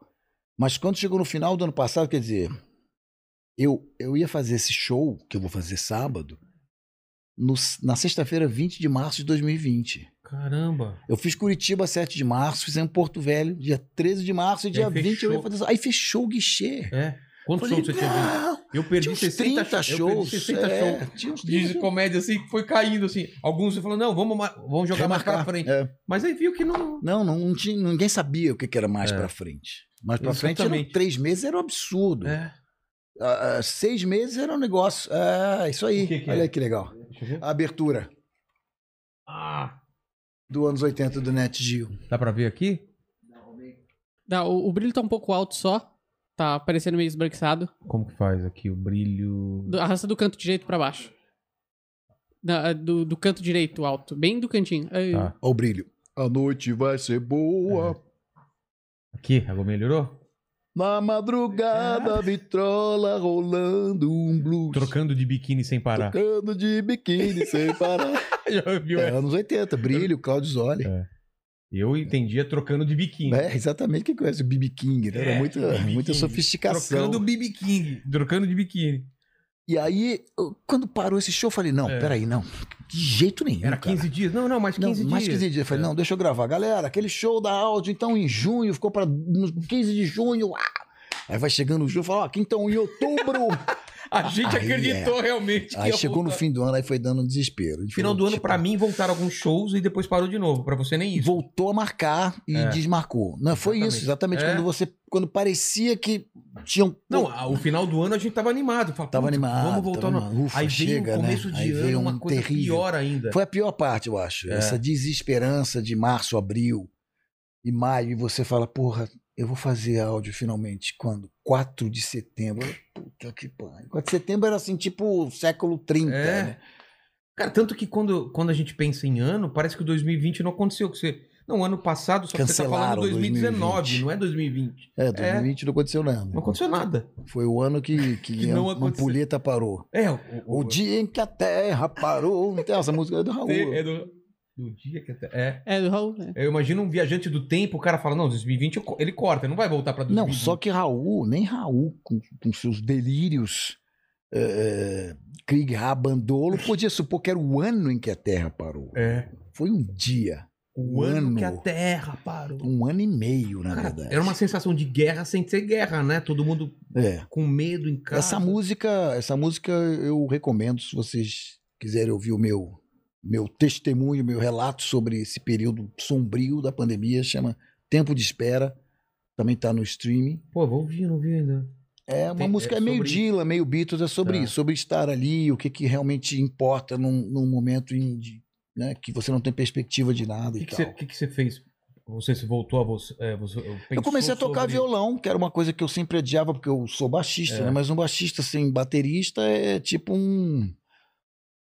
Mas quando chegou no final do ano passado, quer dizer, eu, eu ia fazer esse show, que eu vou fazer sábado, no- na sexta-feira, 20 de março de 2020. Caramba. Eu fiz Curitiba 7 de março, fizemos Porto Velho, dia 13 de março e E dia aí 20 eu ia fechou. fazer. Aí fechou o guichê. É. Quantos Falei, shows você tinha visto? "Não, Eu perdi tinha uns 60 30 shows. Eu perdi shows. 60 é, shows. tinha uns 30 De comédia assim, que foi caindo assim. Alguns você falou, não, vamos, vamos jogar mais pra Remarcar. frente. É. Mas aí viu que não. Não, não, não tinha, ninguém sabia o que, era mais É. pra frente. Mais pra frente eram três meses, era um absurdo. É. Ah, seis meses era um negócio. Ah, isso aí. Que que Olha é? aí que legal. A abertura Ah, do anos 80 do Net Geo. dá pra ver aqui? Dá, o, o brilho tá um pouco alto só. Tá parecendo meio esbranquiçado. Como que faz aqui o brilho? Do- Arrasta do canto direito pra baixo. Da- do, do canto direito alto. Bem do cantinho. Aí. Tá. Olha o brilho. A noite vai ser boa. Aqui, agora melhorou? Na madrugada, vitrola rolando um blues. Trocando de biquíni sem parar. Tocando de biquíni sem parar. (laughs) Já viu? É, É. anos 80, brilho, Claudio Zoli. Eu entendia trocando de biquíni. É, exatamente quem conhece o BB King, né? Era É, muita, BB muita King. sofisticação. Trocando BB King. Trocando de biquíni. E aí, quando parou esse show, eu falei, não, É. peraí, não. de jeito nenhum. Era cara. 15 dias? Não, não, mais Não, 15 dias. mais 15 dias. Eu falei, É. não, deixa eu gravar. Galera, aquele show da áudio, então, em junho, ficou para 15 de junho. ah! Aí vai chegando o junho, fala, ó, aqui então, em outubro. (laughs) A gente Aí, acreditou realmente que aí chegou no fim do ano, aí foi dando um desespero. No final do ano, pra mim, voltaram alguns shows e depois parou de novo. Pra você nem isso. Voltou a marcar e É. desmarcou. Não, foi Exatamente. isso, exatamente. É. Quando você. Quando parecia que tinham. Não, o final do ano a gente tava animado. Falava, Tava "Putz, animado, Vamos voltar tava no... Ufa, Aí veio chega, o começo né? de Aí ano, veio uma um coisa terrível. pior ainda. Foi a pior parte, eu acho. É. Essa desesperança de março, abril e maio, e você fala, porra, eu vou fazer áudio finalmente quando? 4 de setembro. Puta que pariu. 4 de setembro era assim, tipo século 30, É. né? Cara, tanto que quando, quando a gente pensa em ano, parece que o 2020 não aconteceu. Que você... Não, ano passado, só que você tá falando Cancelaram 2019, 2020. não é 2020. É, 2020 não aconteceu nada. Não aconteceu nada. Foi o ano que, que, (laughs) Que não a ampulheta parou. É, o, O dia em que a terra parou. Não tem essa música é do Raul. É do, do dia que até. É. É, do Raul, né? Eu imagino um viajante do tempo, o cara fala, não, 2020 eu co- ele corta, não vai voltar pra 2020. Não, só que Raul, nem Raul, com, com seus delírios, é, Krieg Rabandolo, podia supor que era o ano em que a Terra parou. É. Foi um dia, O Um ano, ano. que a Terra parou. um ano e meio, na Cara, verdade. era uma sensação de guerra sem ser guerra, né? Todo mundo É. com medo em casa. Essa música, essa música eu recomendo se vocês quiserem ouvir o meu meu testemunho, meu relato sobre esse período sombrio da pandemia, chama Tempo de Espera. Também está no streaming. Pô, vou ouvir, não vi ainda. É uma Tem- música é é meio sobre Dylan, meio Beatles, é sobre Tá. isso, sobre estar ali, o que, que realmente importa num, num momento em de- né, que você não tem perspectiva de nada O e que, que, tal. você, que que você fez? Você se voltou a você. é, você Eu comecei a tocar sobre- violão, que era uma coisa que eu sempre adiava, porque eu sou baixista, É. né? Mas um baixista sem baterista é tipo um.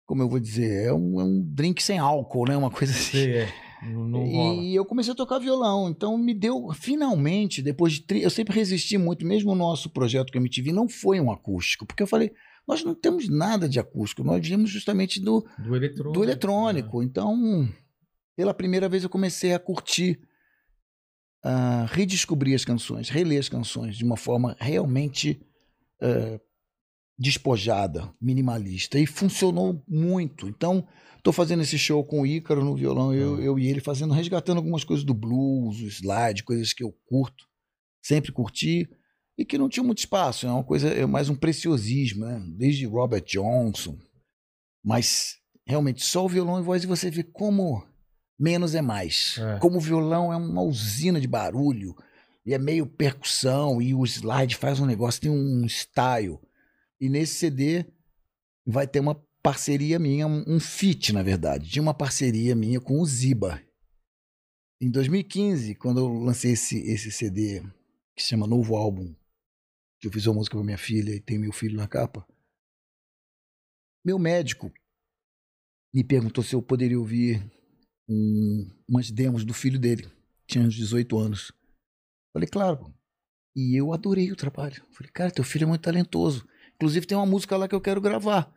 Como eu vou dizer? É um, é um drink sem álcool, né? Uma coisa (laughs) assim. Sei, é. Não. E eu comecei a tocar violão, então me deu, finalmente, depois de. Tri... Eu sempre resisti muito, mesmo o nosso projeto que a MTV não foi um acústico, porque eu falei, nós não temos nada de acústico, nós viemos justamente do, Do eletrônico. do eletrônico. Então, pela primeira vez eu comecei a curtir, a redescobrir as canções, reler as canções de uma forma realmente eh, despojada, minimalista. E funcionou muito. Então, estou fazendo esse show com o Ícaro no violão, eu, eu e ele fazendo, resgatando algumas coisas do blues, o slide, coisas que eu curto, sempre curti. E que não tinha muito espaço, é uma coisa, é mais um preciosismo, né? Desde Robert Johnson, mas realmente só o violão e voz e você vê como menos é mais. É. Como o violão é uma usina de barulho e é meio percussão e o slide faz um negócio, tem um style. E nesse CD vai ter uma parceria minha, um um feat, na verdade, de uma parceria minha com o Ziba. Em 2015, quando eu lancei esse, esse CD que se chama Novo Álbum, que eu fiz uma música para minha filha e tem meu filho na capa, meu médico me perguntou se eu poderia ouvir um- umas demos do filho dele. Tinha uns 18 anos. Falei, claro. E eu adorei o trabalho. Falei, cara, teu filho é muito talentoso. Inclusive tem uma música lá que eu quero gravar.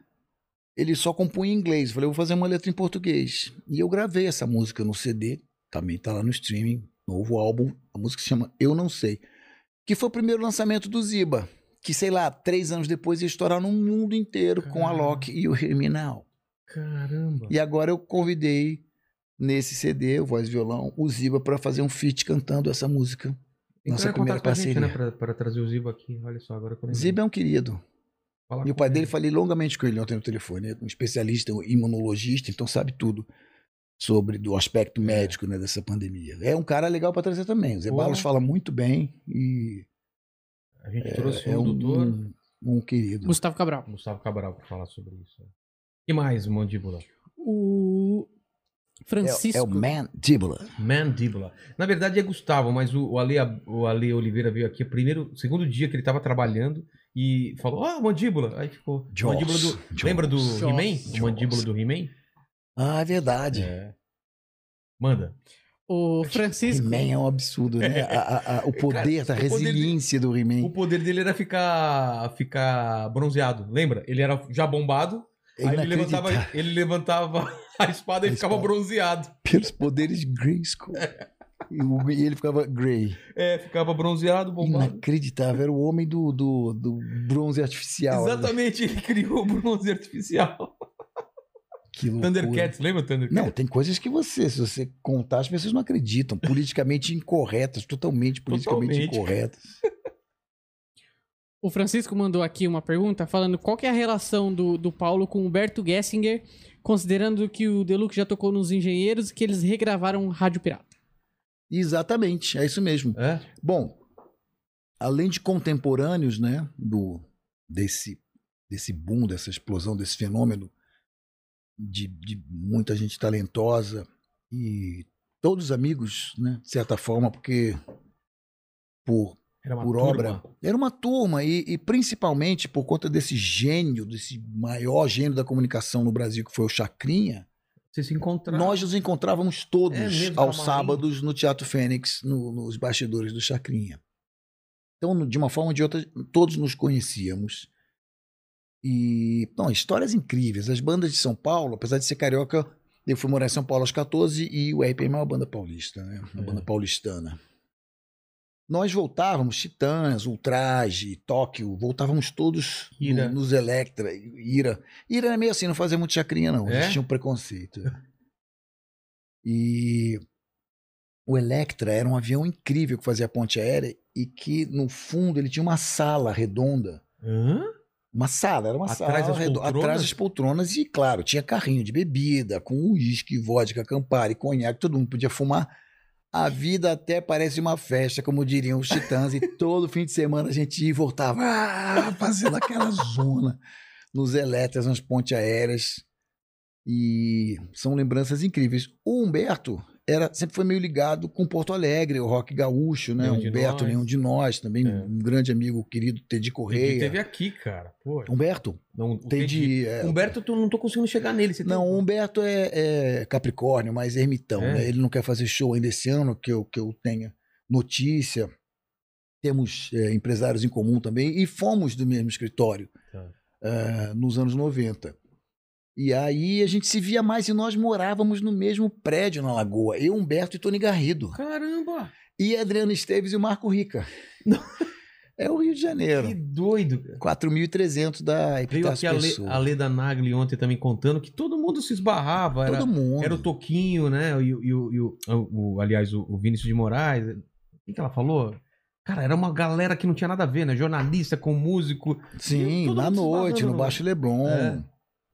Ele só compunha em inglês. Falei, eu vou fazer uma letra em português. E eu gravei essa música no CD. Também tá lá no streaming. Novo álbum. A música se chama Eu Não Sei. Que foi o primeiro lançamento do Ziba. Que, sei lá, três anos depois ia estourar no mundo inteiro com a Caramba. Loki e o Now. Caramba. E agora eu convidei nesse CD, o Voz e Violão, o Ziba para fazer um feat cantando essa música. Entra nossa em primeira contato com a gente, parceria. né? Pra, pra trazer o Ziba aqui. Olha só, agora lembrei. Ziba é um querido. Fala E o pai ele. dele, falei longamente com ele ontem no telefone. É um especialista, um imunologista, então sabe tudo sobre do aspecto médico né, dessa pandemia. É um cara legal para trazer também. O Zé. Barros fala muito bem e A gente trouxe é o um, doutor um, um querido. Gustavo Cabral. Gustavo Cabral pra falar sobre isso. E mais, mandíbula? O Francisco. É, é o Mandíbula. Mandíbula. Na verdade é Gustavo, mas o, o, Ale, o Ale Oliveira veio aqui primeiro, segundo dia que ele tava trabalhando e falou: Ah, mandíbula. Aí ficou. Jaws. Mandíbula do. Jaws. Lembra do. He-Man? O mandíbula do He-Man? Ah, é verdade. É. Manda. O Francisco. He-Man é um absurdo, né? A- a- a- o poder da o poder de- resiliência do O He-Man. poder dele era ficar, ficar bronzeado. Lembra? Ele era já bombado. É aí ele levantava, ele levantava (laughs) a espada e ficava bronzeado. Pelos poderes de Grayskull. O- e ele ficava Grey. É, ficava bronzeado, bombado. Inacreditável. Era o homem do, do, do bronze artificial. né? Exatamente, ele criou o bronze artificial. Que loucura. Thundercats, lembra o Thundercats? Não, tem coisas que você, se você contar, as pessoas não acreditam. Politicamente incorretas, totalmente politicamente Totalmente. incorretas. (laughs) O Francisco mandou aqui uma pergunta falando qual que é a relação do, do Paulo com o Humberto Gessinger, considerando que o Deluxe já tocou nos Engenheiros e que eles regravaram Rádio Pirata. Exatamente, é isso mesmo. É? Bom, além de contemporâneos, né, do desse desse boom, dessa explosão, desse fenômeno de, de muita gente talentosa e todos amigos, né, de certa forma, porque por por turma. obra. Era uma turma, e, e principalmente por conta desse gênio, desse maior gênio da comunicação no Brasil, que foi o Chacrinha, Se nós nos encontrávamos todos É aos sábados no Teatro Fênix, no- nos bastidores do Chacrinha. Então, de uma forma ou de outra, todos nos conhecíamos. E, não, histórias incríveis. As bandas de São Paulo, apesar de ser carioca, eu fui morar em São Paulo aos 14 e o RPM é uma banda paulista, né? Uma É. banda paulistana. Nós voltávamos, Titãs, Ultraje, Tóquio, voltávamos todos no- nos Electra, Ira. Ira era meio assim, não fazia muito chacrinha, não. É? Eles tinham preconceito. E o Electra era um avião incrível que fazia ponte aérea e que, no fundo, ele tinha uma sala redonda. Hã? Uma sala, era uma Atrás sala das redo- poltronas? atrás das poltronas e, claro, tinha carrinho de bebida, com uísque, vodka, campari, conhaque, todo mundo podia fumar. A vida até parece uma festa, como diriam os titãs, e todo fim de semana a gente ia e voltava, ah, fazendo aquela zona nos elétricas, nas pontes aéreas. E são lembranças incríveis. O Humberto era, sempre foi meio ligado com Porto Alegre, o rock gaúcho, né? Nenhum Humberto, nenhum de nós, também É. um grande amigo querido, Teddy Ele Correia. teve aqui, cara. Pô. Humberto, Não, Teddy. É, Humberto, eu não tô conseguindo chegar nele. Você tem- não, o Humberto é, é Capricórnio, mas ermitão, É? né? Ele não quer fazer show ainda esse ano, que eu, que eu tenha notícia. Temos é, empresários em comum também, e fomos do mesmo escritório Tá. é, nos anos 90. E aí a gente se via mais e nós morávamos no mesmo prédio na Lagoa. Eu, Humberto e Tony Garrido. Caramba! E Adriano Esteves e o Marco Rica. (laughs) É o Rio de Que Janeiro. doido. cara. 4.300 da Veio Epitácio aqui a, Le, Pessoa. a Leda Nagli ontem também contando que todo mundo se esbarrava. Era, Todo mundo. era o Toquinho, né? E, o- e o- e o, o- aliás, o, o Vinícius de Moraes. O que, que ela falou? Cara, era uma galera que não tinha nada a ver, né? Jornalista com músico. Sim, na noite, no- Baixo Leblon. É.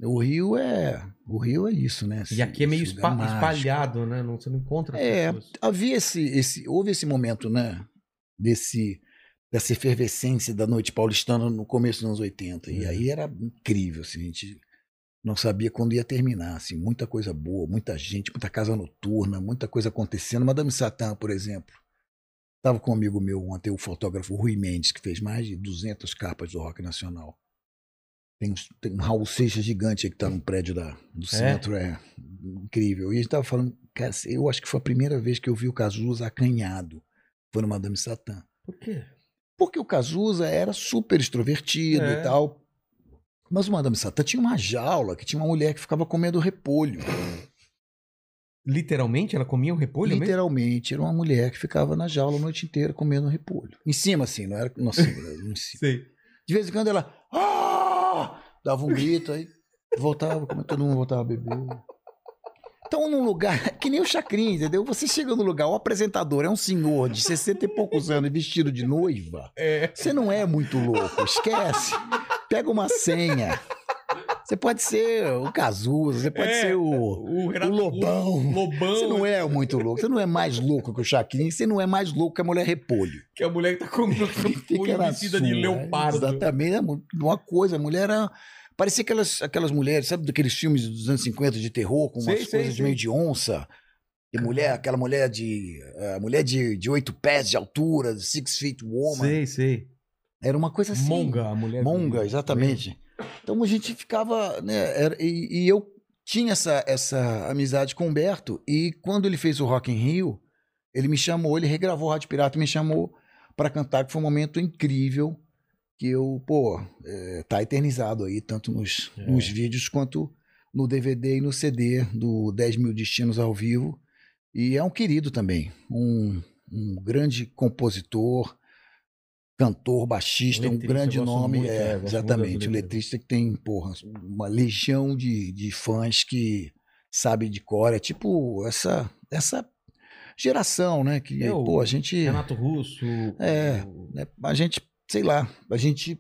O Rio é. O Rio é isso, né? E aqui é meio espa- mágico. espalhado, né? Não, você não encontra É, pessoas. havia esse, esse. Houve esse momento, né? Desse. Dessa efervescência da noite paulistana no começo dos anos 80. E É. aí era incrível, assim, a gente não sabia quando ia terminar, assim, muita coisa boa, muita gente, muita casa noturna, muita coisa acontecendo. Madame Satã, por exemplo, estava com um amigo meu ontem, o fotógrafo Rui Mendes, que fez mais de 200 capas do rock nacional. Tem, tem um Raul Seixas gigante aí que está no prédio da, do centro, é incrível. E a gente tava falando, cara, eu acho que foi a primeira vez que eu vi o Cazuza acanhado, foi no Madame Satã. Por quê? Porque o Cazuza era super extrovertido É. e tal. Mas o Madame Satã tinha uma jaula que tinha uma mulher que ficava comendo repolho. Literalmente ela comia o repolho mesmo? Literalmente, era uma mulher que ficava na jaula a noite inteira comendo repolho. Em cima, assim, não era. Nossa, (laughs) em cima. Sei. De vez em quando ela. Dava um grito, aí voltava, como todo mundo voltava a beber. Então, num lugar, (laughs) que nem o Chacrinha, entendeu? Você chega no lugar, o apresentador é um senhor de 60 e poucos anos vestido de noiva. É. Você não é muito louco, esquece. Pega uma senha. Você pode ser o Cazuza, você pode É, ser o, O, o Lobão. o Lobão. Você não é muito louco, você não é mais louco que o Chacrinha, você não é mais louco que a mulher repolho. Que a mulher que tá comendo (laughs) repolho vestida sua, de leopardo. Exatamente, é uma coisa, a mulher era... Parecia aquelas, aquelas mulheres, sabe daqueles filmes dos anos 50 de terror, com umas Sei, coisas sei. meio de onça? E mulher, aquela mulher de... A mulher de, de oito pés de altura, six feet woman. Sei, sei. Era uma coisa assim. Monga, a mulher. Monga, exatamente. Então a gente ficava, né? era- e, e eu tinha essa, essa amizade com o Humberto. E quando ele fez o Rock in Rio, ele me chamou, ele regravou o Rádio Pirata e me chamou para cantar, que foi um momento incrível que eu, pô, é, tá eternizado aí, tanto nos, É. nos vídeos quanto no DVD e no CD do 10 mil Destinos ao vivo. E é um querido também, um, um grande compositor, cantor, baixista, um Letrista, grande eu gosto nome. muito, é, é, das exatamente. O letrista que tem, porra, uma legião de, de fãs que sabe de cor. É tipo essa, essa geração, né? Que, É, o pô, a gente. Renato Russo. É. né, a gente, sei lá, a gente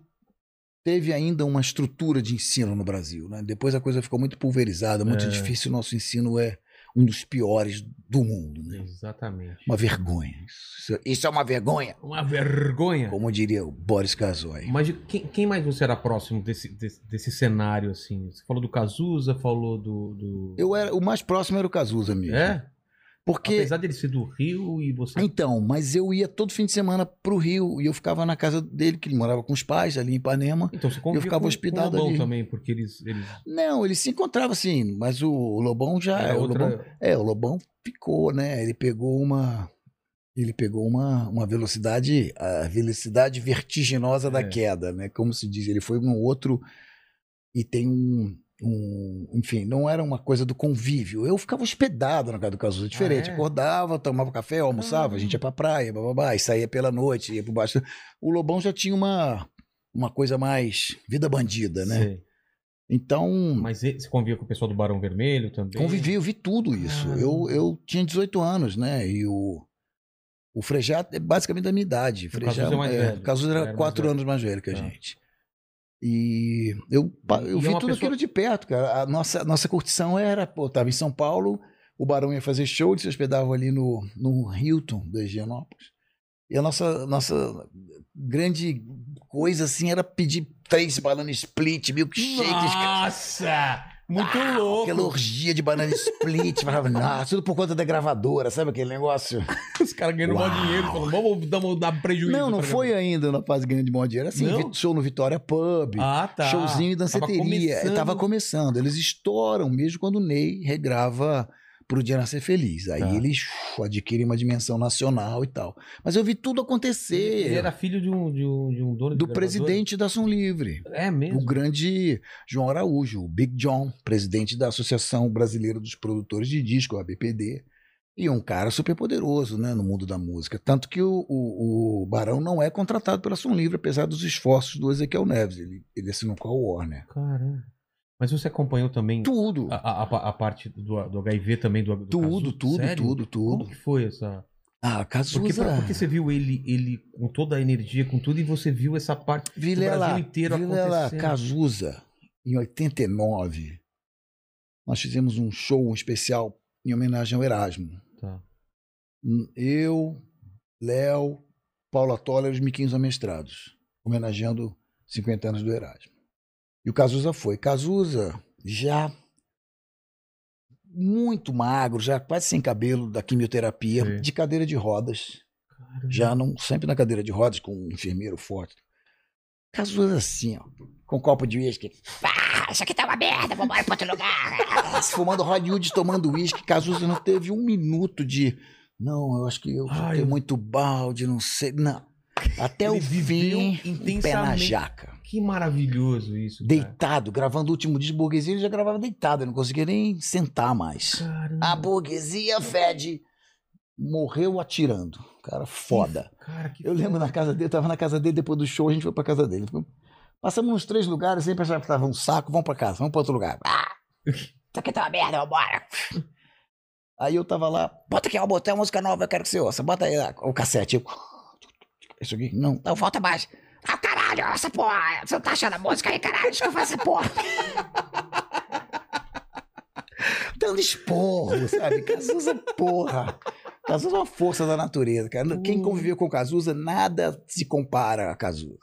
teve ainda uma estrutura de ensino no Brasil, né? Depois a coisa ficou muito pulverizada, muito É. difícil. O nosso ensino é um dos piores do mundo, né? Exatamente. Uma vergonha. Isso, isso é uma vergonha, Uma vergonha. como diria o Boris Casoy. Mas quem, quem mais você era próximo desse, desse, desse cenário, assim? Você falou do Cazuza, falou do. do... Eu era, o mais próximo era o Cazuza mesmo. É? Porque Apesar dele ser do Rio e você. Então, mas eu ia todo fim de semana pro Rio e eu ficava na casa dele, que ele morava com os pais ali em Ipanema. Então você convivia ficava com, hospedado com o Lobão ali. também, porque eles. eles Não, ele se encontrava assim, mas o, o Lobão já. era o outra. Lobão, é, o Lobão ficou, né? Ele pegou uma. Ele pegou uma, uma velocidade, a velocidade vertiginosa da É. queda, né? Como se diz, ele foi um outro e tem um, um, enfim, não era uma coisa do convívio. Eu ficava hospedado na casa do Cazuza, diferente. é? Acordava, tomava café, almoçava, a gente ia pra praia, bababá, e saía pela noite, ia por baixo. O Lobão já tinha uma, uma coisa mais vida bandida, né? Sei. Então, Mas você convivia com o pessoal do Barão Vermelho também? Convivi, eu vi tudo isso. Caramba. Eu, eu tinha 18 anos, né? E o, o Frejá é basicamente da minha idade. Frejá, Cazuza é mais velho. O Cazuza Era era quatro velho. anos mais velho que a Tá. gente. E eu, eu E é vi tudo pessoa- aquilo de perto, cara. A nossa, nossa curtição era, pô, tava em São Paulo, o Barão ia fazer show, eles se hospedavam ali no, no Hilton da Higienópolis. E a nossa, nossa grande coisa, assim, era pedir três banana split, milkshakes, Nossa! Muito ah, louco! Aquela orgia de banana split. (laughs) falava, nossa, tudo por conta da gravadora, sabe aquele negócio? (laughs) Os caras ganhando Uau. dinheiro, falando, vamos dar, dar prejuízo. não, não foi ainda na fase ganhando de bom dinheiro. Assim, Não? show no Vitória Pub, Ah, tá. showzinho e danceteria. Tava Tava começando. Tava começando. Eles estouram mesmo quando o Ney regrava Pro Dia Nascer Feliz. Aí Tá. eles uf, adquirem uma dimensão nacional e tal. Mas eu vi tudo acontecer. Ele era filho de um, de um, de um dono de do presidente da Som Livre. É mesmo? O grande João Araújo, o Big John, presidente da Associação Brasileira dos Produtores de Disco, a BPD. E um cara super poderoso né, no mundo da música. Tanto que o, o, o Barão não é contratado pela Som Livre, apesar dos esforços do Ezequiel Neves. Ele, ele assinou com a Warner. Caramba. Mas você acompanhou também Tudo, a, a, a- parte do, do HIV também, do, do tudo, tudo, Sério? tudo, Como tudo. que foi essa... Ah, Cazuza... Porque, pra- porque você viu ele, ele com toda a energia, com tudo, e você viu essa parte do Vilela, Brasil inteiro Vilela acontecendo. Cazuza, em 89, nós fizemos um show um especial em homenagem ao Erasmo. Tá. Eu, Léo, Paulo Toller e os Miquinhos Amestrados, homenageando 50 anos do Erasmo. E o Cazuza foi. Cazuza já muito magro, já quase sem cabelo da quimioterapia, Sim. de cadeira de rodas. Caramba. Já não, sempre na cadeira de rodas, com um enfermeiro forte. Cazuza assim, ó, com um copo de uísque. Ah, isso aqui tá uma merda, vamos embora pra outro lugar. (laughs) Fumando Hollywood, tomando uísque. Cazuza não teve um minuto de. Não, eu acho que eu Ai, tenho eu- muito balde, não sei. Não. Até Ele o fim, um pé na jaca. Que maravilhoso isso, cara. Deitado, gravando o último disco burguesia, ele já gravava deitado, ele não conseguia nem sentar mais. Caramba. A burguesia fede. Morreu atirando. Cara, foda. Cara, que Eu lembro na casa dele, eu tava na casa dele depois do show, a gente foi pra casa dele. Passamos uns três lugares, sempre achava que tava um saco, vamos pra casa, vamos pra outro lugar. Ah, isso aqui tá uma merda, vambora. Aí eu tava lá, bota aqui, ó, botei uma música nova, eu quero que você ouça, bota aí ó, o cassete. Eu, (laughs) isso aqui, não, não, volta mais. Ah, caralho, essa porra, você não tá achando a música aí, caralho, deixa eu fazer essa porra. (laughs) Dando esporro, sabe? Cazuza, porra. Cazuza é uma força da natureza, cara. Quem Ui. conviveu com Cazuza, nada se compara a Cazuza.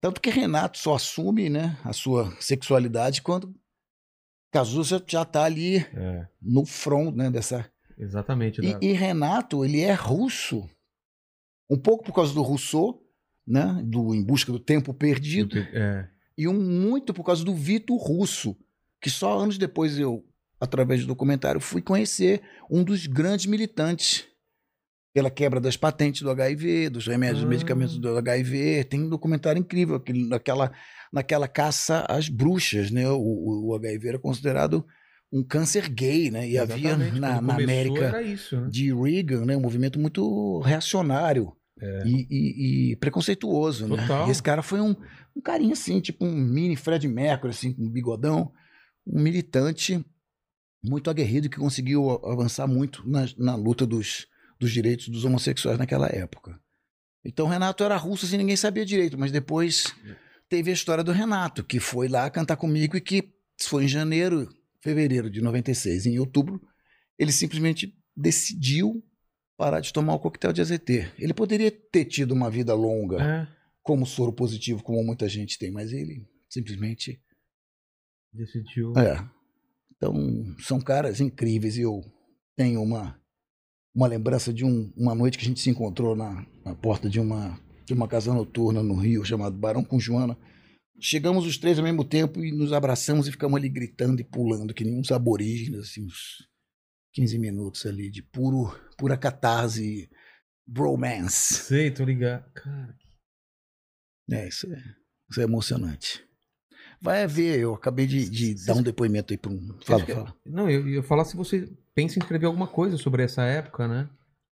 Tanto que Renato só assume né, a sua sexualidade quando Cazuza já tá ali É, no front né, dessa. exatamente. E, da- e Renato, ele é russo. Um pouco por causa do Rousseau, né? Do Em Busca do Tempo Perdido. É, E um muito por causa do Vitor Russo, que só anos depois eu, através do documentário, fui conhecer um dos grandes militantes pela quebra das patentes do HIV, dos remédios Ah. e medicamentos do HIV. Tem um documentário incrível, aquele- naquela, naquela caça às bruxas, né? O, o- o HIV era considerado um câncer gay, né? E havia exatamente. na, Quando na começou América isso, né? de Reagan, né? Um movimento muito reacionário e, e- e preconceituoso, né? Total. E esse cara foi um, um carinha assim, tipo um mini Fred Mercury, assim, com um bigodão, um militante muito aguerrido que conseguiu avançar muito na, na luta dos, dos direitos dos homossexuais naquela época. Então o Renato era russo assim, ninguém sabia direito, mas depois teve a história do Renato, que foi lá cantar comigo e que foi em janeiro, fevereiro de 96. Em outubro, ele simplesmente decidiu parar de tomar o coquetel de AZT. Ele poderia ter tido uma vida longa É, como soro positivo, como muita gente tem, mas ele simplesmente. decidiu. É. Então, são caras incríveis e eu tenho uma, uma lembrança de um- uma noite que a gente se encontrou na, na porta de uma, de uma casa noturna no Rio, chamado Barão com Joana. Chegamos os três ao mesmo tempo e nos abraçamos e ficamos ali gritando e pulando, que nem uns aborígenes, assim, uns 15 minutos ali de puro, pura catarse, bromance. Sei, tô ligado. Cara, É, isso é, isso é emocionante. Vai ver, eu acabei de, de dar um depoimento aí para um. Fala, que- fala. Não, eu ia falar se você pensa em escrever alguma coisa sobre essa época, né?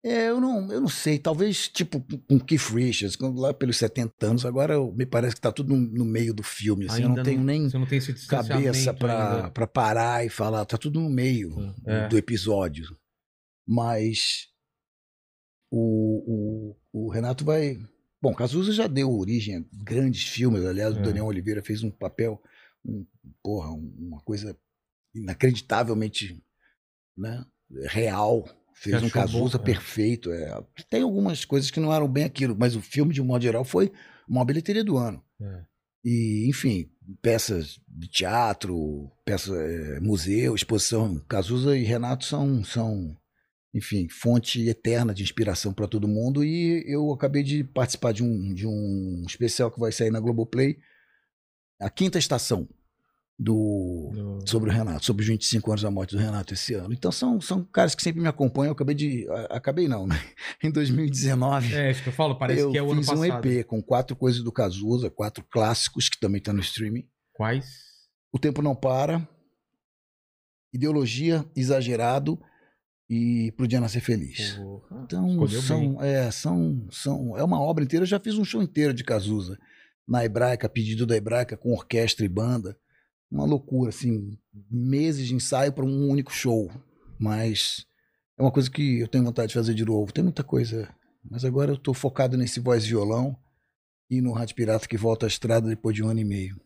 É, eu não, eu não sei, talvez tipo com Keith Richards, lá pelos 70 anos, agora eu- me parece que tá tudo no, no meio do filme, assim, eu não tenho nem Você não cabeça para parar e falar, tá tudo no meio É. do episódio. Mas o, o, o Renato vai. Bom, Cazuza já deu origem a grandes filmes, aliás, É. o Daniel Oliveira fez um papel, um, porra, um- uma coisa inacreditavelmente né, real. Fez um Cazuza bom, é. perfeito. é. Tem algumas coisas que não eram bem aquilo, mas o filme, de um modo geral, foi uma bilheteria do ano. É. E, enfim, peças de teatro, peça, é, museu, exposição. Cazuza e Renato são, são, enfim, fonte eterna de inspiração para todo mundo. E eu acabei de participar de um, de um especial que vai sair na Globoplay, a quinta estação do Do- sobre o Renato, sobre os 25 anos da morte do Renato esse ano. Então são, são caras que sempre me acompanham. Eu acabei de. a- Acabei não, né? (laughs) Em 2019 É, isso que eu falo, parece eu que é o ano fiz passado. um EP com quatro coisas do Cazuza, quatro clássicos que também tá no streaming. Quais? O Tempo Não Para, Ideologia, Exagerado e Pro Dia Nascer Feliz. Porra, Então, são, é, são, são, é uma obra inteira. Eu já fiz um show inteiro de Cazuza na Hebraica, a pedido da Hebraica, com orquestra e banda. Uma loucura, assim, meses de ensaio para um único show. Mas é uma coisa que eu tenho vontade de fazer de novo. Tem muita coisa. Mas agora eu estou focado nesse voz e violão e no Rádio Pirata que volta à estrada depois de um ano e meio.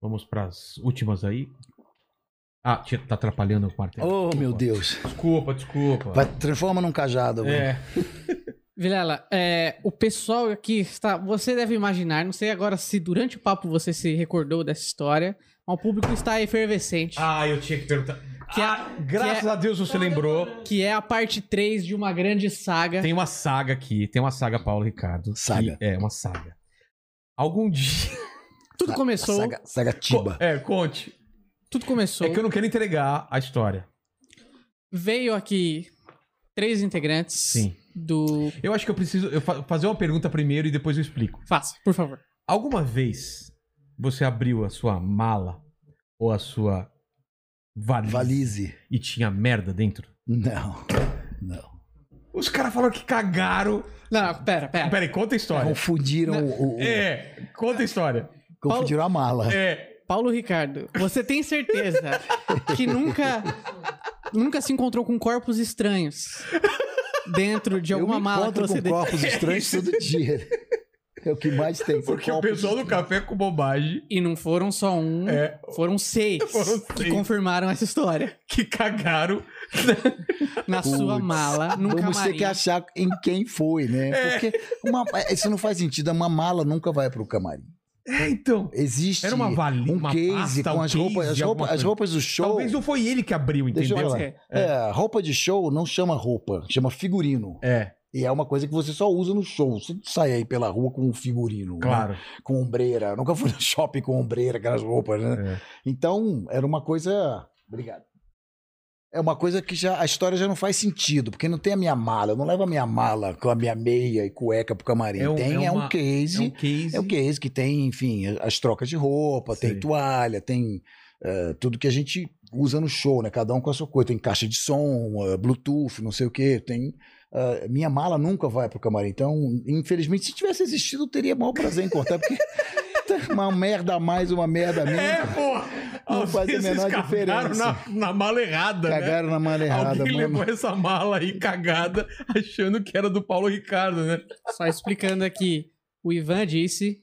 Vamos pras últimas aí. Ah, tia- tá atrapalhando o quarto. Oh, Desculpa. meu Deus. Desculpa, desculpa. Vai, transforma num cajado agora. É. (laughs) Vilela, é, o pessoal aqui está. Você deve imaginar, não sei agora se durante o papo você se recordou dessa história, mas o público está efervescente. Ah, eu tinha que perguntar. Que é- ah, graças que é- a Deus você lembrou. Que é a parte 3 de uma grande saga. Tem uma saga aqui, tem uma saga Paulo Ricardo. Saga. É, uma saga. Algum dia. Tudo começou. Saga, saga Tiba. É, conte. Tudo começou. É que eu não quero entregar a história. Veio aqui três integrantes Sim. do. Eu acho que eu preciso eu fa- fazer uma pergunta primeiro e depois eu explico. Faça, por favor. Alguma vez você abriu a sua mala ou a sua valise, Valise. e tinha merda dentro? Não. Não. Os caras falaram que cagaram. Não, não, pera, pera. Peraí, conta a história. Confundiram, o, o- É, conta a história. confundiram a mala. É. Paulo Ricardo, você tem certeza que nunca nunca se encontrou com corpos estranhos dentro de alguma eu me mala que encontro você com de... corpos (laughs) estranhos todo dia. É o que mais tem. Porque o pessoal do café com bobagem E não foram só um, É. foram seis (laughs) Foram que seis. confirmaram essa história. que cagaram. (laughs) Na sua mala, num Vamos camarim. ter que achar em quem foi, né? É. Porque uma, isso não faz sentido. Uma mala nunca vai pro camarim. É, então. Existe Era uma vali- um uma case pasta, com um as roupas, case, as, roupas, as roupas do show. Talvez não foi ele que abriu, entendeu? ser. É, roupa de show não chama roupa, chama figurino. É, E é uma coisa que você só usa no show. Você não sai aí pela rua com um figurino. né? claro. Com ombreira. Nunca fui no (laughs) shopping com ombreira, aquelas roupas, né? É. Então, era uma coisa. Obrigado. É uma coisa que já a história já não faz sentido, porque não tem a minha mala. Eu não levo a minha mala com a minha meia e cueca pro camarim. É um- tem é é, uma- um case. É um case. É o case que tem, enfim, as trocas de roupa, Sei. tem toalha, tem eh, tudo que a gente usa no show, né? Cada um com a sua coisa. Tem caixa de som, eh, Bluetooth, não sei o quê. Tem ah, minha mala nunca vai pro camarim. Então, infelizmente, se tivesse existido, eu teria maior prazer em cortar, porque (laughs) uma merda a mais, uma merda a menos. É, pô! Não Às faz a menor cagaram diferença. Na, na mala errada, né? Cagaram na mala errada, Alguém mano. levou essa mala aí cagada, achando que era do Paulo Ricardo, né? Só explicando aqui, o Ivan disse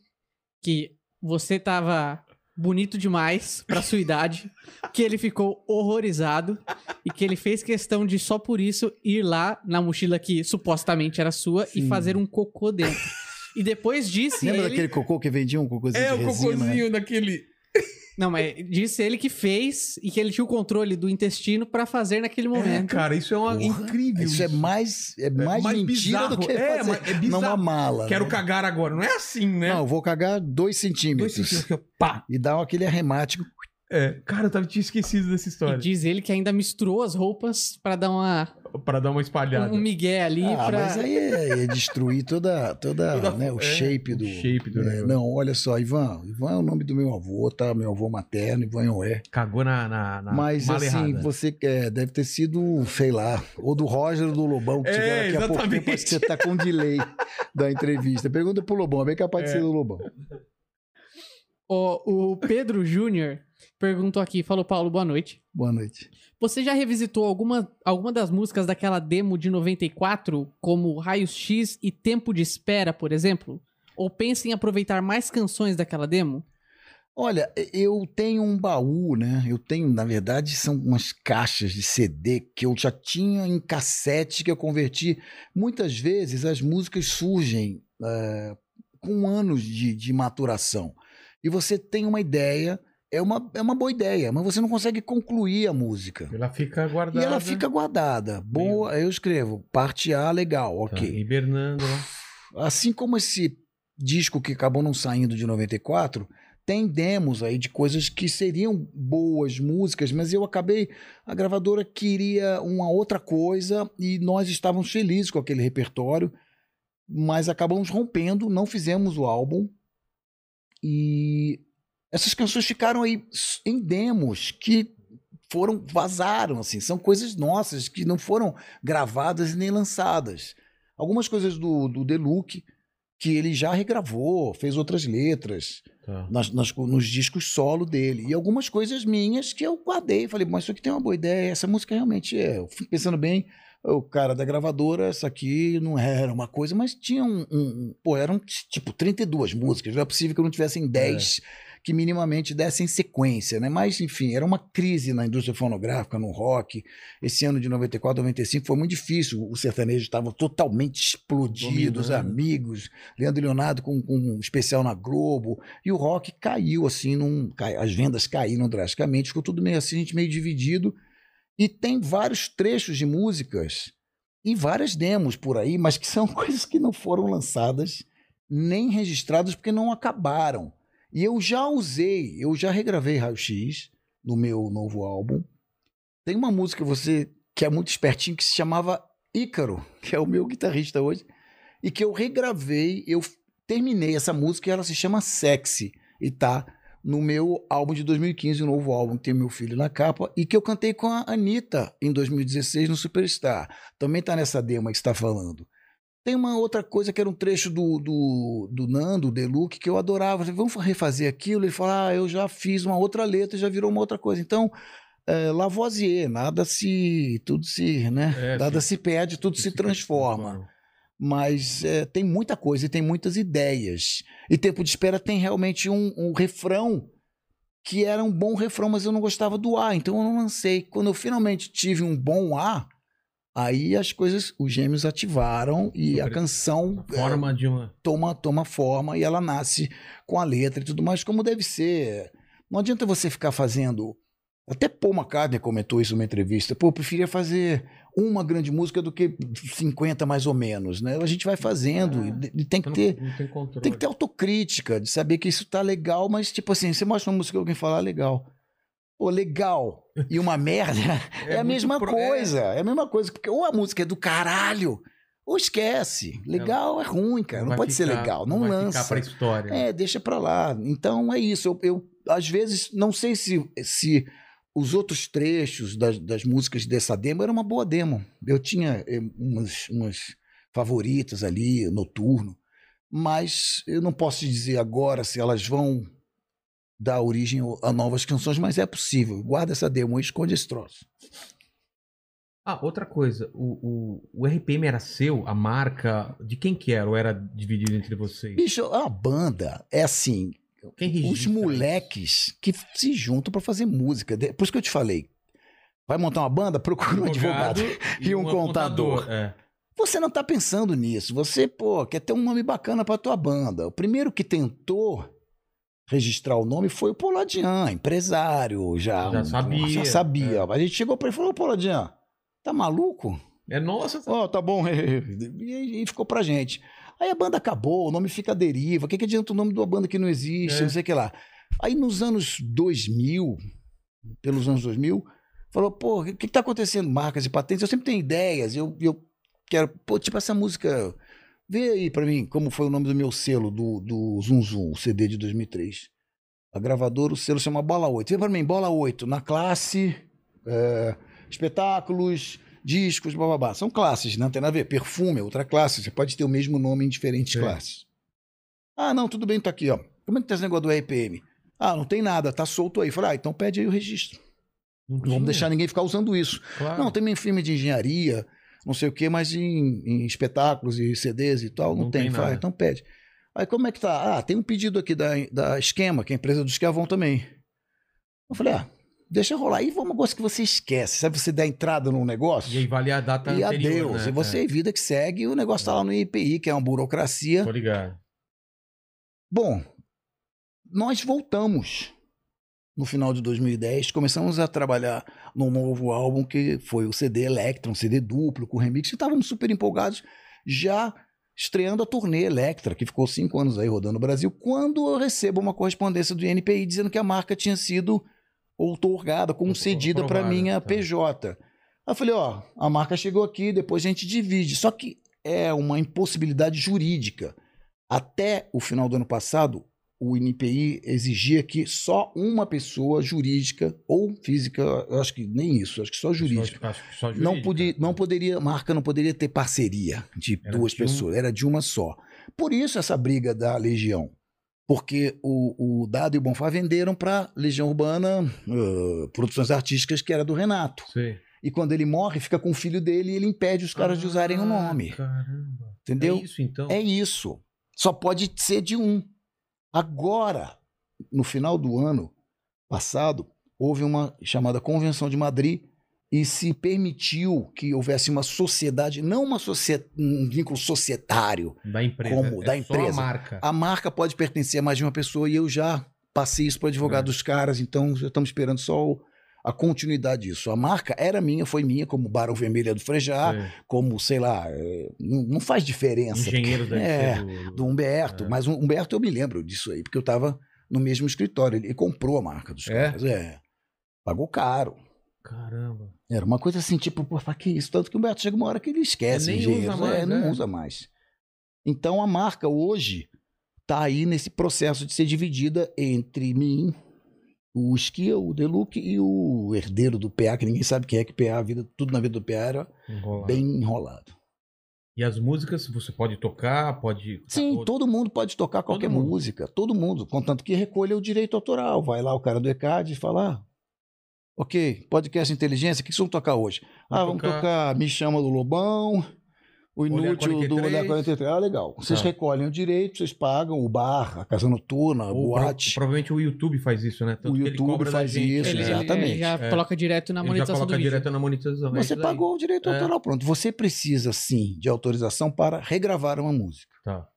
que você tava bonito demais pra sua idade, que ele ficou horrorizado e que ele fez questão de só por isso ir lá na mochila que supostamente era sua e Sim. fazer um cocô dentro. E depois disse Lembra ele... daquele cocô que vendia um cocôzinho É, de o resina? cocôzinho daquele. (laughs) Não, mas disse ele que fez e que ele tinha o controle do intestino pra fazer naquele É, momento. cara, isso é uma Porra, incrível. Isso é mais, é mais, mais mentira bizarro. do que É, fazer mas é bizarro. numa mala. Quero né? cagar agora. Não é assim, né? Não, eu vou cagar dois Dois centímetros. centímetros aqui, ó. Pá! E dar aquele arremático. É, cara, eu tava, tinha esquecido dessa E história. diz ele que ainda misturou as roupas pra dar uma, Pra dar uma espalhada. um migué ali Ah, pra... mas aí é, é destruir toda, toda, Toda- né, o é, shape do. shape do é, negócio. não, olha só, Ivan. Ivan é o nome do meu avô, tá? Meu avô materno, Ivan Yoé. Cagou na, na, na Mas assim, errada. você é, deve ter sido, sei lá, ou do Roger ou do Lobão, que É, tiver daqui a pouquinho, exatamente. parece que você tá com delay da entrevista. Pergunta pro Lobão, é bem capaz de ser do Lobão. O, o Pedro Júnior perguntou aqui, falou, Paulo, boa noite. Boa noite. Você já revisitou alguma, alguma das músicas daquela demo de 94, como Raios X e Tempo de Espera, por exemplo? Ou pensa em aproveitar mais canções daquela demo? Olha, eu tenho um baú, né? Eu tenho, na verdade, são umas caixas de CD que eu já tinha em cassete que eu converti. Muitas vezes as músicas surgem eh, com anos de, de maturação. E você tem uma ideia, é uma, é uma boa ideia, mas você não consegue concluir a música. Ela fica E guardada. ela fica guardada. Boa, eu escrevo, parte A, legal, Tá, ok. hibernando lá. Assim como esse disco que acabou não saindo de 94, tem demos aí de coisas que seriam boas músicas, mas eu acabei. A gravadora queria uma outra coisa e nós estávamos felizes com aquele repertório, mas acabamos rompendo, não fizemos o álbum. E essas canções ficaram aí em demos que foram vazaram assim, são coisas nossas que não foram gravadas nem lançadas. Algumas coisas do, do Deluxe que ele já regravou, fez outras letras Tá. nas, nas- nos discos solo dele. E algumas coisas minhas que eu guardei. Falei, mas isso aqui tem uma boa ideia. Essa música realmente é. Eu fui pensando bem, o cara da gravadora, essa aqui não era uma coisa, mas tinha um. um- um- pô, eram tipo 32 músicas. Não é possível que eu não tivessem 10 que minimamente dessem sequência, né? Mas, enfim, era uma crise na indústria fonográfica, no rock. Esse ano de 94, 95 foi muito difícil. O sertanejo estava totalmente explodido, os amigos, Leandro e Leonardo com, com um especial na Globo. E o rock caiu, assim, num, cai- as vendas caíram drasticamente, ficou tudo meio assim, a gente meio dividido. E tem vários trechos de músicas e várias demos por aí, mas que são (laughs) coisas que não foram lançadas nem registradas porque não acabaram. E eu já usei, eu já regravei Raio X no meu novo álbum. Tem uma música você que é muito espertinho que se chamava Ícaro, (laughs) que é o meu guitarrista hoje, e que eu regravei, eu terminei essa música e ela se chama Sexy e tá no meu álbum de 2015, o novo álbum que tem meu filho na capa e que eu cantei com a Anitta em 2016 no Superstar. Também tá nessa demo que você tá falando. Tem uma outra coisa que era um trecho do, do, do Nando, o Deluxe, que eu adorava. Vamos refazer aquilo? Ele falou, ah, eu já fiz uma outra letra, já virou uma outra coisa. Então, é, Lavoisier, nada se... Tudo se, né? É, nada se- se perde, tudo se transforma mas é, tem muita coisa e tem muitas ideias. E Tempo de Espera tem realmente um, um refrão que era um bom refrão, mas eu não gostava do A, então eu não lancei. Quando eu finalmente tive um bom A, aí as coisas, os gêmeos ativaram e a canção é, Forma de uma. toma, toma forma e ela nasce com a letra e tudo mais, como deve ser. Não adianta você ficar fazendo. Até Paul McCartney comentou isso numa entrevista. Pô, eu preferia fazer uma grande música do que 50 mais ou menos, né? A gente vai fazendo É. e, tem que Não, ter. não tem. Tem que ter autocrítica, de saber que isso tá legal, mas tipo assim, você mostra uma música e alguém fala, ah, legal. Pô, legal. E uma merda (laughs) é, a muito mesma pro- coisa. É... a mesma coisa. Porque ou a música é do caralho, ou esquece. Legal é ruim, cara. Não, vai pode ser ficar- legal. Não, vai lança. Ficar pra história. É, deixa pra lá. Então é isso. Eu, eu, às vezes, não sei se, se os outros trechos das, das músicas dessa demo era uma boa demo. Eu tinha eh, umas, umas favoritas ali, noturno, mas eu não posso dizer agora se elas vão dar origem a novas canções, mas é possível. Guarda essa demo e esconde esse troço. Ah, outra coisa, o, o, o RPM era seu, a marca, de quem que era ou era dividido entre vocês? Bicho, a banda é assim, Quem os moleques que se juntam pra fazer música. Por isso que eu te falei. Vai montar uma banda? (laughs) Procura um advogado. (laughs) e um contador. É. Você não tá pensando nisso. Você, pô, quer ter um nome bacana pra tua banda. O primeiro que tentou registrar o nome foi o Poladian, empresário, já. Já um- sabia, Já sabia. é. A gente chegou pra ele e falou, Poladian, tá maluco? É nossa, Ó, tá bom. (laughs) E, e ficou pra gente. Aí a banda acabou, o nome fica à deriva. O que, que adianta o nome de uma banda que não existe? É. Não sei o que lá. Aí nos anos 2000, pelos anos 2000, falou, pô, o que, que tá acontecendo? Marcas e patentes. Eu sempre tenho ideias. Eu, eu quero, pô, tipo essa música. Vê aí pra mim como foi o nome do meu selo, do, do Zum Zum, o CD de 2003. A gravadora, o selo chama Bola 8. Vê pra mim, Bola 8, na classe, é, espetáculos, discos, bababá. São classes, não tem nada a ver. Perfume é outra classe. Você pode ter o mesmo nome em diferentes Sim. classes. Ah, não, tudo bem, tá aqui, ó. Como é que tá esse negócio do RPM? Ah, não tem nada, tá solto aí. Falei, ah, então pede aí o registro. Não vamos deixar ninguém ficar usando isso. claro. Não, tem minha firma de engenharia, não sei o quê, mas em, em espetáculos e CDs e tal, não, Não tem. tem Fala, então pede. Aí como é que tá? Ah, tem um pedido aqui da, da Esquema, que é a empresa do Esquiavon também. Eu falei, ah, deixa rolar. E foi um negócio que você esquece. Sabe você dá entrada num negócio? E aí vale a data e anterior, adeus. né? E você, vida que segue, o negócio tá lá no IPI, que é uma burocracia. É, tô ligado. Bom, nós voltamos no final de 2010, começamos a trabalhar num novo álbum que foi o CD Electra, um CD duplo com remix, e estávamos super empolgados, já estreando a turnê Electra, que ficou cinco anos aí rodando o Brasil, quando eu recebo uma correspondência do INPI dizendo que a marca tinha sido outorgada, concedida para minha tá. PJ. Aí eu falei, ó, a marca chegou aqui, depois a gente divide. Só que é uma impossibilidade jurídica. Até o final do ano passado, o INPI exigia que só uma pessoa jurídica ou física, eu acho que nem isso, acho que só jurídica, Só, só não, jurídica. podia, não poderia, marca não poderia ter parceria de Era duas de um- pessoas, era de uma só. Por isso essa briga da Legião. Porque o, o Dado e o Bonfá venderam para Legião Urbana uh, Produções Artísticas, que era do Renato. Sei. E quando ele morre, fica com o filho dele e ele impede os caras de usarem o Ah, nome. Caramba. Entendeu? É isso então? É isso. Só pode ser de um. Agora, no final do ano passado, houve uma chamada Convenção de Madrid e se permitiu que houvesse uma sociedade, não uma socie- um vínculo societário. Da empresa. Como? É Da empresa. a marca. A marca pode pertencer a mais de uma pessoa e eu já passei isso para o advogado É. dos caras, então já estamos esperando só o- a continuidade disso. A marca era minha, foi minha, como Barão Vermelha do Frejá, Sei. como, sei lá, é, não, não faz diferença. Engenheiro porque- é, do... do Humberto, É. mas o Humberto eu me lembro disso aí, porque eu estava no mesmo escritório. Ele comprou a marca dos É? caras. É. Pagou caro. Caramba. Era uma coisa assim, tipo, pô, que isso? Tanto que o Humberto chega uma hora que ele esquece Nem engenheiros. usa mais, é, não é. usa mais. Então a marca hoje está aí nesse processo de ser dividida entre mim, o Esquia, o Deluxe e o herdeiro do PA, que ninguém sabe quem é que PA, a vida, tudo na vida do PA era Enrolado. bem enrolado. E as músicas você pode tocar, pode. Sim, todo mundo pode tocar qualquer mundo. música, todo mundo, contanto que recolha o direito autoral. Vai lá o cara do ECAD e fala: ah, ok, podcast inteligência, o que vocês vão tocar hoje? ah, vamos tocar... Me Chama do Lobão, o Olhar Inútil do 43. Olhar 43. Ah, legal. Vocês Tá. recolhem o direito, vocês pagam o bar, a casa noturna, a boate. provavelmente o YouTube faz isso, né? O que ele YouTube faz gente, isso, Ele, exatamente. ele já É. coloca direto na Ele já monetização coloca do vídeo. direto na monetização. é Você pagou o direito É. autoral, pronto. Você precisa, sim, de autorização para regravar uma música. Tá.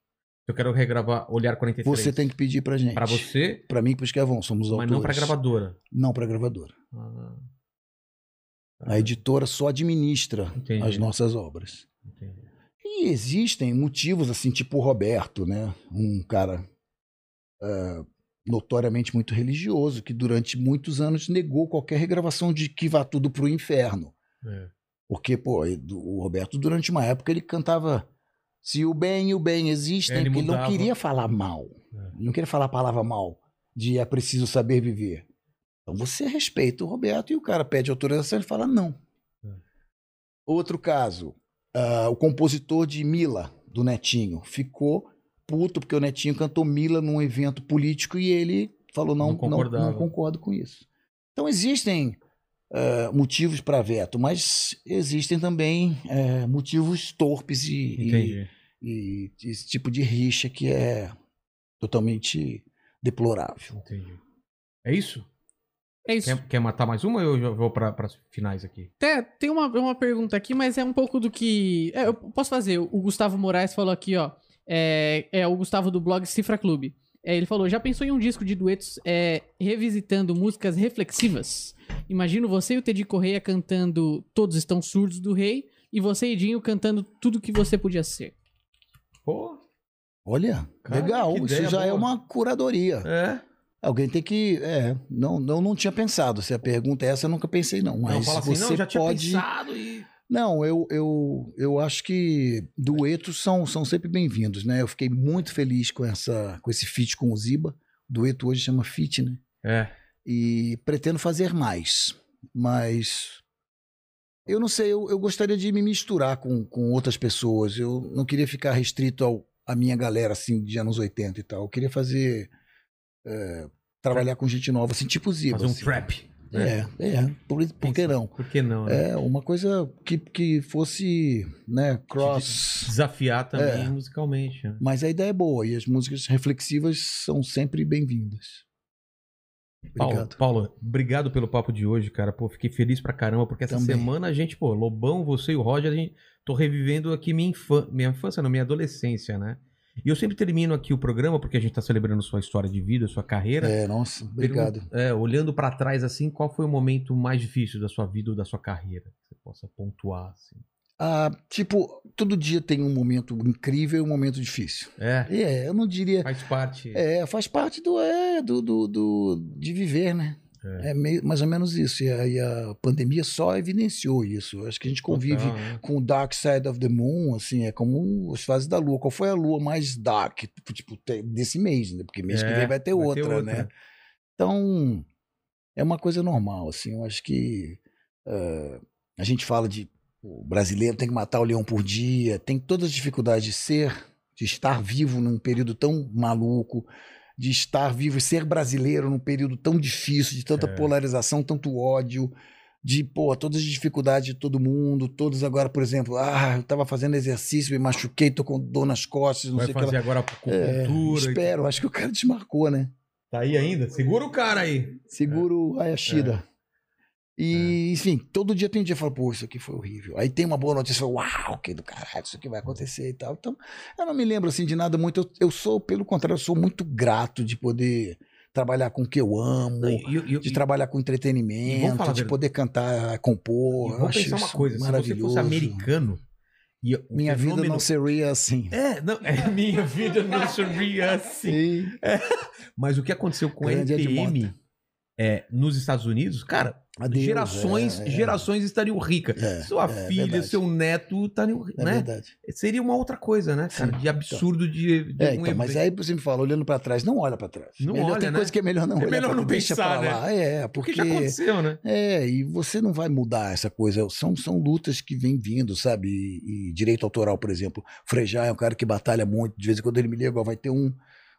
Eu quero regravar Olhar 43. Você tem que pedir pra gente. Pra você, Pra mim e pro Esquivão, somos mas autores. não pra gravadora. Não pra gravadora. Ah, A editora só administra Entendi. as nossas obras. entendi. E existem motivos, assim, tipo o Roberto, né? Um cara ah, notoriamente muito religioso, que durante muitos anos negou qualquer regravação de que vá tudo pro inferno. É. Porque, pô, o Roberto, durante uma época, ele cantava se o bem e o bem existem, É, ele ele não queria falar mal. É. Ele não queria falar a palavra mal, de é preciso saber viver. Então você respeita o Roberto e o cara pede autorização, ele fala não. É. Outro caso, ah, o compositor de Mila, do Netinho, ficou puto porque o Netinho cantou Mila num evento político e ele falou não, Não não, não concordo com isso. Então existem ah, motivos para veto, mas existem também eh, motivos torpes e, e, e esse tipo de rixa que é totalmente deplorável. Entendi. É isso? É isso. Quer, quer matar mais uma ou eu já vou para as finais aqui? Até tem uma, uma pergunta aqui, mas é um pouco do que. é, eu posso fazer. O Gustavo Moraes falou aqui, ó. É, é o Gustavo do blog Cifra Clube. É, ele falou: já pensou em um disco de duetos é, revisitando músicas reflexivas? Imagino você e o Teddy Correia cantando Todos Estão Surdos do Rei e você e Dinho cantando tudo que você podia ser. Pô, Olha, Cara, legal. Isso já é boa. uma curadoria. é. Alguém tem que. É, não, não, não tinha pensado. Se a pergunta é essa, eu nunca pensei, não. Mas não, assim, você não, já tinha pode. pensado e... Não, eu, eu, eu acho que duetos são, são sempre bem-vindos, né? Eu fiquei muito feliz com, essa, com esse feat com o Ziba. Dueto hoje chama feat, né? É. E pretendo fazer mais. Mas. Eu não sei, eu, eu gostaria de me misturar com, com outras pessoas. Eu não queria ficar restrito ao, à minha galera, assim, de anos 80 e tal. Eu queria fazer. É, trabalhar com gente nova, assim, tipo Ziba. Fazer um assim. trap. né? É, é. Por, por que não? Por que não? né? É, uma coisa que, que fosse, né, cross. Desafiar também É. musicalmente. né? Mas a ideia é boa e as músicas reflexivas são sempre bem-vindas. Paulo, Obrigado. Paulo, obrigado pelo papo de hoje, cara. Pô, fiquei feliz pra caramba, porque essa Também. semana a gente, pô, Lobão, você e o Roger, a gente, tô revivendo aqui minha, infância, minha infância, não, minha adolescência, né? E eu sempre termino aqui o programa, porque a gente tá celebrando sua história de vida, sua carreira. É, nossa, obrigado. É, olhando pra trás, assim, qual foi o momento mais difícil da sua vida ou da sua carreira? Que você possa pontuar, assim. Ah, tipo, todo dia tem um momento incrível e um momento difícil. É, É, eu não diria. faz parte. É, faz parte do, é, do, do, do- de viver, né? É. É meio, mais ou menos isso. E a, e a pandemia só evidenciou isso. Acho que a gente convive Total, né? com o Dark Side of the Moon, assim, é como as fases da lua. Qual foi a lua mais dark, tipo, tipo, desse mês, né? Porque mês que É, vem vai ter outra, né? Então, é uma coisa normal, assim. Eu acho que eh, a gente fala de o brasileiro tem que matar o leão por dia, tem todas as dificuldades de ser, de estar vivo num período tão maluco, de estar vivo e ser brasileiro num período tão difícil, de tanta É. polarização, tanto ódio, de, pô, todas as dificuldades de todo mundo, todos agora, por exemplo, ah, eu tava fazendo exercício, me machuquei, tô com dor nas costas, não Vai sei o que lá. fazer agora É, acupuntura. e- espero, acho que o cara desmarcou, né? Tá aí ainda? Segura o cara aí. Seguro a Yashida. É. E, enfim, todo dia tem um dia que eu falo, pô, isso aqui foi horrível. Aí tem uma boa notícia, eu uau, que do caralho, isso aqui vai acontecer e tal. Então, eu não me lembro, assim, de nada muito. Eu, eu sou, pelo contrário, eu sou muito grato de poder trabalhar com o que eu amo, E- e- e- de trabalhar com entretenimento, de poder cantar, compor. Eu acho pensar uma isso coisa, se você maravilhoso. fosse americano... Minha vida não seria assim. É, não, (laughs) é, minha vida não seria assim. Sim. Mas o que aconteceu com a Grande Edmota. é, nos Estados Unidos, cara, Adeus, gerações, é, é. gerações estariam ricas. É, Sua é filha, verdade. seu neto estariam, É né? verdade. Seria uma outra coisa, né, cara? Sim, de absurdo de, de É, um então, mas aí você me fala, olhando pra trás, não olha pra trás. Não melhor, olha, tem né? coisa que é melhor não É olhar melhor pra não deixa pensar, né? pra lá. É, Porque porque... já aconteceu, né? É, e você não vai mudar essa coisa. São, são lutas que vêm vindo, sabe? E, e direito autoral, por exemplo. Frejá é um cara que batalha muito. De vez em quando ele me liga, vai ter um,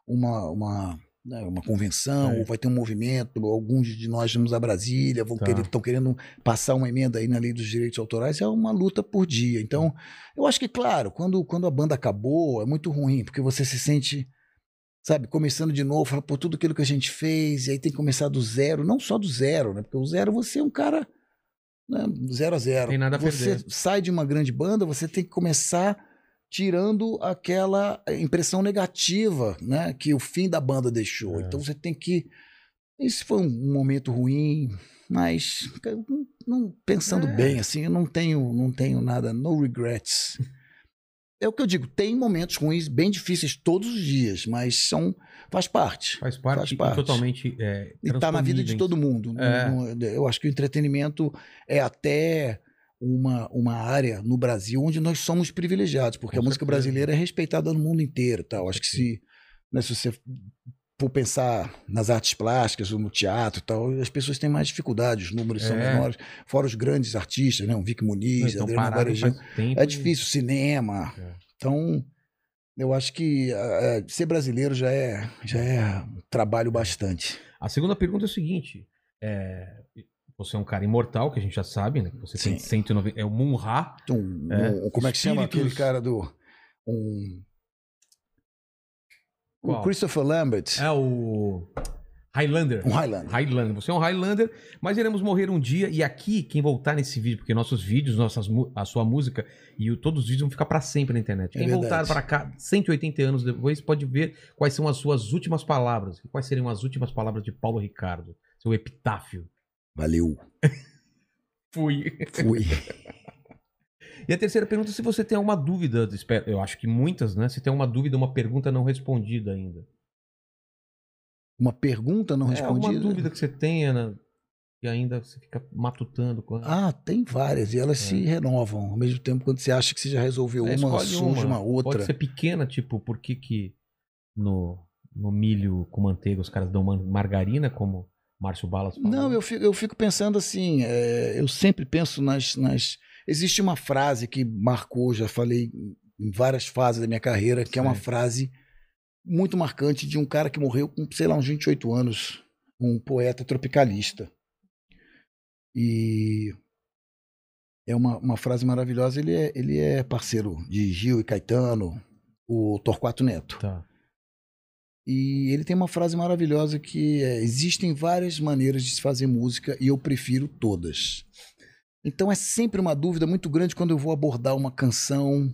uma, uma, né, uma convenção, É. ou vai ter um movimento. Alguns de nós vamos a Brasília, vão Tá. querer, estão querendo passar uma emenda aí na lei dos direitos autorais. É uma luta por dia. Então, eu acho que, claro, quando, quando a banda acabou, é muito ruim, porque você se sente sabe, começando de novo, fala, pô, tudo aquilo que a gente fez, e aí tem que começar do zero, não só do zero, né? Porque o zero você é um cara né, zero a zero. Tem nada a você perder. sai de uma grande banda, você tem que começar tirando aquela impressão negativa, né, que o fim da banda deixou. É. Então você tem que isso foi um momento ruim, mas não- pensando É. bem assim, eu não tenho não tenho nada, no regrets. (laughs) É o que eu digo, tem momentos ruins, bem difíceis todos os dias, mas são faz parte. Faz parte, Faz parte. totalmente. É, E tá na vida de todo mundo. Não- É. eu acho que o entretenimento é até uma, uma área no Brasil onde nós somos privilegiados, porque a música brasileira é respeitada no mundo inteiro. Tá? Eu acho que se, né, se você for pensar nas artes plásticas ou no teatro e tal, as pessoas têm mais dificuldade, os números são É. menores. Fora os grandes artistas, né? O Vic Muniz, Então, Adriano tempo É difícil, cinema. É. Então, eu acho que ah, ser brasileiro já é, já é um trabalho bastante. A segunda pergunta é o seguinte: é, você é um cara imortal, que a gente já sabe, né? Você tem Sim. 190. É o Munra. Então, É, um- como é que chama espíritos- aquele cara do. Um, Qual? o Christopher Lambert. É o. Highlander. Um Highlander. Highlander. Você é um Highlander, mas iremos morrer um dia. E aqui, quem voltar nesse vídeo, porque nossos vídeos, nossas, a sua música e o- todos os vídeos vão ficar pra sempre na internet. É Quem voltar pra cá 180 anos depois pode ver quais são as suas últimas palavras. Quais seriam as últimas palavras de Paulo Ricardo? Seu epitáfio. Valeu. (laughs) Fui. Fui. E a terceira pergunta, se você tem alguma dúvida, eu acho que muitas, né? Se tem uma dúvida, uma pergunta não respondida ainda. Uma pergunta não É, respondida. dúvida que você tenha, né? que ainda você fica matutando. com- Ah, tem várias. E elas se renovam. Ao mesmo tempo, quando você acha que você já resolveu É, uma, surge uma outra. Pode ser pequena, tipo, por que que no, no milho com manteiga os caras dão margarina, como Márcio Balas? Não, eu fico, eu fico pensando assim, é, eu sempre penso nas, nas. Existe uma frase que marcou, já falei em várias fases da minha carreira, que é uma Sim. frase muito marcante de um cara que morreu com, sei lá, uns 28 anos, um poeta tropicalista. E é uma, uma frase maravilhosa. Ele é, ele é parceiro de Gil e Caetano, o Torquato Neto. Tá. E ele tem uma frase maravilhosa que é: existem várias maneiras de se fazer música e eu prefiro todas. Então é sempre uma dúvida muito grande quando eu vou abordar uma canção,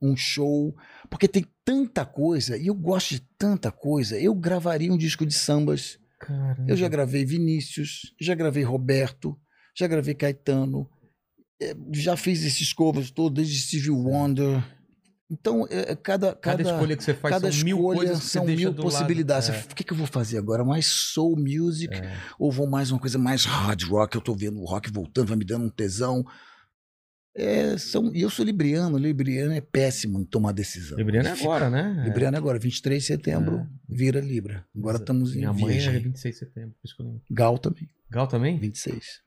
um show, porque tem tanta coisa e eu gosto de tanta coisa. Eu gravaria um disco de sambas. Caramba. Eu já gravei Vinícius, já gravei Roberto, já gravei Caetano, eh, já fiz esses covers todos, desde Stevie Wonder. Então, é, é, cada, Cada, cada, escolha que você faz Cada são mil coisas que são mil possibilidades. É, O que, que eu vou fazer agora? Mais soul music? é. Ou vou mais uma coisa mais hard rock? Eu tô vendo o rock voltando, vai me dando um tesão. É, são, e eu sou libriano. Libriano é péssimo em tomar decisão. Libriano é agora, né? É. Libriano é agora, 23 de setembro, É. vira Libra. Agora estamos em Minha mãe é Virgem. 26 de setembro. Gal também, Gal também? 26.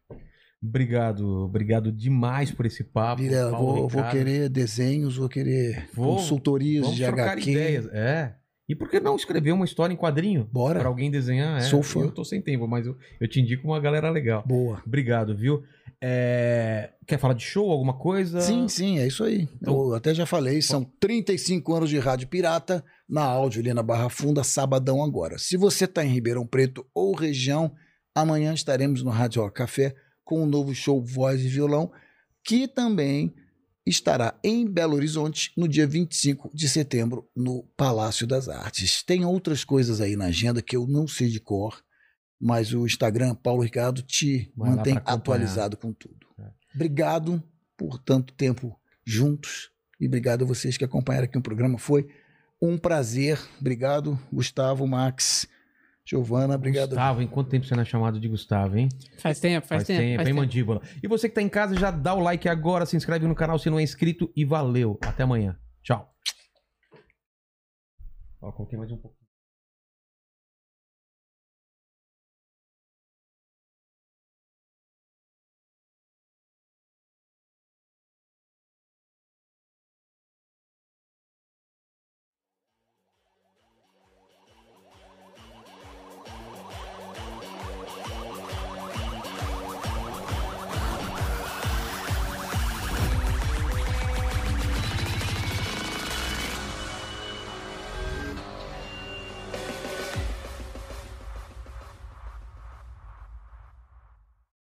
Obrigado, obrigado demais por esse papo. Vira, vou, vou querer desenhos, vou querer Vou- consultorias de HQ. ideias. É. E por que não escrever uma história em quadrinho? Bora. Pra alguém desenhar? É. Sou fã. Eu tô sem tempo, mas eu, eu te indico uma galera legal. Boa. Obrigado, viu? É, Quer falar de show, alguma coisa? Sim, sim, é isso aí. Então- Eu até já falei, são 35 anos de rádio pirata na áudio ali na Barra Funda, sabadão agora. Se você está em Ribeirão Preto ou região, amanhã estaremos no Rádio Rock Café com o novo show Voz e Violão, que também estará em Belo Horizonte no dia 25 de setembro no Palácio das Artes. Tem outras coisas aí na agenda que eu não sei de cor, mas o Instagram Paulo Ricardo te Vai mantém atualizado com tudo. É. Obrigado por tanto tempo juntos e obrigado a vocês que acompanharam aqui o programa. Foi um prazer. Obrigado, Gustavo, Max, Giovana. Obrigado. Gustavo, em quanto tempo você não é chamado de Gustavo, hein? Faz tempo, faz, tempo. faz hein, tempo. mandíbula? E você que tá em casa, já dá o like agora, se inscreve no canal se não é inscrito e valeu. Até amanhã. Tchau. Ó, coloquei mais um pouquinho.